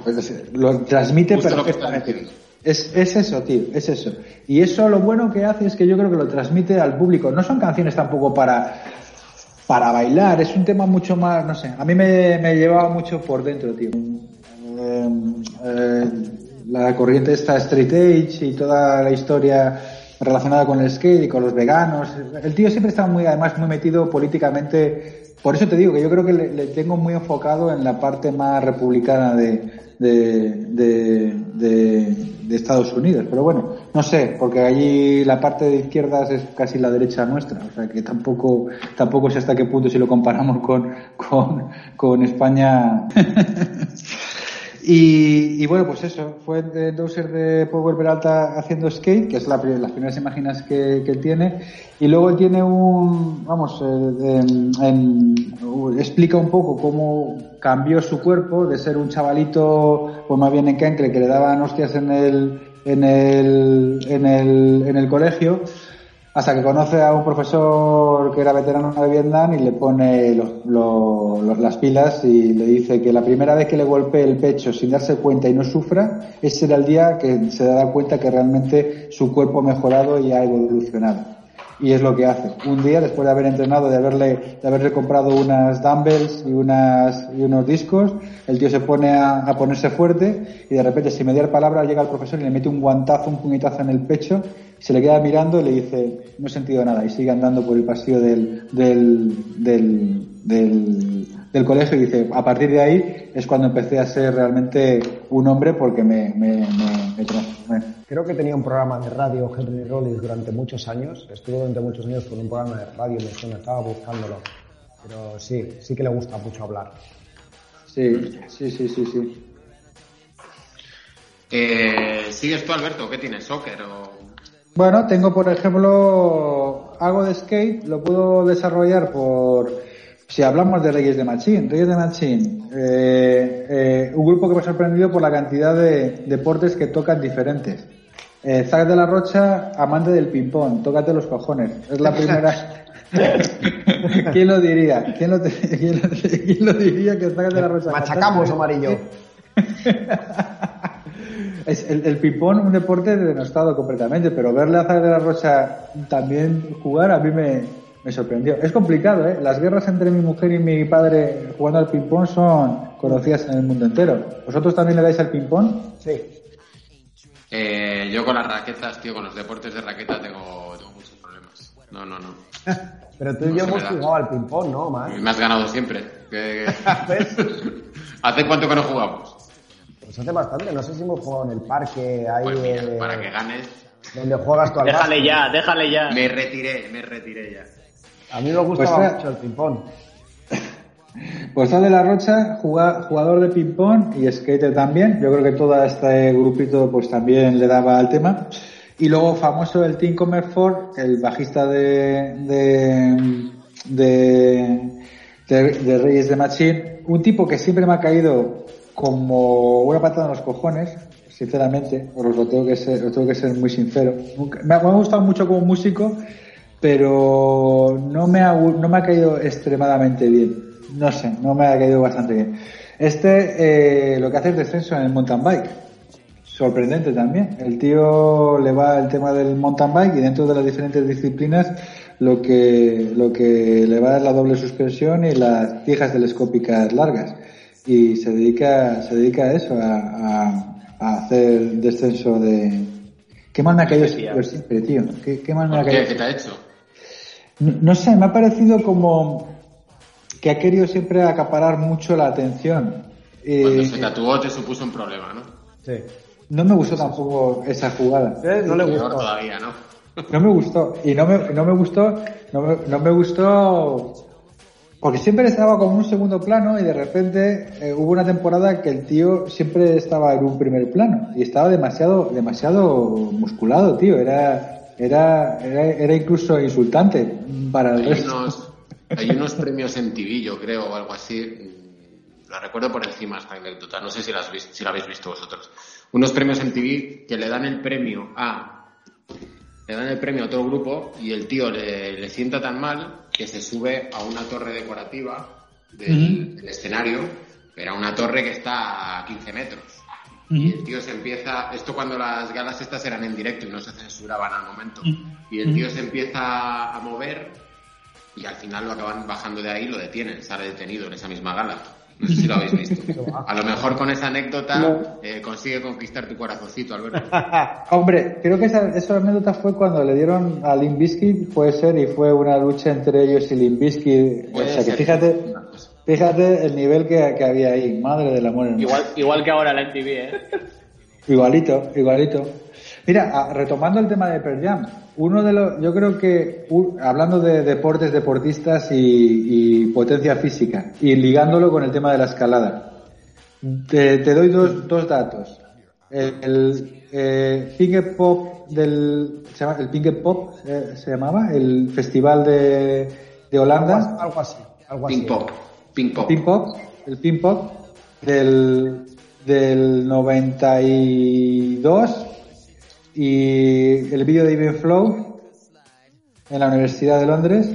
Pues, lo transmite Justo lo que perfectamente. Es, es eso, tío, es eso. Y eso lo bueno que hace es que yo creo que lo transmite al público. No son canciones tampoco para, para bailar, es un tema mucho más, no sé, a mí me, me llevaba mucho por dentro, tío. Eh, eh, la corriente esta Straight Age y toda la historia relacionada con el skate y con los veganos. El tío siempre está muy, además, muy metido políticamente. Por eso te digo que yo creo que le, tengo muy enfocado en la parte más republicana de, de, de, de- de Estados Unidos. Pero bueno, no sé, porque allí la parte de izquierdas es casi la derecha nuestra. O sea que tampoco, tampoco sé hasta qué punto si lo comparamos con, con, con España. Y, bueno, pues eso, fue de Dozer de Power Peralta haciendo skate, que es la, las primeras imágenes que, que tiene, y luego él tiene un, vamos, eh, en- en- u- explica un poco cómo cambió su cuerpo de ser un chavalito, pues más bien en Cancre, que le daban hostias en el, en el, en el, en el colegio, Hasta que conoce a un profesor que era veterano de Vietnam y le pone los- lo- los- las pilas y le dice que la primera vez que le golpee el pecho sin darse cuenta y no sufra, ese será el día que se dará cuenta que realmente su cuerpo ha mejorado y ha evolucionado. Y es lo que hace. Un día, después de haber entrenado, de haberle, de haberle comprado unas dumbbells y, unas, y unos discos, el tío se pone a, a ponerse fuerte y de repente, sin mediar palabra, llega el profesor y le mete un guantazo, un puñetazo en el pecho, se le queda mirando y le dice, no he sentido nada, y sigue andando por el pasillo del, del, del, del, del colegio y dice, a partir de ahí es cuando empecé a ser realmente un hombre porque me, me, me, me transformé. Creo que tenía un programa de radio Henry Rollins durante muchos años. Estuvo durante muchos años con un programa de radio, me suena, estaba buscándolo. Pero sí, sí que le gusta mucho hablar. Sí, sí, sí, sí, sí. Eh, ¿Sigues tú, Alberto? ¿Qué tienes? ¿Soccer o...? Bueno, tengo por ejemplo algo de skate, lo puedo desarrollar por, si hablamos de Reyes de Machín, Reyes de Machín, eh, eh, un grupo que me ha sorprendido por la cantidad de deportes que tocan diferentes. Eh, de la Rocha, amante del ping-pong, tócate los cojones. Es la primera. ¿Quién lo diría? ¿Quién lo, quién lo- quién lo diría que Zack de la Rocha? Machacamos, amarillo. Es el, el ping-pong un deporte denostado completamente, pero verle a Zack de la Rocha también jugar a mí me, me sorprendió. Es complicado, ¿eh? Las guerras entre mi mujer y mi padre jugando al ping-pong son conocidas en el mundo entero. ¿Vosotros también le dais al ping-pong? Sí. Eh, yo con las raquetas, tío, con los deportes de raqueta tengo, tengo muchos problemas. No, no, no. Pero tú y No yo hemos jugado al ping-pong, ¿no, Mar? Me has ganado siempre. ¿Qué- ¿Ves? ¿Hace cuánto que no jugamos? Pues hace bastante, no sé si hemos jugado en el parque, ahí Pues mira, eh, para que ganes, donde juegas tú al Déjale ya, déjale ya. me retiré, me retiré ya. A mí me gustaba Pues, mucho el ping-pong. Pues de la Rocha, juga- jugador de ping-pong y skater también. Yo creo que todo este grupito pues también le daba al tema. Y luego famoso el Tim Comerford, el bajista de, de, de, de- de Reyes de Machine. Un tipo que siempre me ha caído como una patada en los cojones, sinceramente, os lo tengo que ser, os tengo que ser muy sincero. Nunca- me ha gustado mucho como músico, pero no me ha, no me ha caído extremadamente bien. No sé, no me ha caído bastante bien. Este eh, lo que hace es descenso en el mountain bike. Sorprendente también. El tío le va el tema del mountain bike y dentro de las diferentes disciplinas lo que, lo que le va es la doble suspensión y las tijas telescópicas largas. Y se dedica, se dedica a eso, a, a- a hacer descenso de... ¿Qué mal me ha caído siempre, tío? ¿Qué, qué mal me ha ¿Por caído? qué? ¿Qué te ha hecho? No, no sé, me ha parecido como que ha querido siempre acaparar mucho la atención. Y Cuando se tatuó te supuso un problema, ¿no? Sí. no me gustó tampoco esa jugada. ¿Eh? No le gustó. todavía, ¿no? No me gustó. Y no me, no me gustó, no me, no me gustó porque siempre estaba como en un segundo plano y de repente eh, hubo una temporada que el tío siempre estaba en un primer plano y estaba demasiado, demasiado musculado, tío. Era, era, era, era incluso insultante para el Hay resto. unos, hay unos premios en TV, yo creo, o algo así. mm, La recuerdo por encima esta anécdota. No sé si la, has vis- si la habéis visto vosotros. Unos premios en TV que le dan el premio a. Le dan el premio a otro grupo y el tío le, le sienta tan mal que se sube a una torre decorativa del, del escenario. Era una torre que está a 15 metros. Y el tío se empieza, esto cuando las galas estas eran en directo y no se censuraban al momento, y el tío se empieza a mover y al final lo acaban bajando de ahí y lo detienen, sale detenido en esa misma gala. No sé si lo habéis visto. A lo mejor con esa anécdota eh, consigue conquistar tu corazoncito, Alberto. Hombre, creo que esa, esa anécdota fue cuando le dieron a Limp Bizkit, puede ser, y fue una lucha entre ellos y Limp Bizkit. O sea que fíjate, fíjate el nivel que, que había ahí, madre del amor hermoso. Igual, igual que ahora la MTV, ¿eh? Igualito, igualito. Mira, retomando el tema de Pearl Jam, uno de los, yo creo que, hablando de deportes, deportistas y, y potencia física, y ligándolo con el tema de la escalada, te, te doy dos, dos datos. El, el, eh, Finger Pop del, se llama, el Finger Pop eh, se llamaba, el festival de, de Holanda, Algo así. Algo así. Ping pop, ping el Pin Pop del, del 92 y el vídeo de Even Flow en la Universidad de Londres.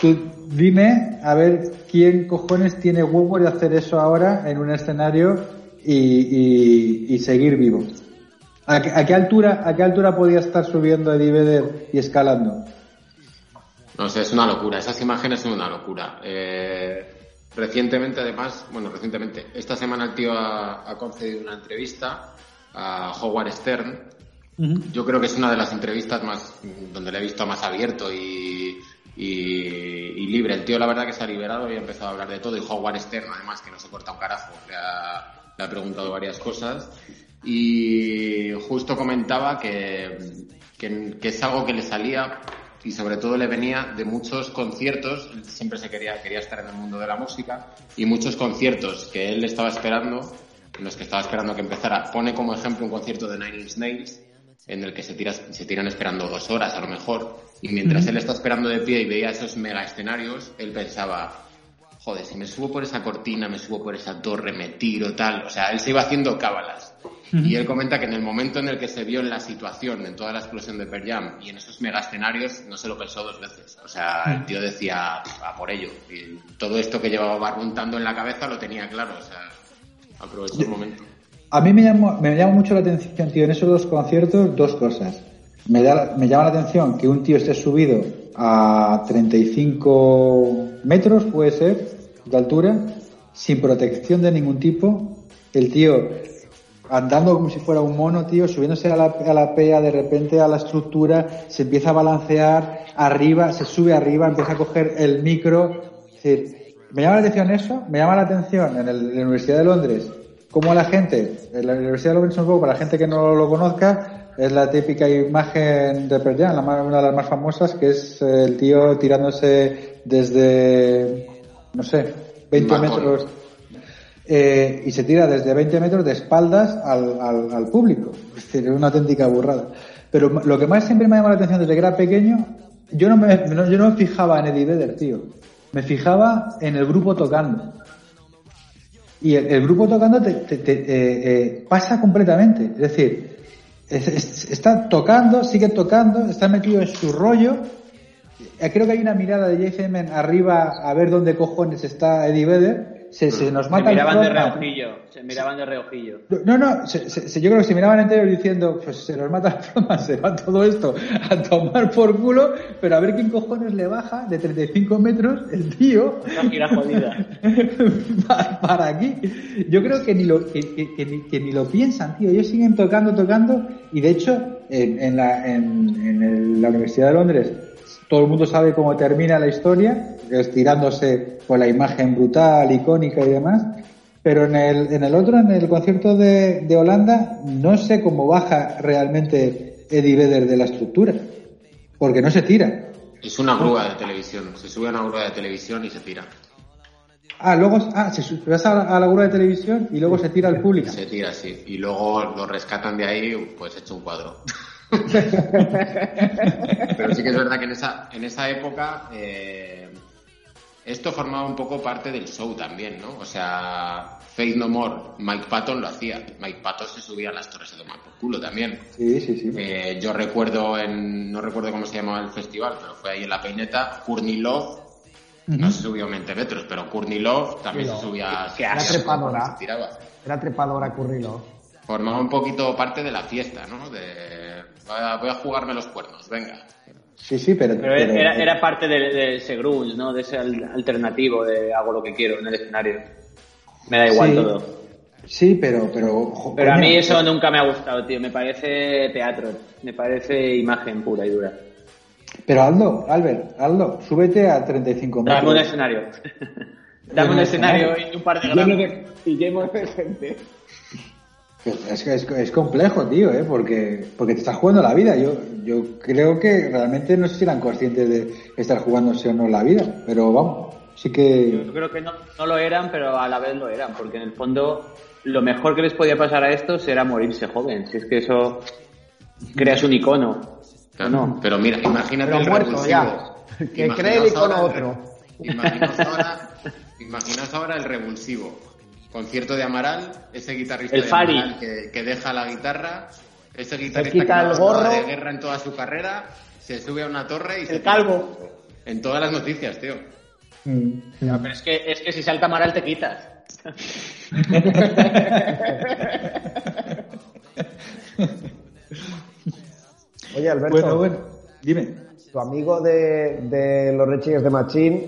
Tú dime a ver quién cojones tiene huevos de hacer eso ahora en un escenario y, y- seguir vivo. ¿A qué, a qué altura, ¿A qué altura podía estar subiendo Eddie Vedder y escalando? No sé, es una locura. Esas imágenes son una locura. Eh, recientemente, además, bueno, recientemente, esta semana el tío ha, ha concedido una entrevista a Howard Stern. Yo creo que es una de las entrevistas más donde le he visto más abierto y, y, y libre. El tío, la verdad, que se ha liberado y ha empezado a hablar de todo. Y Howard Stern, además, que no se corta un carajo, le ha, le ha preguntado varias cosas. Y justo comentaba que, que, que es algo que le salía y sobre todo le venía de muchos conciertos, él siempre se quería, quería estar en el mundo de la música, y muchos conciertos que él estaba esperando, en los que estaba esperando que empezara. Pone como ejemplo un concierto de Nine Inch Nails, en el que se, tira, se tiran esperando dos horas a lo mejor, y mientras él está esperando de pie y veía esos mega escenarios, él pensaba, joder, si me subo por esa cortina, me subo por esa torre, me tiro, tal. O sea, él se iba haciendo cábalas. Y él comenta que en el momento en el que se vio en la situación, en toda la explosión de Pearl Jam y en esos mega escenarios, no se lo pensó dos veces. O sea, el tío decía, a por ello. Y todo esto que llevaba barruntando en la cabeza lo tenía claro. O sea, aprovechó el momento. A mí me llama, me llama mucho la atención, tío, en esos dos conciertos, dos cosas. Me, da, me llama la atención que un tío esté subido a 35 metros, puede ser, de altura, sin protección de ningún tipo. El tío andando como si fuera un mono, tío, subiéndose a la, a la pea, de repente a la estructura, se empieza a balancear arriba, se sube arriba, empieza a coger el micro. Es decir, me llama la atención eso, me llama la atención en, el- en la Universidad de Londres, cómo la gente, en la Universidad de Londres, un poco, para la gente que no lo conozca, es la típica imagen de Pearl Jam, una de las más famosas, que es el tío tirándose desde, no sé, 20 balcón. metros eh, y se tira desde 20 metros de espaldas al, al, al público. Es decir, es una auténtica burrada. Pero lo que más siempre me ha llamado la atención desde que era pequeño, yo no me, no- yo no me fijaba en Eddie Vedder, tío. Me fijaba en el grupo tocando. Y el, el grupo tocando te, te- te, eh, eh, pasa completamente. Es decir, es- es- está tocando, sigue tocando, está metido en su rollo. Eh, Creo que hay una mirada de Jason arriba a ver dónde cojones está Eddie Vedder. Se, se nos Se mata el miraban de reojillo, se miraban de reojillo. No, no, se- se- se- yo creo que se miraban enteros diciendo, pues se nos mata la flama, se va todo esto a tomar por culo, pero a ver quién cojones le baja de 35 metros el tío Una gira jodida. para, para aquí. Yo creo que ni lo que, que- que ni, que ni lo piensan, tío. Ellos siguen tocando, tocando, y de hecho, en, en la, en, en el- la Universidad de Londres, todo el mundo sabe cómo termina la historia, que es tirándose con la imagen brutal, icónica y demás. Pero en el, en el otro, en el concierto de, de Holanda, no sé cómo baja realmente Eddie Vedder de la estructura. Porque no se tira. Es una grúa de televisión. Se sube a una grúa de televisión y se tira. Ah, luego, ah, se su- vas a, la- a la grúa de televisión y luego se tira al público. Se tira, sí. Y luego lo rescatan de ahí, pues hecho un cuadro. Pero sí que es verdad que en esa, en esa época eh, esto formaba un poco parte del show también, ¿no? O sea, Faith No More, Mike Patton lo hacía. Mike Patton se subía a las torres de tomar por culo también. Sí, sí, sí. Eh, yo recuerdo en, no recuerdo cómo se llamaba el festival, pero fue ahí en la peineta, Courtney Love, no se subió 20 metros, pero Courtney Love también se subía, Qué subía asco. trepadora. tiraba. Era trepadora Currilo. Formaba un poquito parte de la fiesta, ¿no? De, voy a jugarme los cuernos, venga. Sí, sí, pero... Pero pero- era, era parte de, de ese grunge, ¿no? De ese al- alternativo de hago lo que quiero en el escenario. Me da igual Sí. todo. Sí, pero... Pero, Pero a mí eso nunca me ha gustado, tío. Me parece teatro. Me parece imagen pura y dura. Pero Aldo, Albert, Aldo, súbete a 35 metros. Dame un escenario. Dame un escenario y un par de gramos. de, y lleno de gente. Es, que es, es complejo, tío, ¿eh? Porque, porque te estás jugando la vida. Yo, yo creo que realmente no sé si eran conscientes de estar jugándose o no la vida, pero vamos, sí que... Yo creo que no, no lo eran, pero a la vez lo eran, porque en el fondo lo mejor que les podía pasar a estos era morirse joven. Si es que eso creas un icono. Claro. No. Pero mira, imagínate Pero el muerto revulsivo. ya. Que cree el icono ahora otro. Imaginaos ahora, imaginaos ahora el revulsivo. Concierto de Amaral, ese guitarrista El de Fari. Amaral que, que deja la guitarra, ese guitarrista quita que el no gorro. de guerra en toda su carrera, se sube a una torre y se El calvo. En todas las noticias, tío. Ya, pero es que, es que si salta Amaral te quitas. Oye, Alberto, Bueno, bueno, dime. tu amigo de, de los Rechillas de Machín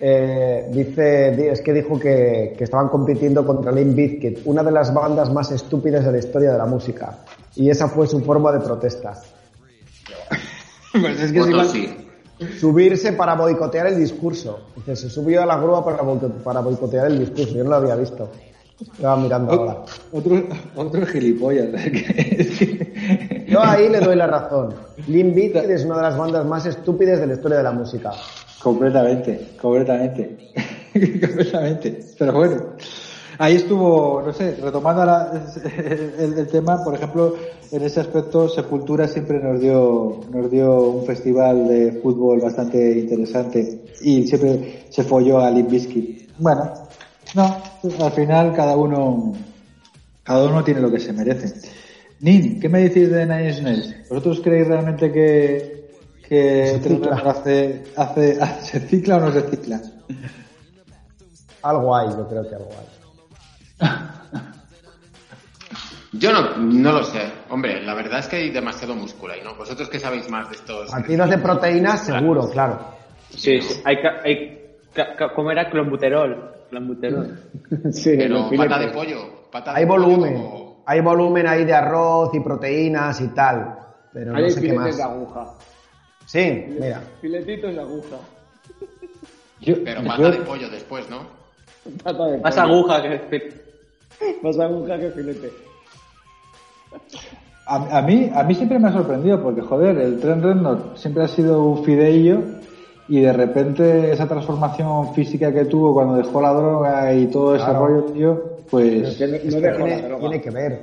eh, dice, di- es que dijo que, que estaban compitiendo contra Limp Bizkit, una de las bandas más estúpidas de la historia de la música. Y esa fue su forma de protesta. Pues es que igual- sí. Subirse para boicotear el discurso. Dice, se subió a la grúa para, para boicotear el discurso. Yo no lo había visto. Estaba mirando ahora. Otro, otro gilipollas. Que- Yo ahí le doy la razón. Limp Bizkit es una de las bandas más estúpidas de la historia de la música. Completamente, completamente. completamente. Pero bueno, ahí estuvo, no sé, retomando el, tema, por ejemplo, en ese aspecto, Sepultura siempre nos dio, nos dio un festival de fútbol bastante interesante y siempre se folló a Limp. Bueno, no, al final cada uno, cada uno tiene lo que se merece. Nin, ¿qué me decís de Nine Inch Nails? ¿Vosotros creéis realmente que, que hace, hace, se cicla o no se cicla? Algo hay, yo creo que algo hay. Yo no, no lo sé. Hombre, la verdad es que hay demasiado músculo ahí, ¿no? Vosotros que sabéis más de estos... Batidos de proteínas, seguro, claro. Sí, sí. Hay, hay ¿Cómo era? Clombuterol. Clombuterol. Sí, Pero pata de pollo. Pata de Hay pollo volumen. como- Hay volumen ahí de arroz y proteínas y tal. Pero Ahí no hay sé qué más. de aguja. Sí, mira. Filetitos de aguja. Yo, Pero yo- pata de pollo después, ¿no? Pata de Más pollo. aguja que... Más aguja que filete. a, a mí, a mí siempre me ha sorprendido porque, joder, el Trent Reznor siempre ha sido un fideillo y de repente esa transformación física que tuvo cuando dejó la droga y todo ese Claro. rollo, tío, pues... Es que no, no dejo la Tiene, droga. tiene que ver.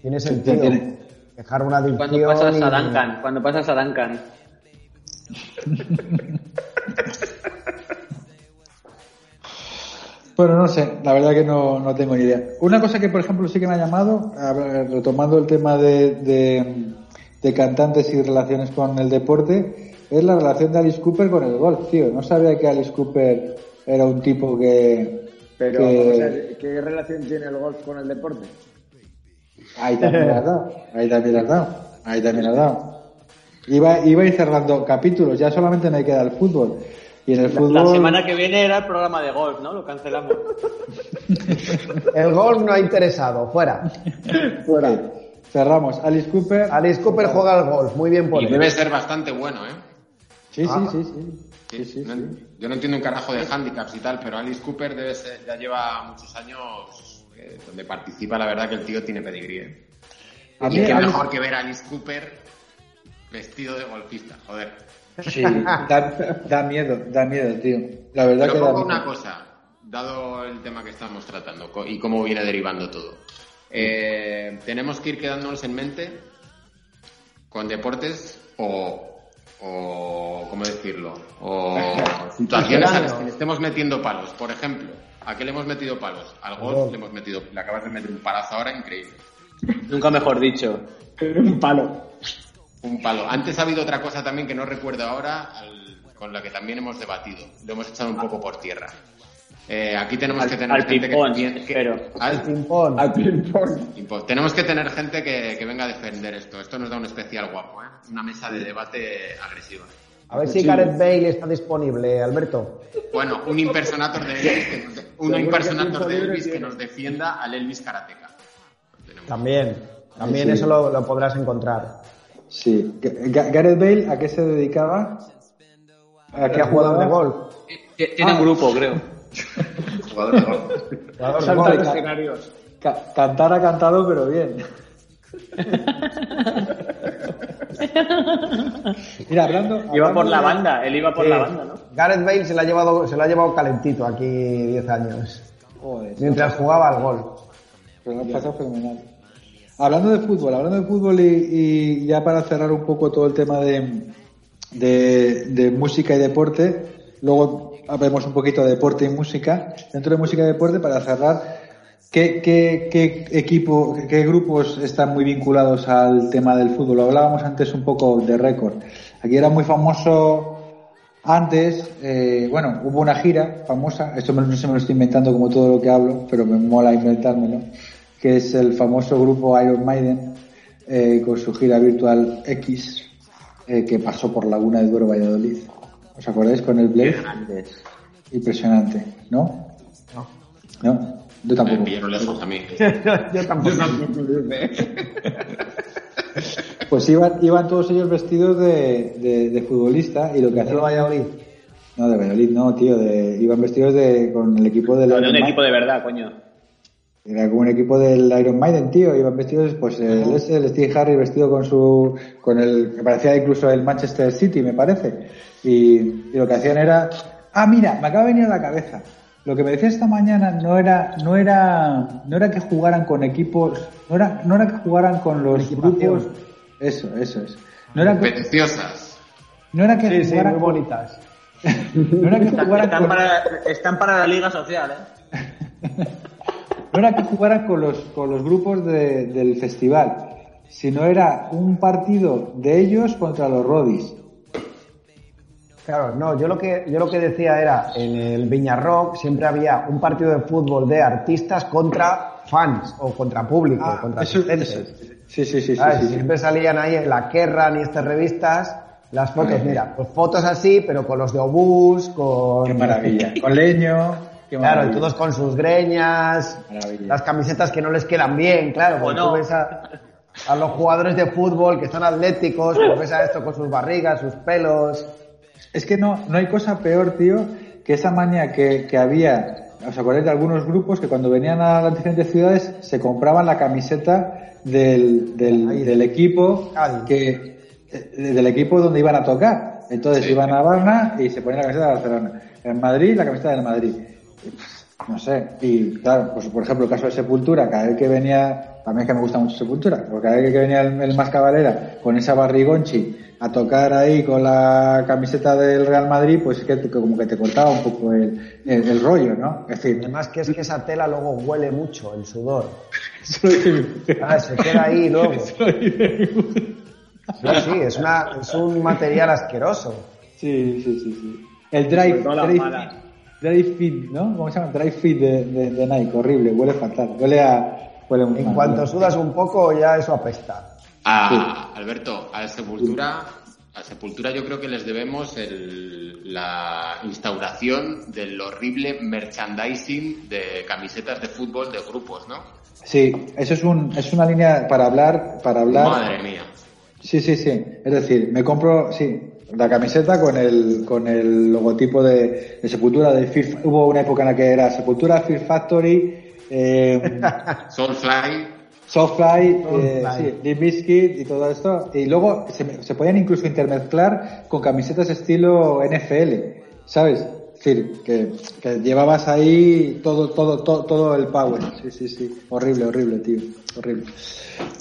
Tiene sentido. tiene. Dejar una adicción. Cuando pasas y- a Duncan. Cuando pasas a Duncan. Bueno, no sé, la verdad que no, no tengo ni idea. Una cosa que, por ejemplo, sí que me ha llamado, retomando el tema de, de, de cantantes y relaciones con el deporte, es la relación de Alice Cooper con el golf, tío. No sabía que Alice Cooper era un tipo que... Pero, que- o sea, ¿qué relación tiene el golf con el deporte? Ahí también lo has dado, ahí también lo has dado, ahí también lo has dado. Iba, iba a ir cerrando capítulos, ya solamente me queda el fútbol. Y en el La, fútbol... la semana que viene era el programa de golf, ¿no? Lo cancelamos. El golf no ha interesado. Fuera. Fuera. Cerramos. Alice Cooper... Alice Cooper juega al golf. Muy bien por Y él. debe ser bastante bueno, ¿eh? Sí, Ah. sí, sí, sí. Sí, sí, No- sí. Yo no entiendo un carajo de handicaps y tal, pero Alice Cooper debe ser, ya lleva muchos años eh, donde participa, la verdad que el tío tiene pedigrí. ¿eh? A y mí qué mejor que ver a Alice Cooper vestido de golfista, joder. Sí, da, da miedo, da miedo, tío. La verdad Pero que da pongo miedo. una cosa, dado el tema que estamos tratando y cómo viene derivando todo. Eh, tenemos que ir quedándonos en mente con deportes o, o ¿cómo decirlo? O situaciones a las que le estemos metiendo palos. Por ejemplo, ¿a qué le hemos metido palos? Al golf le hemos metido, le acabas de meter un palazo ahora increíble. Nunca mejor dicho. Un palo. Un palo. Antes ha habido otra cosa también que no recuerdo ahora, al- con la que también hemos debatido. Lo hemos echado un poco por tierra. Eh, aquí tenemos Al, que tener al gente ping-pong, que, que- pero... al- Ping-pong. Al ping-pong. Tenemos que tener gente que, que venga a defender esto. Esto nos da un especial guapo, ¿eh? Una mesa de debate agresiva. A ver si Gareth Bale está disponible, Alberto. Bueno, un impersonator de Elvis, que nos, de- un impersonator de Elvis que nos defienda al Elvis Karateka. También. También eso lo, lo podrás encontrar. Sí. Ga- Gareth Bale, ¿a qué se dedicaba? ¿A qué Era jugador de golf. T- Tiene un grupo, creo. Jugador de golf. Jugador de Saltar escenarios. Ca- cantar ha cantado, pero bien. Mira, hablando. Iba por la de- banda, él iba por Sí. la banda, ¿no? Gareth Bale se lo ha llevado, se lo ha llevado calentito aquí 10 años. Joder, Mientras jugaba al. Pero fenomenal. Hablando de fútbol, hablando de fútbol y, y ya para cerrar un poco todo el tema de, de, de música y deporte, luego hablemos un poquito de deporte y música. Dentro de música y deporte, para cerrar, ¿Qué, qué, qué equipo, qué grupos están muy vinculados al tema del fútbol? Lo hablábamos antes un poco de récord. Aquí era muy famoso antes, eh, bueno, hubo una gira famosa, esto no se me lo estoy inventando como todo lo que hablo, pero me mola inventármelo, que es el famoso grupo Iron Maiden, eh, con su gira virtual X, eh, que pasó por Laguna de Duero, Valladolid. ¿Os acordáis con el Blade? Impresionante, ¿no? No. ¿No? Yo Me tampoco. pillaron lejos a mí. Yo tampoco. Pues iban, iban todos ellos vestidos de, de, de futbolista y lo que ¿De hacían... Valladolid? No, de Valladolid no, tío, de, iban vestidos de, con el equipo del No, de un equipo de verdad, coño. Era como un equipo del Iron Maiden, tío, iban vestidos, pues el, ese, el Steve Harris vestido con su, con el, que parecía incluso el Manchester City, me parece. Y, y lo que hacían era, ah, mira, me acaba de venir a la cabeza. Lo que me decía esta mañana no era, no era, no era que jugaran con equipos, no era, no era que jugaran con los grupos, eso, eso es. No era que, no era que Sí, sí, jugaran muy con- bonitas. no era que jugaran Están con- para, están para la liga social, ¿eh? no era que jugaran con los, con los grupos de- del festival, sino era un partido de ellos contra los Rodis. Claro, no, yo lo que yo lo que decía era en el Viña Rock siempre había un partido de fútbol de artistas contra fans o contra público, contra Ah, eso, asistentes. eso. Sí, sí, sí, sí, ¿Sabes? sí, sí. Siempre salían ahí en la Kerrang y estas revistas las fotos, mira, pues fotos así, pero con los de obús, con... Qué maravilla. Con leño. Qué Claro, y todos con sus greñas, Maravilla. las camisetas que no les quedan bien, claro, cuando no. tú ves a, a los jugadores de fútbol que son atléticos, pues ves a esto con sus barrigas, sus pelos... Es que no, no hay cosa peor, tío, que esa maña que, que había, ¿os acordáis de algunos grupos que cuando venían a las diferentes ciudades se compraban la camiseta del, del, equipo que eh, del equipo donde iban a tocar. Entonces Sí. iban a Barna y se ponían la camiseta de Barcelona. En Madrid, la camiseta del Madrid. Pues, No sé. Y claro, pues por ejemplo, el caso de Sepultura, cada vez que venía, a mí es que me gusta mucho Sepultura, porque cada vez que venía el, el más cabalera con esa barrigonchi a tocar ahí con la camiseta del Real Madrid, pues es que te- como que te cortaba un poco el, el- el rollo, ¿no? Es decir, Además que es que esa tela luego huele mucho, el sudor. Ah, se queda ahí luego. Sí, sí, es, una, es un material asqueroso. Sí, sí, sí, sí. El Drive, drive, drive Fit, ¿no? ¿Cómo se llama? Drive Fit de, de, de Nike, horrible, huele fatal. Huele a... Huele muy En mal. cuanto sudas un poco, ya eso apesta. A, Alberto, a Sepultura, a Sepultura yo creo que les debemos el- la instauración del horrible merchandising de camisetas de fútbol de grupos, ¿no? Sí, eso es, un, es una línea para hablar, para hablar. Madre mía. Sí, sí, sí. Es decir, me compro, sí, la camiseta con el, con el logotipo de, de Sepultura de Fear- Hubo una época en la que era Sepultura, Fear Factory, eh, Soulfly, Soulfly, eh, sí, Limp Bizkit y todo esto. Y luego se, se podían incluso intermezclar con camisetas estilo NFL, ¿sabes? Es decir, que, que llevabas ahí todo, todo, todo, todo el power. Sí, sí, sí. Horrible, horrible, tío. Horrible.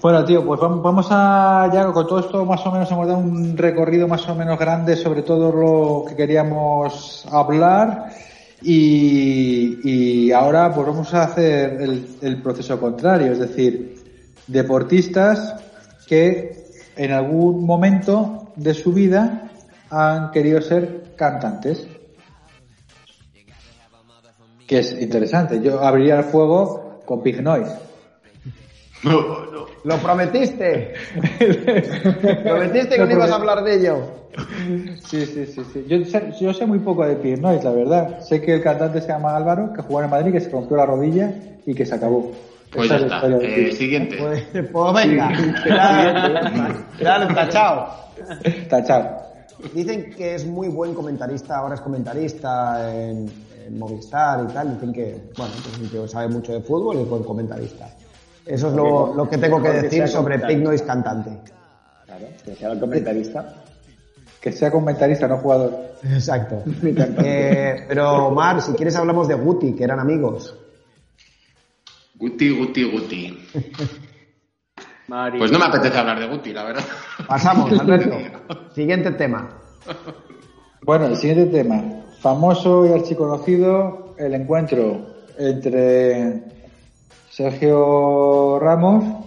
Bueno, tío, pues vamos, vamos a, ya con todo esto más o menos hemos dado un recorrido más o menos grande sobre todo lo que queríamos hablar. Y, y ahora pues vamos a hacer el, el proceso contrario, es decir, deportistas que en algún momento de su vida han querido ser cantantes. Que es interesante. Yo abriría el fuego con Pig Noise. No, no. ¿Lo prometiste? ¿Prometiste que no ibas a hablar de ello? Sí, sí, sí, sí. Yo sé, yo sé muy poco de Pig Noise, la verdad. Sé que el cantante se llama Álvaro, que jugó en Madrid, que se rompió la rodilla y que se acabó. Pues ya está. Eh, siguiente. Pues, pues venga, lo tachado. Tachado. Dicen que es muy buen comentarista, ahora es comentarista en, en Movistar y tal. Dicen que, bueno, pues un tío que sabe mucho de fútbol y es buen comentarista. Eso es lo, lo que tengo que decir sobre. Pig Noise cantante. Claro, que sea el comentarista. Que sea comentarista, no jugador. Exacto. Eh, pero Omar, si quieres hablamos de Guti, que eran amigos. Guti, Guti, Guti. Pues no me apetece hablar de Guti, la verdad. Pasamos, Alberto. Siguiente tema. Bueno, el siguiente tema. Famoso y archiconocido el encuentro entre Sergio Ramos.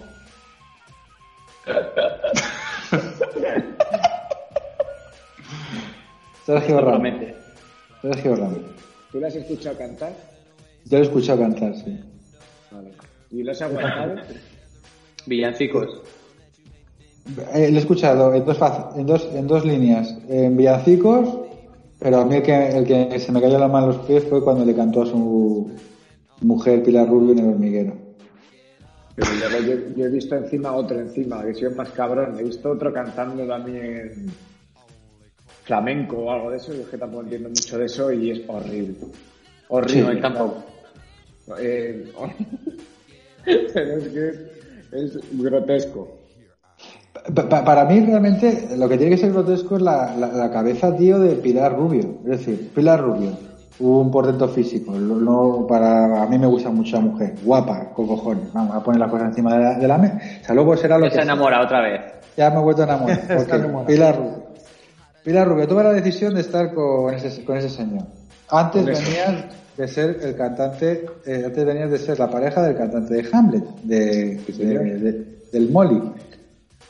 Sergio Ramos. Sergio Ramos. ¿Tú lo has escuchado cantar? Yo lo he escuchado cantar, sí. ¿Y lo has aguantado? Villancicos. Eh, lo he escuchado en dos, en dos, en dos líneas. En Villancicos, pero a mí el que, el que se me cayó la mano a los pies fue cuando le cantó a su mujer Pilar Rubio en el hormiguero. Pero yo, yo he visto encima otro encima, que soy más cabrón. He visto otro cantando también flamenco o algo de eso. Yo es que tampoco entiendo mucho de eso y es horrible. Horrible. No, él tampoco. Eh, pero es que es, es grotesco. Pa- pa- para mí realmente lo que tiene que ser grotesco es la, la- la cabeza, tío, de Pilar Rubio. Es decir, Pilar Rubio, un portento físico. lo- no- para, a mí me gusta mucho la mujer, guapa, con cojones. Vamos a poner las cosas encima de la, de la mesa. O sea, luego será lo Ya que se sea. enamorado otra vez. Ya me he vuelto a enamorar. Porque. Pilar Rubio. Pilar Rubio, toma la decisión de estar con ese, con ese señor. Antes venías de ser el cantante, eh, antes venías de ser la pareja del cantante de Hamlet, de, de- de- del Molly.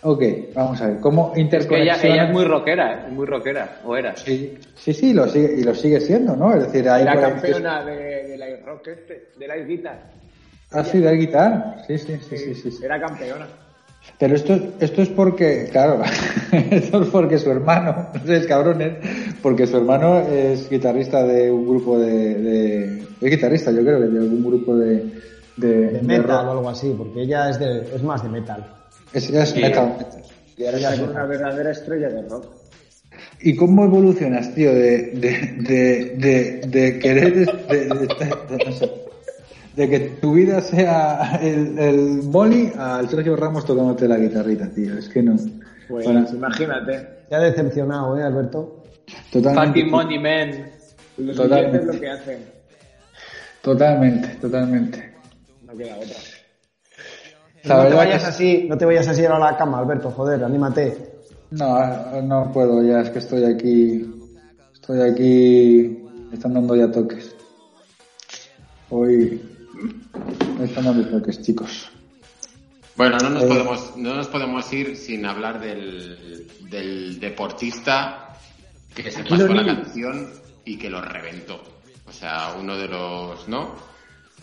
Ok, vamos a ver, ¿cómo Es que ella, ella es muy rockera, es muy rockera, o era. Sí, sí, sí, lo sigue, y lo sigue siendo, ¿no? Es decir, hay ahí- campeona de, de la rock este, de la guitar. Ah, sí, de guitarra. Sí, sí, sí, sí, sí, sí. Era campeona. Pero esto, esto es porque, claro, esto es porque su hermano, no sé, cabrones, porque su hermano es guitarrista de un grupo de, de es guitarrista, yo creo que de algún grupo de, de, De de metal rock. o algo así, porque ella es, de, es más de metal. Es, es Sí. metal. Y ahora es una verdadera estrella de rock. ¿Y cómo evolucionas, tío, de, de, de, de, de querer, de, de- de- de- no sé, de que tu vida sea el, el boli al Sergio Ramos tocándote la guitarrita, tío? Es que no. Pues Bueno, imagínate. Te ha decepcionado, ¿eh, Alberto? totalmente. Fucking money man. Los Totalmente. oyentes lo que hacen. Totalmente, totalmente. No queda otra. La no te vayas así, no te vayas así ahora a la cama, Alberto, joder, anímate. No, no puedo ya, es que estoy aquí, estoy aquí, me están dando ya toques. Hoy están dando toques, chicos. Bueno, no nos, Eh. podemos, no nos podemos ir sin hablar del, del deportista que se pasó la canción y que lo reventó. O sea, uno de los, ¿no?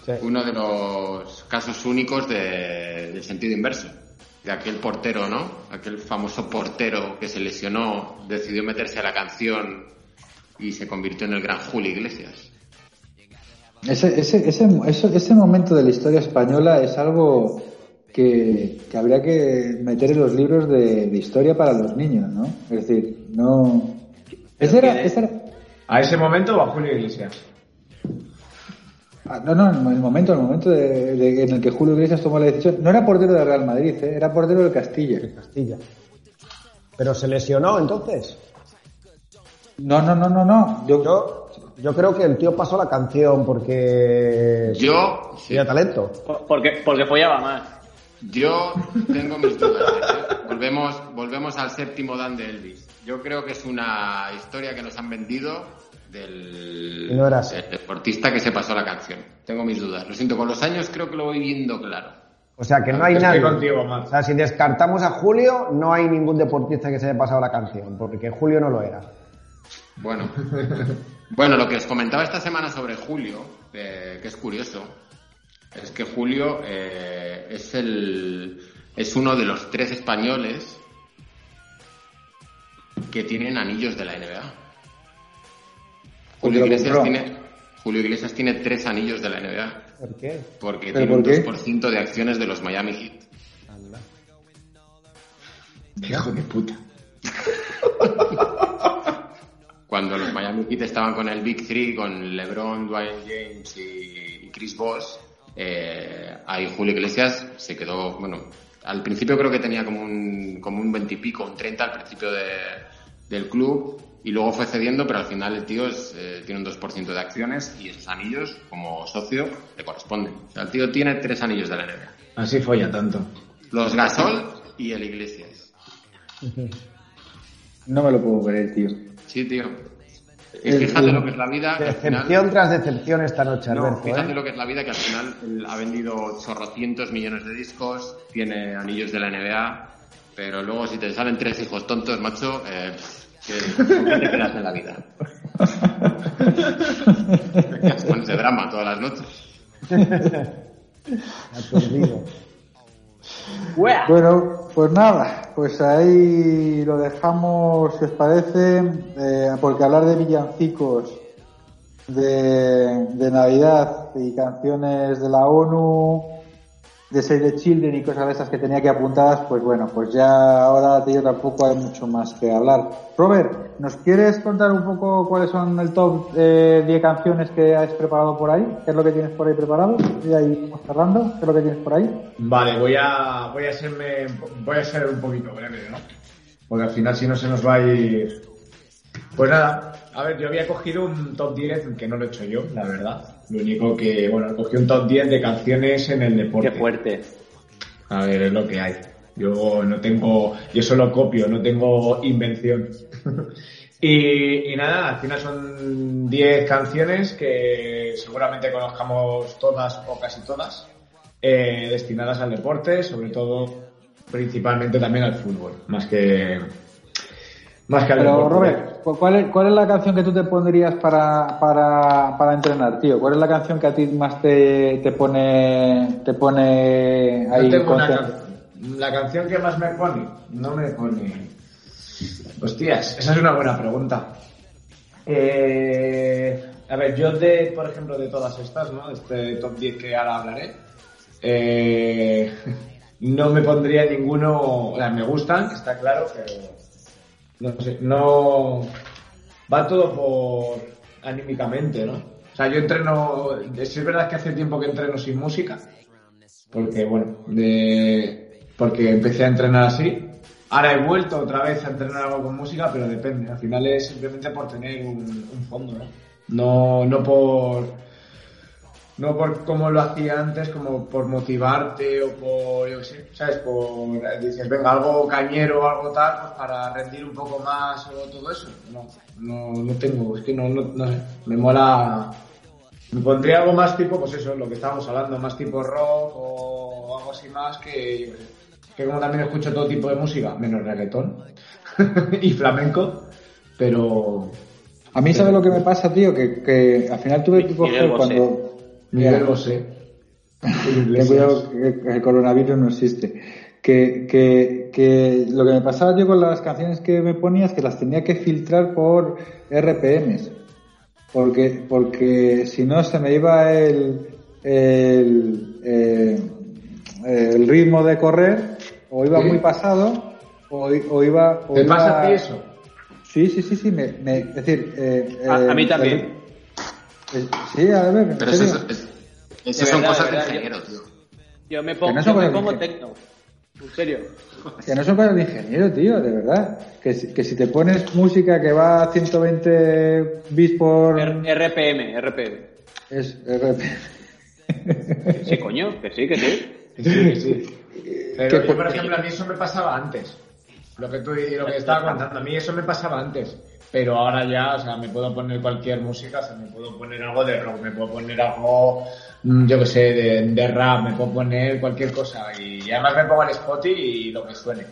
Sí. Uno de los casos únicos de, del sentido inverso. De aquel portero, ¿no? Aquel famoso portero que se lesionó, decidió meterse a la canción y se convirtió en el gran Julio Iglesias. Ese, ese, ese, ese, ese momento de la historia española es algo que, que habría que meter en los libros de, de historia para los niños, ¿no? Es decir, no... Ese era, ese era- ¿A ese momento o a Julio Iglesias? Ah, No, no, en el momento, en el momento de- de- en el que Julio Iglesias tomó la decisión, no era portero del Real Madrid, ¿eh? era portero del Castilla. De Castilla. Pero se lesionó entonces. No, no, no, no, no. Yo, Yo, yo creo que el tío pasó la canción porque Yo, sí, tenía talento. Por- Porque, porque follaba más. Yo tengo mis dudas. ¿eh? Volvemos, volvemos al séptimo Dan de Elvis. Yo creo que es una historia que nos han vendido del, Y no era así. del deportista que se pasó la canción. Tengo mis dudas. Lo siento, con los años creo que lo voy viendo claro. O sea que no hay Estoy nadie. contigo. O sea, si descartamos a Julio, no hay ningún deportista que se haya pasado la canción, porque Julio no lo era. Bueno, bueno, lo que os comentaba esta semana sobre Julio, eh, que es curioso, es que Julio eh, es el es uno de los tres españoles que tienen anillos de la NBA. Julio Iglesias tiene Julio Iglesias tiene tres anillos de la NBA ¿Por qué? porque ¿Pero tiene un por qué? 2% de acciones de los Miami Heat. Hijo de puta. Cuando los Miami Heat estaban con el Big Three, con LeBron, Dwayne James y, y Chris Bosh, eh, ahí Julio Iglesias se quedó, bueno, al principio creo que tenía como un, como un 20 y pico, un 30 al principio de- del club, y luego fue cediendo, pero al final el tío es, eh, tiene un 2% de acciones y esos anillos, como socio, le corresponden. O sea, el tío tiene tres anillos de la NBA. Así folla tanto. Los Gasol y el Iglesias. no me lo puedo creer, tío. Sí, tío. Y El- fíjate el- lo que es la vida, Decepción final... tras decepción esta noche, No, Alberto. fíjate ¿eh? lo que es la vida, que al final él ha vendido chorrocientos millones de discos, tiene anillos de la NBA, pero luego si te salen tres hijos tontos, macho, eh, ¿qué, ¿con qué te quedas en la vida? Te quedas con ese drama todas las noches. Aturdido. Bueno, pues nada, pues ahí lo dejamos, si os parece, eh, porque hablar de villancicos, de Navidad y canciones de la ONU, de Save the Children y cosas de esas que tenía que apuntadas, pues bueno, pues ya ahora tío tampoco hay mucho más que hablar. Robert, ¿nos quieres contar un poco cuáles son el top eh, 10 canciones que has preparado por ahí? ¿Qué es lo que tienes por ahí preparado? Y ahí vamos cerrando, ¿qué es lo que tienes por ahí? Vale, voy a, voy a serme, voy a ser un poquito breve, ¿no? Porque al final si no se nos va a ir... Pues nada, a ver, yo había cogido un top 10 que no lo he hecho yo, la verdad. Lo único que, bueno, cogí un top 10 de canciones en el deporte. ¡Qué fuerte! A ver, es lo que hay. Yo no tengo, yo solo copio, no tengo invención. y, y nada, al final son 10 canciones que seguramente conozcamos todas o casi todas, eh, destinadas al deporte, sobre todo, principalmente también al fútbol, más que, más que al Pero deporte. Robert, ¿cu- ¿cuál es, ¿cuál es la canción que tú te pondrías para, para, para entrenar, tío? ¿Cuál es la canción que a ti más te, te pone te pone No ahí tengo una can- La canción que más me pone, no me pone. Hostias, esa es una buena pregunta. Eh, a ver, yo de, por ejemplo, de todas estas, ¿no? Este top 10 que ahora hablaré, eh, no me pondría ninguno, o sea, me gustan, está claro, pero no sé, no va todo por anímicamente, ¿no? O sea, yo entreno, es verdad que hace tiempo que entreno sin música, porque bueno, de, porque empecé a entrenar así. Ahora he vuelto otra vez a entrenar algo con música, pero depende. Al final es simplemente por tener un, un fondo, ¿no? No, no por, no por como lo hacía antes, como por motivarte o por, yo qué sé, ¿sabes? Por, dices, venga, algo cañero o algo tal, pues para rendir un poco más o todo eso. No, no, no tengo, es que no, no, no sé, me mola, me pondría algo más tipo, pues eso, lo que estábamos hablando, más tipo rock o algo así más que, yo qué sé, que como también escucho todo tipo de música, menos reggaetón y flamenco, pero A mí, ¿sabes lo que me pasa, tío? Que, que al final tuve que coger cuando... Miguel Mira, Bosé. Ten cuidado que el coronavirus no existe. Que, que, que lo que me pasaba yo con las canciones que me ponía es que las tenía que filtrar por RPMs. Porque, porque si no se me iba el, el, eh, el ritmo de correr, o iba ¿Sí? muy pasado, o, iba... o ¿Te iba- pasa a ti eso? Sí, sí, sí, sí. Me, me- es decir... eh, A- eh, a mí también. Eh, sí, a ver, Pero eso, serio. es- es- De eso son verdad, cosas de de verdad, ingeniero, yo- tío. Yo me pongo, no yo me pongo tecno. En serio. Que no son cosas de ingeniero, tío, de verdad. Que si, que si te pones música que va a 120 bits por... R- RPM, RPM. Es RP. Sí, coño, que sí, que sí. Sí, sí. Pero Que yo, por- por ejemplo, a mí eso me pasaba antes. Lo que tú lo que estaba contando, a mí eso me pasaba antes. Pero ahora ya, o sea, me puedo poner cualquier música, o sea, me puedo poner algo de rock, me puedo poner algo, mm, yo que sé, de, de rap, me puedo poner cualquier cosa. Y además me pongo el spot y lo que suene.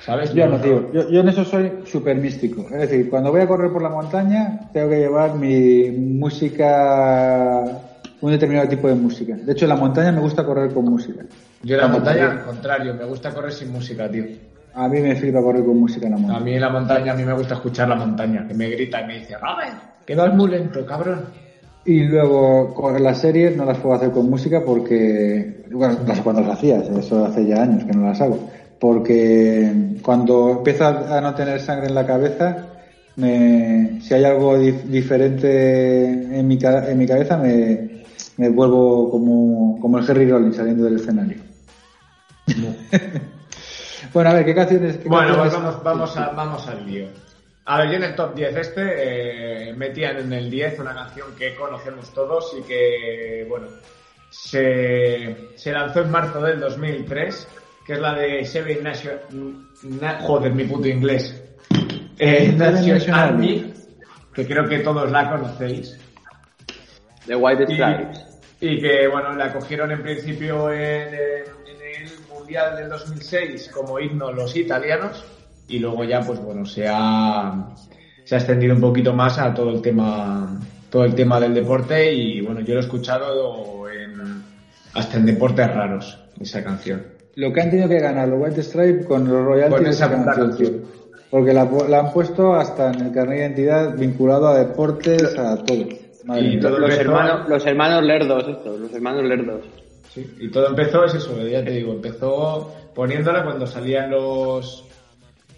¿Sabes? Yo no, tío. Yo, yo en eso soy súper místico. Es decir, cuando voy a correr por la montaña, tengo que llevar mi música, un determinado tipo de música. De hecho, en la montaña me gusta correr con música. Yo en la montaña, al contrario, me gusta correr sin música, tío. A mí me flipa correr con música en la A montaña. mí en la montaña, a mí me gusta escuchar la montaña, que me grita y me dice, Robert, que vas muy lento, cabrón. Y luego con las series no las puedo hacer con música porque, bueno, no sé cuándo las hacías, eso hace ya años que no las hago. Porque cuando empiezo a no tener sangre en la cabeza, me, si hay algo dif- diferente en mi, en mi cabeza, me, me vuelvo como, como el Harry Rollins saliendo del escenario. Bueno, a ver, ¿qué canciones? qué Bueno, pues canciones- vamos, vamos, a- vamos al lío. A ver, yo en el top 10 este eh, metían en el 10 una canción que conocemos todos y que, bueno, se, se lanzó en marzo del 2003, que es la de Seven Nation... Na- joder, mi puto inglés. Eh, Nation Army. Que creo que todos la conocéis. The White Y, Stripes. y que, bueno, la cogieron en principio en, en Mundial del 2006 como himno los italianos y luego ya, pues bueno, se ha, se ha extendido un poquito más a todo el tema, todo el tema del deporte y, bueno, yo lo he escuchado en, hasta en deportes raros, esa canción. Lo que han tenido que ganar los White Stripe con los royalties Con esa canción. Porque la, la han puesto hasta en el carnet de identidad vinculado a deportes, a todo. Madre Y Los hermanos, los hermanos lerdos estos, los hermanos lerdos. Sí, y todo empezó, es eso, ya te digo, empezó poniéndola cuando salían los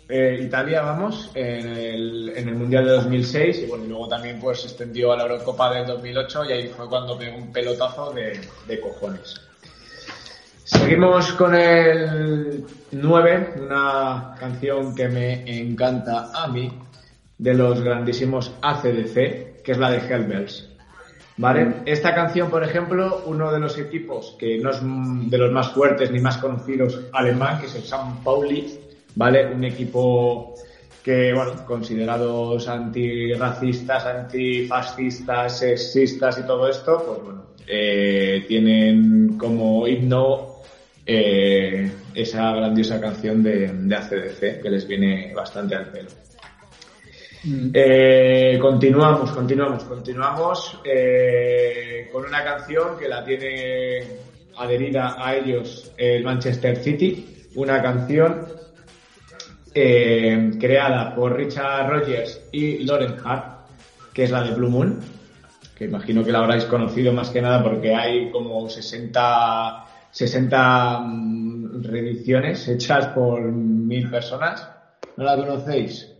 eh, Italia, vamos, en el, en el Mundial de 2006 y bueno, luego también pues se extendió a la Eurocopa del 2008 y ahí fue cuando pegó un pelotazo de, de cojones. Seguimos con el 9, una canción que me encanta a mí, de los grandísimos ACDC, que es la de Hellbells. ¿Vale? Esta canción, por ejemplo, uno de los equipos que no es de los más fuertes ni más conocidos alemán, que es el San Pauli, ¿vale? Un equipo que, bueno, considerados antirracistas, antifascistas, sexistas y todo esto, pues bueno, eh, tienen como himno eh, esa grandiosa canción de, de ACDC, que les viene bastante al pelo. Eh, continuamos, continuamos, continuamos eh, con una canción que la tiene adherida a ellos el Manchester City, una canción eh, creada por Richard Rogers y Lauren Hart, que es la de Blue Moon, que imagino que la habráis conocido más que nada porque hay como 60, 60 mm, reediciones hechas por mil personas. ¿No la conocéis?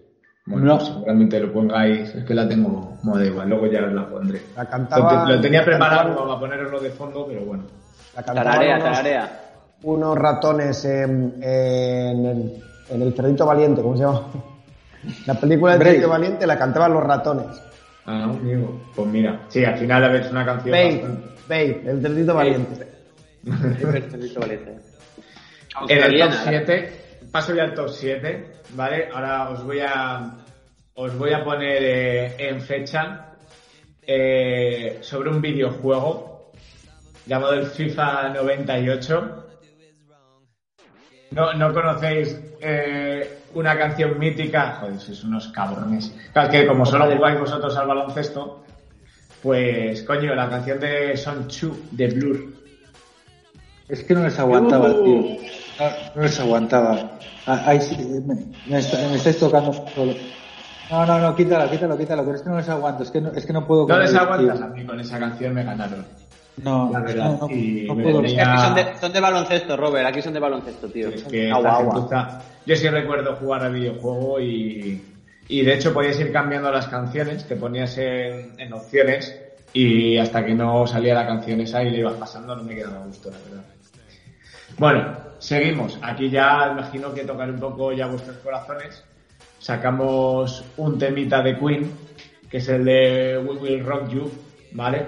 Bueno, No. pues seguramente lo pongáis, es que la tengo, no da igual, luego ya la pondré. La cantaba. lo tenía preparado para poneroslo de fondo, pero bueno. La Tararea, unos, tararea. unos ratones en, en el, en el Cerdito Valiente, ¿cómo se llama? La película del Brave. Cerdito Valiente la cantaban los ratones. Ah, amigo. Pues mira, sí, al final a ver, es una canción Babe, bastante- Babe, el Cerdito Valiente. En el top Australiana. 7, paso ya al top 7, ¿vale? Ahora os voy a os voy a poner eh, en fecha eh, sobre un videojuego llamado el FIFA 98. No, no conocéis eh, una canción mítica, joder, sois unos cabrones. Claro, es que como solo jugáis vosotros al baloncesto, pues coño, la canción de Son Chu de Blur. Es que no les aguantaba, Uh. tío. No, no les aguantaba. Ah, ahí sí, me, me está- me estáis tocando solo. No, no, no, quítalo, quítalo, quítalo, pero es que no les aguanto, es que no, es que no puedo No con les aguantas tío. a mí con esa canción me ganaron. No, La verdad, no, no, y no puedo. venía- Es que aquí son de, son de baloncesto, Robert. Aquí son de baloncesto, tío. Es que agua, agua. Yo sí recuerdo jugar al videojuego y, y de hecho podías ir cambiando las canciones, te ponías en, en opciones y hasta que no salía la canción esa y le ibas pasando no me quedaba a gusto, la verdad. Bueno, seguimos. Aquí ya imagino que tocaré un poco ya vuestros corazones. Sacamos un temita de Queen, que es el de We Will Rock You, ¿vale?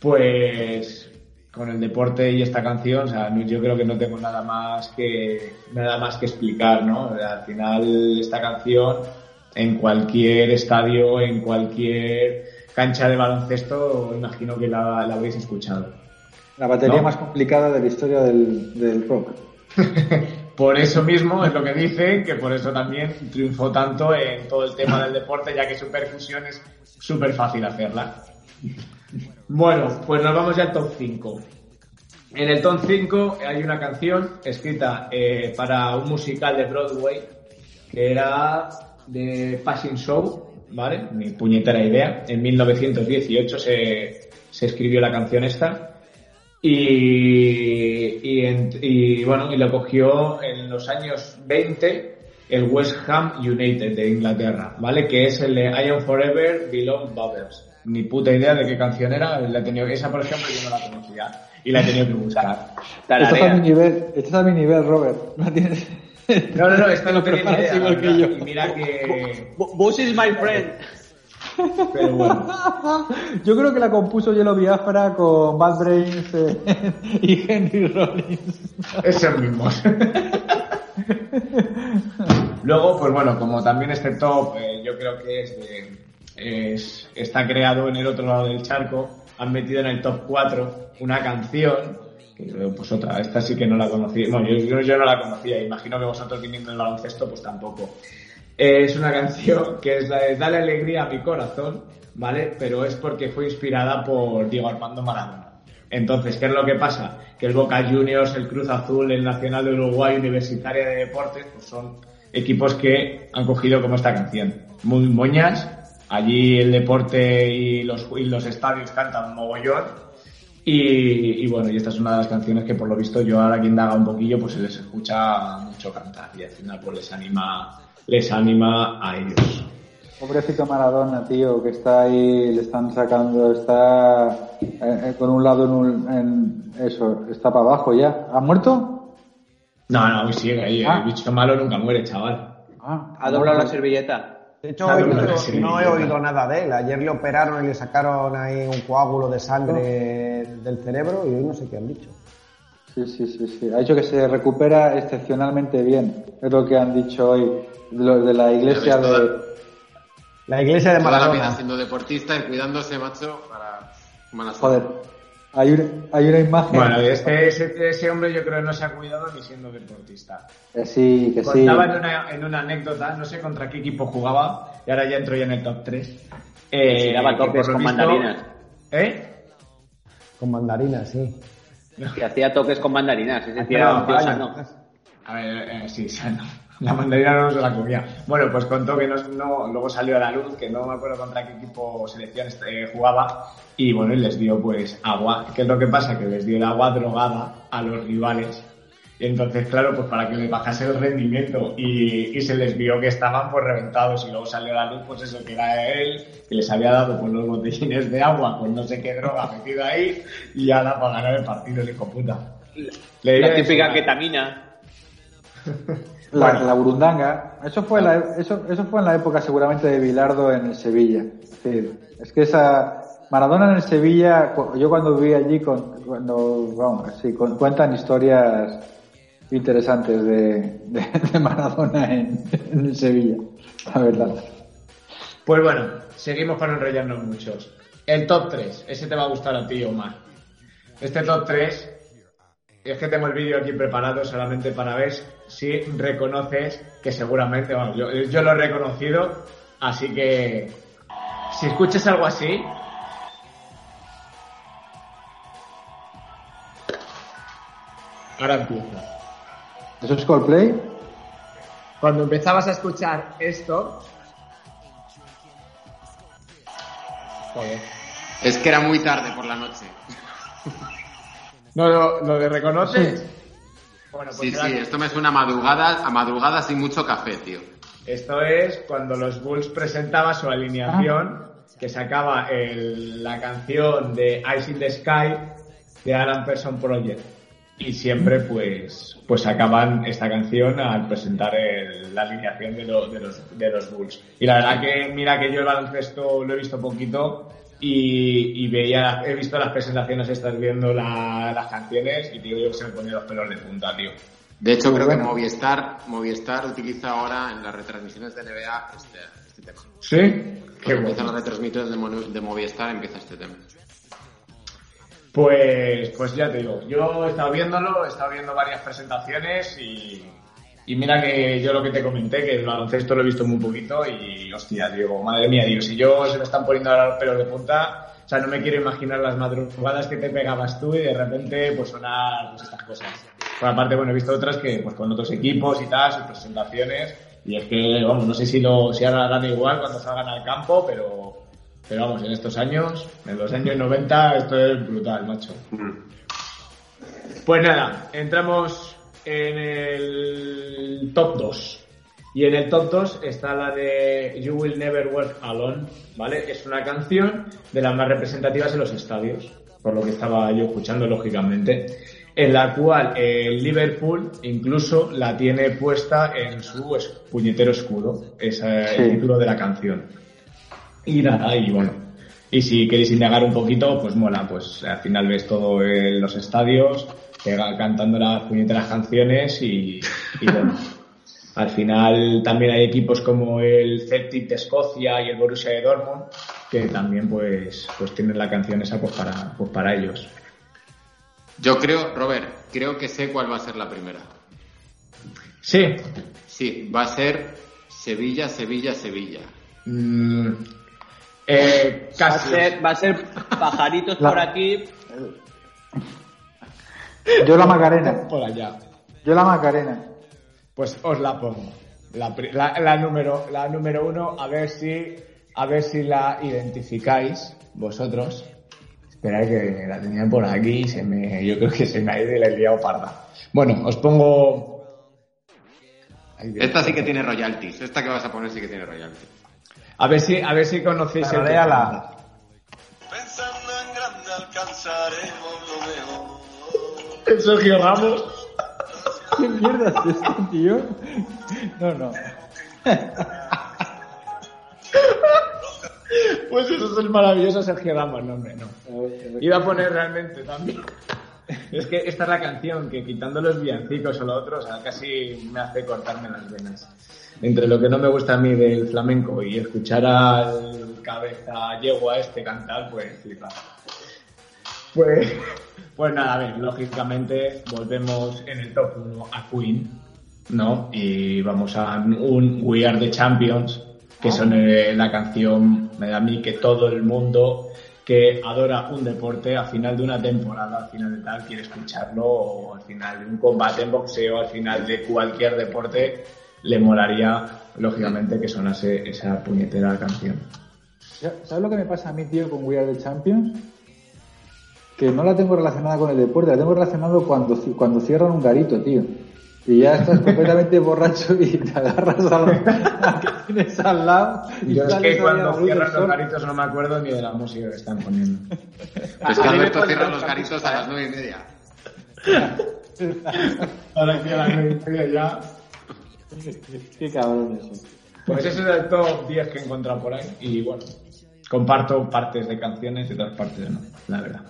Pues con el deporte y esta canción, o sea, yo creo que no tengo nada más que nada más que explicar, ¿no? Al final esta canción en cualquier estadio, en cualquier cancha de baloncesto, imagino que la, la habréis escuchado. La batería ¿No? más complicada de la historia del, del rock. Por eso mismo es lo que dice, que por eso también triunfó tanto en todo el tema del deporte, ya que su percusión es súper fácil hacerla. Bueno, pues nos vamos ya al top 5. En el top 5 hay una canción escrita eh, para un musical de Broadway que era de Passing Show, ¿vale? Ni puñetera idea. En 1918 se, se escribió la canción esta. Y, y, en- y, bueno, y lo cogió en los años 20 el West Ham United de Inglaterra, ¿vale? Que es el de I Am Forever Below Bubbles. Ni puta idea de qué canción era, la he tenido, esa por ejemplo yo no la conocía y la he tenido que buscar. Estás a mi nivel, estás a mi nivel, Robert. No tienes... No, no, no, esta no tenía ni idea. igual que yo. Y mira que... Bu- Bush is my friend. Pero bueno. Yo creo que la compuso Yellow Biafra con Bad Brains eh, y Henry Rollins. Esos mismos. Luego, pues bueno, como también este top, eh, yo creo que es de, es- está creado en el otro lado del charco, han metido en el top 4 una canción, que pues otra, esta sí que no la conocía, bueno, yo, no la conocía, imagino que vosotros viniendo del baloncesto pues tampoco. Es una canción que es la de Dale alegría a mi corazón, ¿vale? Pero es porque fue inspirada por Diego Armando Maradona. Entonces, ¿qué es lo que pasa? Que el Boca Juniors, el Cruz Azul, el Nacional de Uruguay, Universitaria de Deportes, pues son equipos que han cogido como esta canción. Muy moñas, allí el deporte y los, y los estadios cantan mogollón. Y, y bueno, y esta es una de las canciones que por lo visto yo ahora que indaga un poquillo, pues se les escucha mucho cantar y al final pues les anima, les anima a ellos. Pobrecito Maradona, tío, que está ahí, le están sacando, está eh, eh, con un lado en, un, en eso, está para abajo ya. ¿Ha muerto? No, no, sigue ahí, Ah. el bicho malo nunca muere, chaval. Ah, Ha doblado la servilleta. De hecho, hoy no, he oído nada de él. Ayer le operaron y le sacaron ahí un coágulo de sangre del cerebro y hoy no sé qué han dicho. Sí, sí, sí, sí. Ha dicho que se recupera excepcionalmente bien. Es lo que han dicho hoy los de la iglesia ves, toda- de... La iglesia de Toda la vida Maradona. siendo deportista y cuidándose, macho, para Joder, hay una, hay una imagen... Bueno, este, ese, ese hombre yo creo que no se ha cuidado ni siendo deportista. Que sí, que sí. Contaba en una, en una anécdota, no sé contra qué equipo jugaba, y ahora ya entro ya en el top 3. Eh, Si daba lo con visto- mandarinas. ¿Eh? Con mandarinas, sí. Que hacía toques con mandarinas. No, era un tío vaya. sano. A ver, eh, sí, sano. La mandarina no se la comía. Bueno, pues contó que no, no- luego salió a la luz, que no me acuerdo contra qué equipo selección este, jugaba, y bueno, y les dio pues agua. ¿Qué es lo que pasa? Que les dio el agua drogada a los rivales. Y entonces, claro, pues para que les bajase el rendimiento y, y se les vio que estaban pues reventados y luego salió la luz pues eso que era él, que les había dado pues los botellines de agua con no sé qué droga metido ahí y ya la para ganar el partido el hijo puta. Le La típica ketamina. La, Bueno. la burundanga. Eso fue, la, eso, eso fue en la época seguramente de Bilardo en el Sevilla. Es que esa... Maradona en el Sevilla, yo cuando viví allí, con, cuando, vamos, sí, con- cuentan historias interesantes de, de, Maradona en, en Sevilla, la verdad. Pues bueno, seguimos para no enrollarnos muchos. El top 3, ese te va a gustar a ti, Omar. Este top 3, es que tengo el vídeo aquí preparado solamente para ver si reconoces que seguramente, bueno, yo lo he reconocido, así que si escuchas algo así, ahora empieza. ¿Eso es Coldplay? Cuando empezabas a escuchar esto, joder. Es que era muy tarde por la noche. No, lo, lo de reconoces. Sí. Bueno, pues Sí, esto me suena a madrugada, a madrugada sin mucho café, tío. esto es cuando los Bulls presentaba su alineación, que sacaba el- la canción de Ice in the Sky de Alan Person Project. Y siempre pues, pues sacaban esta canción al presentar el- la alineación de, lo- de los, de los Bulls. Y la verdad que mira que yo el baloncesto lo he visto poquito y, y veía, he visto las presentaciones, estás viendo la- las canciones y digo yo que se me ponían los pelos de punta, tío. De hecho, creo que. Movistar, Movistar utiliza ahora en las retransmisiones de NBA este, este tema. ¿Sí? Qué Cuando empiezan bueno. las retransmisiones de Movistar, empieza este tema. Pues, pues ya te digo, yo he estado viéndolo, he estado viendo varias presentaciones y, y mira que yo lo que te comenté, que el baloncesto lo he visto muy poquito y hostia, digo, madre mía, digo, si yo se me están poniendo ahora los pelos de punta, o sea, no me quiero imaginar las madrugadas que te pegabas tú y de repente pues sonar pues, estas cosas. Por aparte, bueno, he visto otras que pues con otros equipos y tal, sus presentaciones y es que, vamos, no sé si, lo, si ahora harán igual cuando salgan al campo, pero, pero vamos, en estos años, en los años 90, esto es brutal, macho. Pues nada, entramos en el top 2. Y en el top 2 está la de You Will Never Walk Alone, ¿vale? Es una canción de las más representativas en los estadios, por lo que estaba yo escuchando, lógicamente, en la cual el Liverpool incluso la tiene puesta en su puñetero escudo, es el título de la canción. Y nada, y bueno. Y si queréis indagar un poquito, pues mola, pues al final ves todo en los estadios, pega- cantando las puñeteras canciones y, y bueno. al final también hay equipos como el Celtic de Escocia y el Borussia de Dortmund que también pues, pues tienen la canción esa pues para, pues para ellos. Yo creo, Robert, creo que sé cuál va a ser la primera. Sí, Sí, va a ser Sevilla, Sevilla, Sevilla. mm, eh, Va a casi. ser, va a ser pajaritos La- por aquí. Yo la Macarena. Por allá. Yo la Macarena. Pues os la pongo. La, la- la número, la número uno, a ver si, a ver si la identificáis vosotros. Esperad que la tenía por aquí y se me, yo creo que se me ha ido y la he liado parda. Bueno, os pongo. Esta sí que tiene royalties. Esta que vas a poner sí que tiene royalties. A ver si, a ver si conocéis el canta. Pensando en grande alcanzaremos lo mejor. El Sergio Ramos. ¿Qué mierda es esto, tío? No, no. Pues eso es el maravilloso Sergio Ramos, no, hombre, no. Iba a poner realmente también. Es que esta es la canción que quitando los villancicos o lo otro, o sea, casi me hace cortarme las venas. Entre lo que no me gusta a mí del flamenco y escuchar al cabeza yegua este cantar, pues flipa. Pues, pues nada, a ver, lógicamente volvemos en el top 1 a Queen, ¿no? Y vamos a un We Are the Champions, que son eh, la canción, me da a mí que todo el mundo que adora un deporte al final de una temporada, al final de tal, quiere escucharlo, o al final de un combate en boxeo, al final de cualquier deporte, le molaría, lógicamente, que sonase esa puñetera canción. ¿Sabes lo que me pasa a mí, tío, con We Are the Champions? Que no la tengo relacionada con el deporte, la tengo relacionado cuando, cuando cierran un garito, tío. Y ya estás completamente borracho y te agarras a lo que tienes al lado. Y Yo es que cuando cierran los garitos no me acuerdo ni de la música que están poniendo. Pues A que Alberto cierra los garitos a las nueve y media. Ahora que a las nueve y media ya. Qué cabrón eso. Pues ese es el top 10 que he encontrado por ahí. Y bueno, comparto partes de canciones y otras partes no, la verdad.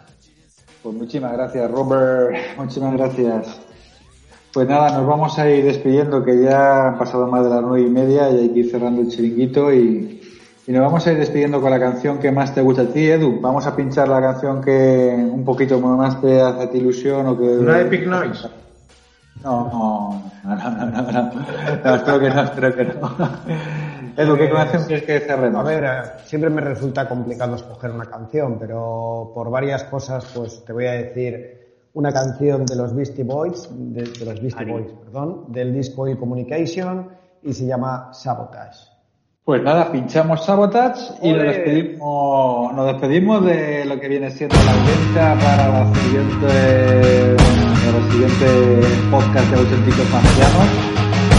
Pues muchísimas gracias, Robert. Muchísimas gracias. Pues nada, nos vamos a ir despidiendo, que ya han pasado más de las nueve y media y hay que ir cerrando el chiringuito y, y nos vamos a ir despidiendo con la canción que más te gusta a ti, Edu. Vamos a pinchar la canción que un poquito más te hace a ti ilusión o que... Una Epic Noise. No, no, no, no, no, no, no. No, espero que no, espero que no. Edu, ¿qué canción quieres que cerremos? A ver, eh, siempre me resulta complicado escoger una canción, pero por varias cosas, pues te voy a decir una canción de los Beastie Boys, de, de los Beastie Boys, perdón, del disco E Communication y se llama Sabotage. Pues nada, pinchamos Sabotage y nos despedimos, nos despedimos de lo que viene siendo la audiencia para la siguiente, para el siguiente podcast de auténticos marcianos.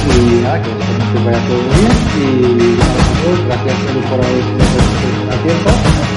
Y nada, que que vaya todo bien. Y nada, chicos, gracias por haber tenido a tiempo.